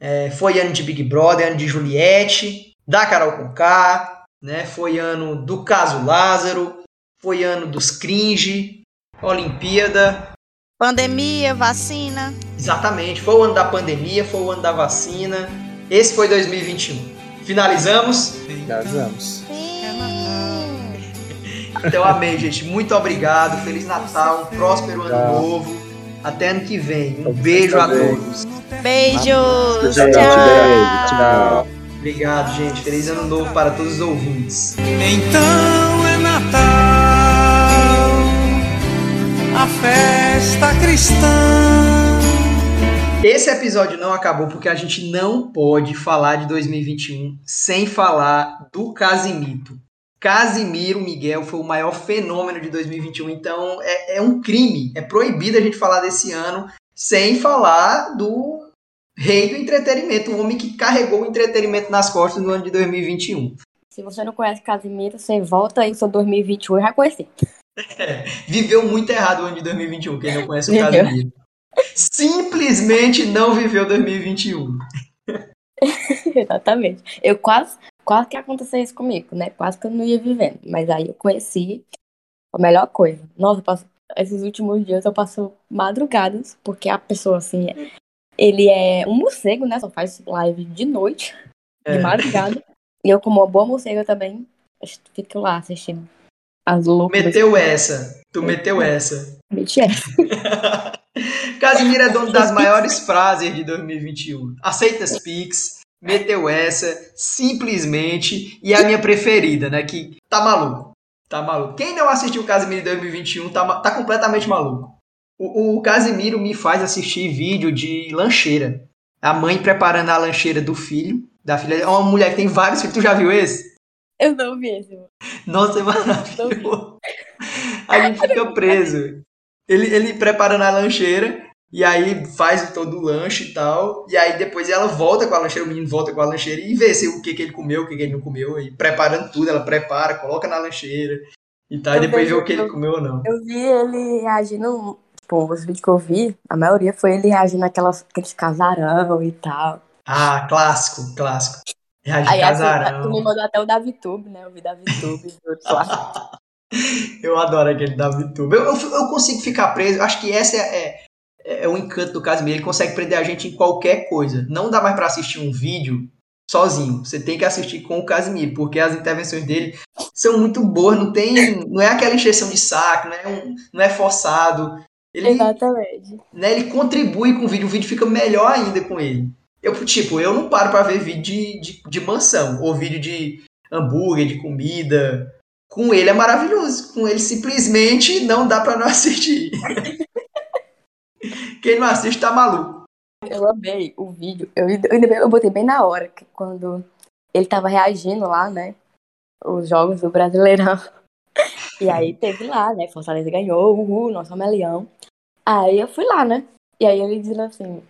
é, foi ano de Big Brother, ano de Juliette, da Carol Conká, né? Foi ano do caso Lázaro, foi ano dos cringe, Olimpíada, Pandemia, vacina. exatamente, foi o ano da pandemia, foi o ano da vacina. Esse foi 2021. Finalizamos. Casamos. Então amei, gente. Muito obrigado. Feliz Natal, um próspero ano novo. Até ano que vem. Um beijo a todos. Beijos. Tchau. tchau. Obrigado, gente. Feliz ano novo para todos os ouvintes. Então é Natal, a festa cristã. Esse episódio não acabou porque a gente não pode falar de 2021 sem falar do Casimiro. Casimiro Miguel foi o maior fenômeno de 2021, então é, é um crime, é proibido a gente falar desse ano sem falar do rei do entretenimento, o homem que carregou o entretenimento nas costas no ano de 2021. Se você não conhece Casimiro, você volta aí seu 2021 e vai conhecer. Viveu muito errado o ano de 2021, quem não conhece o. Casimiro. Simplesmente não viveu 2021. Exatamente. Eu quase, quase que aconteceu isso comigo, né? Quase que eu não ia vivendo. Mas aí eu conheci a melhor coisa. Nossa, passo- esses últimos dias eu passo madrugadas, porque a pessoa, assim, é- ele é um morcego, né? Só faz live de noite, de É. madrugada. E eu, como uma boa morcega também, fico lá assistindo as loucuras. Meteu essa. Tu meteu essa. Mentira. Casimiro é dono das maiores frases de 2021. Aceita as Pix, meteu essa, simplesmente, e a minha preferida, né? Que tá maluco. Tá maluco. Quem não assistiu o Casimiro em 2021 tá, tá completamente maluco. O, o Casimiro me faz assistir vídeo de lancheira. A mãe preparando a lancheira do filho. Da filha. É uma mulher que tem vários filhos. Tu já viu esse? Eu não vi esse. Nossa, é maravilhoso. A gente fica preso. Ele, ele preparando a lancheira, e aí faz todo o lanche e tal, e aí depois ela volta com a lancheira, o menino volta com a lancheira e vê se o que, que ele comeu, o que, que ele não comeu, e preparando tudo, ela prepara, coloca na lancheira e tal, e depois vê o que ele eu- comeu ou não. Eu vi ele reagindo. Tipo, os vídeos que eu vi, a maioria foi ele reagindo naquelas, aqueles casarão e tal. Ah, clássico, clássico. Reage Aí assim, casarão. tu me mandou até o DaviTube, né? Eu vi e outros lá. Eu adoro aquele da VTube. Eu, eu, eu consigo ficar preso. Acho que esse é, é, é o encanto do Casimiro. Ele consegue prender a gente em qualquer coisa. Não dá mais pra assistir um vídeo sozinho. Você tem que assistir com o Casimiro, porque as intervenções dele são muito boas. Não tem, não é aquela encheção de saco, não é, um- não é forçado. Ele, Exatamente. né, ele contribui com o vídeo. O vídeo fica melhor ainda com ele. Eu, tipo, eu não paro pra ver vídeo de, de, de mansão ou vídeo de hambúrguer, de comida. Com ele é maravilhoso. Com ele simplesmente não dá pra não assistir. Quem não assiste tá maluco. Eu amei o vídeo. Eu, eu, eu botei bem na hora, que quando ele tava reagindo lá, né? Os jogos do Brasileirão. E aí teve lá, né? Fortaleza ganhou, uhul, nosso Amelião. Aí eu fui lá, né? E aí ele dizendo assim: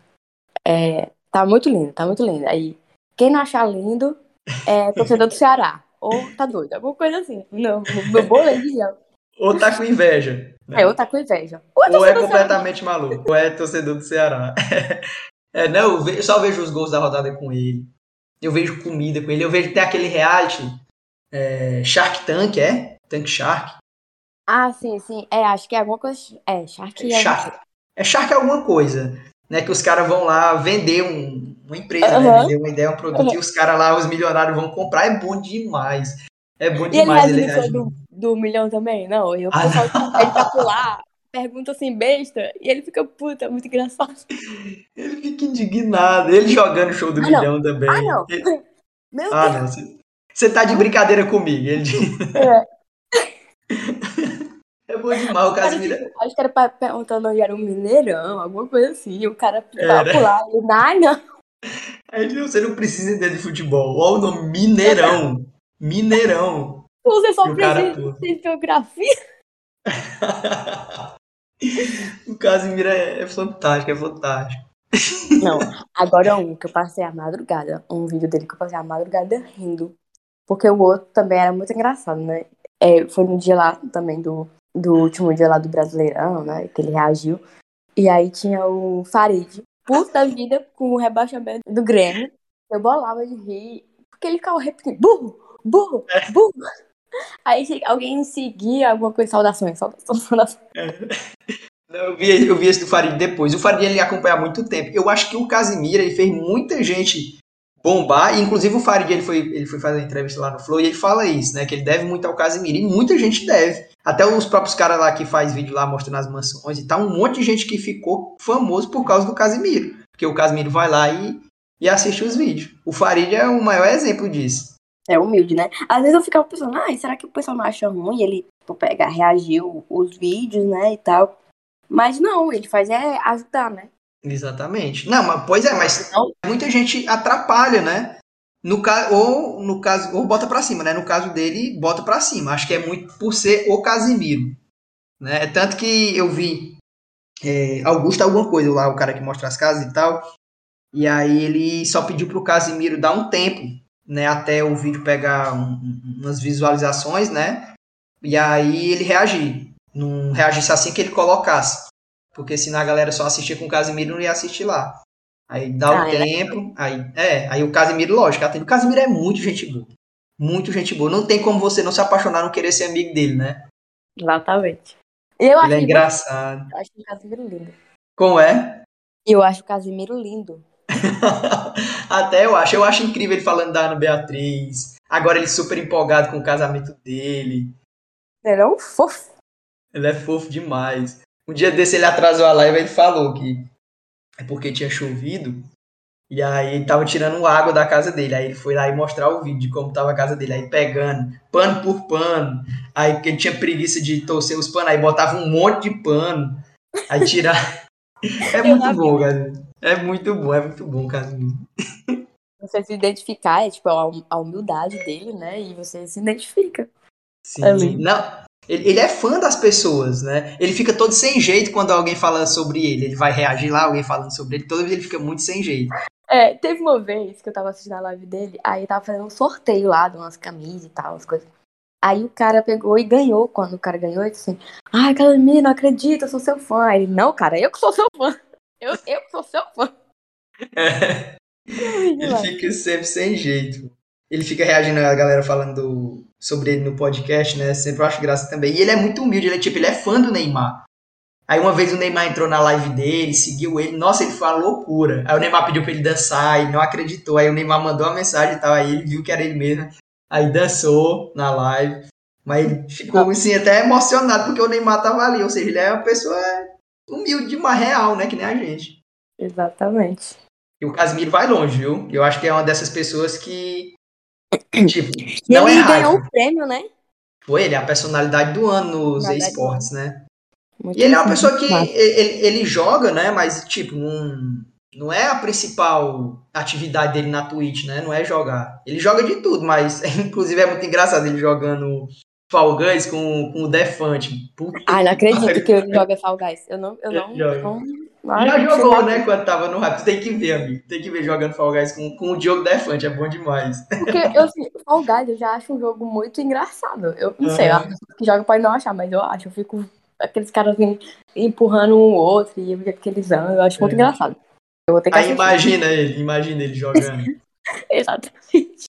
é, tá muito lindo, tá muito lindo. Aí, quem não achar lindo é torcedor do Ceará. Ou tá doido, alguma coisa assim. Não, no meu boletim. Ou tá com inveja. né? É, ou tá com inveja. Ou é Ou é do Ceará. completamente maluco. Ou é torcedor do Ceará. É, não, eu, só vejo os gols da rodada com ele. Eu vejo comida com ele. Eu vejo que tem aquele reality. é, Shark Tank, é? Tank Shark. Ah, sim, sim. É, acho que é alguma coisa. É, Shark é. Shark. É Shark é alguma coisa. Né, que os caras vão lá vender um- uma empresa, né? Aham. Vender uma ideia, um produto, e os caras lá, os milionários, vão comprar. É bom demais. É bom E ele demais. Ele reage reage. do, do milhão também? Não, e o Ah, pessoal ele tá por lá, pergunta assim, besta, e ele fica puta, é muito engraçado. Ele fica indignado. Ele jogando o show do Ah, não. milhão também. Ah, não. Ele- Meu Ah, Deus. não. Você- Você tá de brincadeira comigo. Ele. É. É bom demais. O Casimiro. tipo, acho que era pra- perguntando onde era um mineirão, alguma coisa assim. O cara tava por lá, ele, ai, não. Aí ele, você não precisa entender de futebol. Olha o nome Mineirão. Mineirão. Você só o cara precisa de geografia. o Casimiro é, é fantástico, é fantástico. Não, agora um que eu passei a madrugada, um vídeo dele que eu passei a madrugada rindo. Porque o outro também era muito engraçado, né? É, foi no dia lá também do, do último dia lá do Brasileirão, né? Que ele reagiu. E aí tinha o Farid, puto da vida com o rebaixamento do Grêmio. Eu bolava de rir, porque ele ficava repetindo, burro, burro, burro. Aí alguém seguia alguma coisa, saudações, saudações, saudações. Não, Eu vi, eu vi esse do Farid depois. O Farid ele acompanha há muito tempo. Eu acho que o Casimiro ele fez muita gente bombar. E, inclusive o Farid ele foi, ele foi fazer uma entrevista lá no Flow e ele fala isso, né? Que ele deve muito ao Casimiro. E muita gente deve. Até os próprios caras lá que faz vídeo lá mostrando as mansões e tal. Um monte de gente que ficou famoso por causa do Casimiro. Porque o Casimiro vai lá e, e assiste os vídeos. O Farid é o maior exemplo disso. É humilde, né? Às vezes eu ficava pensando, ai, será que o pessoal não acha ruim ele tipo, pegar, reagiu os vídeos, né, e tal. Mas não, ele faz é ajudar, né? Exatamente. Não, mas pois é, mas Não. muita gente atrapalha, né? No ca... Ou no caso, ou bota pra cima, né? No caso dele, bota pra cima. Acho que é muito por ser o Casimiro. Né? Tanto que eu vi é, Augusto alguma coisa lá, o cara que mostra as casas e tal. E aí ele só pediu pro Casimiro dar um tempo, né? Até o vídeo pegar um- um- umas visualizações, né? E aí ele reagir. Não reagisse assim que ele colocasse. Porque senão a galera só assistia com o Casimiro e não ia assistir lá. Aí dá Ah, o é tempo, aí é, aí o Casimiro, lógico, o Casimiro é muito gente boa. Muito gente boa. Não tem como você não se apaixonar, não querer ser amigo dele, né? Exatamente. Eu acho, Ele é engraçado. eu acho o Casimiro lindo. Como é? Eu acho o Casimiro lindo. Até eu acho. Eu acho incrível ele falando da Ana Beatriz. Agora ele super empolgado com o casamento dele. Ele é um fofo. Ele é fofo demais. Um dia desse ele atrasou a live e ele falou que é porque tinha chovido. E aí ele tava tirando água da casa dele. Aí ele foi lá e mostrar o vídeo de como tava a casa dele. Aí pegando pano por pano. Aí porque ele tinha preguiça de torcer os panos. Aí botava um monte de pano. Aí tirar. É muito bom, cara. É muito bom, é muito bom, cara. Você se identificar, é tipo a hum- a humildade dele, né? E você se identifica. Sim, É lindo. não. Ele, ele é fã das pessoas, né? Ele fica todo sem jeito quando alguém fala sobre ele. Ele vai reagir lá, alguém falando sobre ele. Toda vez ele fica muito sem jeito. É, teve uma vez que eu tava assistindo a live dele, aí tava fazendo um sorteio lá de umas camisas e tal, as coisas. Aí o cara pegou e ganhou. Quando o cara ganhou, ele disse assim: Ai, Calamir, não acredito, eu sou seu fã. Aí ele, não, cara, eu que sou seu fã. Eu, eu sou seu fã. É, ele fica sempre sem jeito. Ele fica reagindo a galera falando sobre ele no podcast, né? Sempre eu acho graça também. E ele é muito humilde, ele é tipo, ele é fã do Neymar. Aí uma vez o Neymar entrou na live dele, seguiu ele. Nossa, ele foi uma loucura. Aí o Neymar pediu pra ele dançar e não acreditou. Aí o Neymar mandou uma mensagem e tal. Aí ele viu que era ele mesmo. Aí dançou na live. Mas ele ficou assim, até emocionado porque o Neymar tava ali. Ou seja, ele é uma pessoa humilde demais, real, né? Que nem a gente. Exatamente. E o Casimiro vai longe, viu? Eu acho que é uma dessas pessoas que. Tipo, E não é ele raiva. ganhou um prêmio, né? Foi, ele é a personalidade do ano nos esportes, né? Muito E ele é uma pessoa que ele, ele joga, né? Mas, tipo, não, não é a principal atividade dele na Twitch, né? Não é jogar. Ele joga de tudo, mas inclusive é muito engraçado ele jogando Fall Guys com, com o Defante. Puta Ai, não acredito que ele joga Fall Guys. Eu não, eu Ele não, joga. não, Já sei jogou, né? Quando tava no hype. Tem que ver, amigo. Tem que ver jogando Fall Guys com, com o Diogo Defante. É bom demais. Porque eu, assim, Fall Guys eu já acho um jogo muito engraçado. Eu não sei, Aham. as pessoas que jogam podem não achar, mas eu acho. Eu fico aqueles caras assim, empurrando um outro e o jeito que eles andam. Eu acho muito É. engraçado. Eu vou ter que Aí assistir. imagina ele, imagina ele jogando. Exato.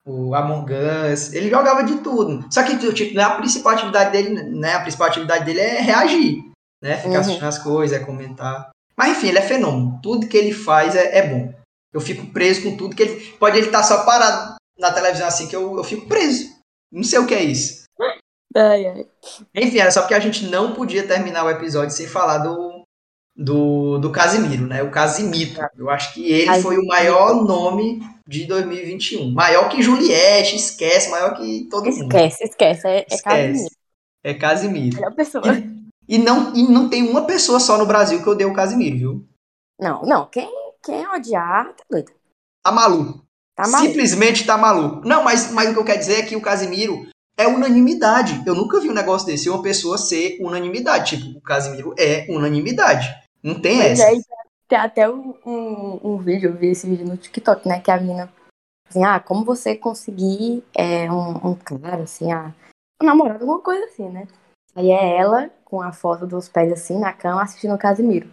O Among Us, ele jogava de tudo. Só que, tipo, não é a principal atividade dele, né? A principal atividade dele é reagir, né? Ficar Uhum. assistindo as coisas, é comentar. Mas enfim, ele é fenômeno. Tudo que ele faz é, é bom. Eu fico preso com tudo que ele. Pode ele estar só parado na televisão assim que eu, eu fico preso. Não sei o que é isso. Ai, ai. Enfim, era só porque a gente não podia terminar o episódio sem falar do, do, do Casimiro, né? O Casimito. Eu acho que ele Casimiro. foi o maior nome de 2021. Maior que Juliette, esquece, maior que todo mundo. Esquece, esquece. É, é Esquece. Casimiro. É Casimiro. Melhor pessoa. E não, e não tem uma pessoa só no Brasil que odeia o Casimiro, viu? Não, não. Quem, quem odiar, tá doido. Tá maluco. Tá maluco. Simplesmente tá maluco. Não, mas, mas o que eu quero dizer é que o Casimiro é unanimidade. Eu nunca vi um negócio desse, uma pessoa ser unanimidade. Tipo, o Casimiro é unanimidade. Não tem essa. aí tem até um, um, um vídeo, eu vi esse vídeo no TikTok, né? Que a menina assim, ah, como você conseguir é, um, um cara, assim, ah, um namorado, alguma coisa assim, né? Aí é ela com a foto dos pés assim na cama assistindo o Casimiro.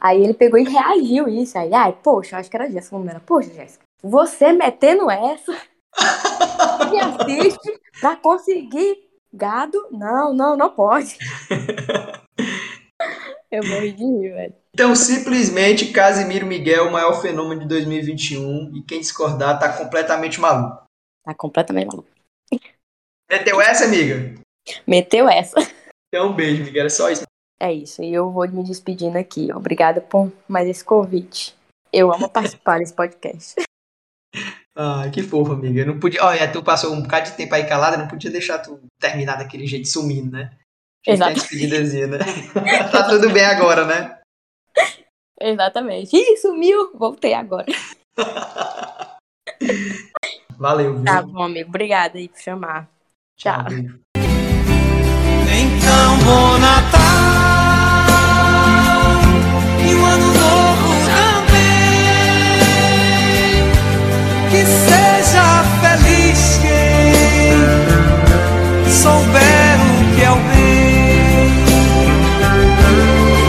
Aí ele pegou e reagiu isso. Aí, ai, poxa, acho que era Jéssica. o nome dela. Poxa, Jéssica, você metendo essa me assiste pra conseguir gado? Não, não, não pode. Eu morri de rir, velho. Então, simplesmente, Casimiro Miguel, o maior fenômeno de 2021. E quem discordar tá completamente maluco. Tá completamente maluco. Meteu essa, amiga? Meteu essa. Então, um beijo, amiga. Era só isso. É isso, e eu vou me despedindo aqui. Obrigada por mais esse convite. Eu amo participar desse podcast. Ah, que fofo, amiga. Eu não podia. Olha, tu passou um bocado de tempo aí calada, não podia deixar tu terminar daquele jeito sumindo, né? Despedidazinha, né? tá tudo bem agora, né? Exatamente. Ih, sumiu! Voltei agora. Valeu, viu? Tá bom, amigo. Obrigada aí por chamar. Tchau. Então, bom Natal.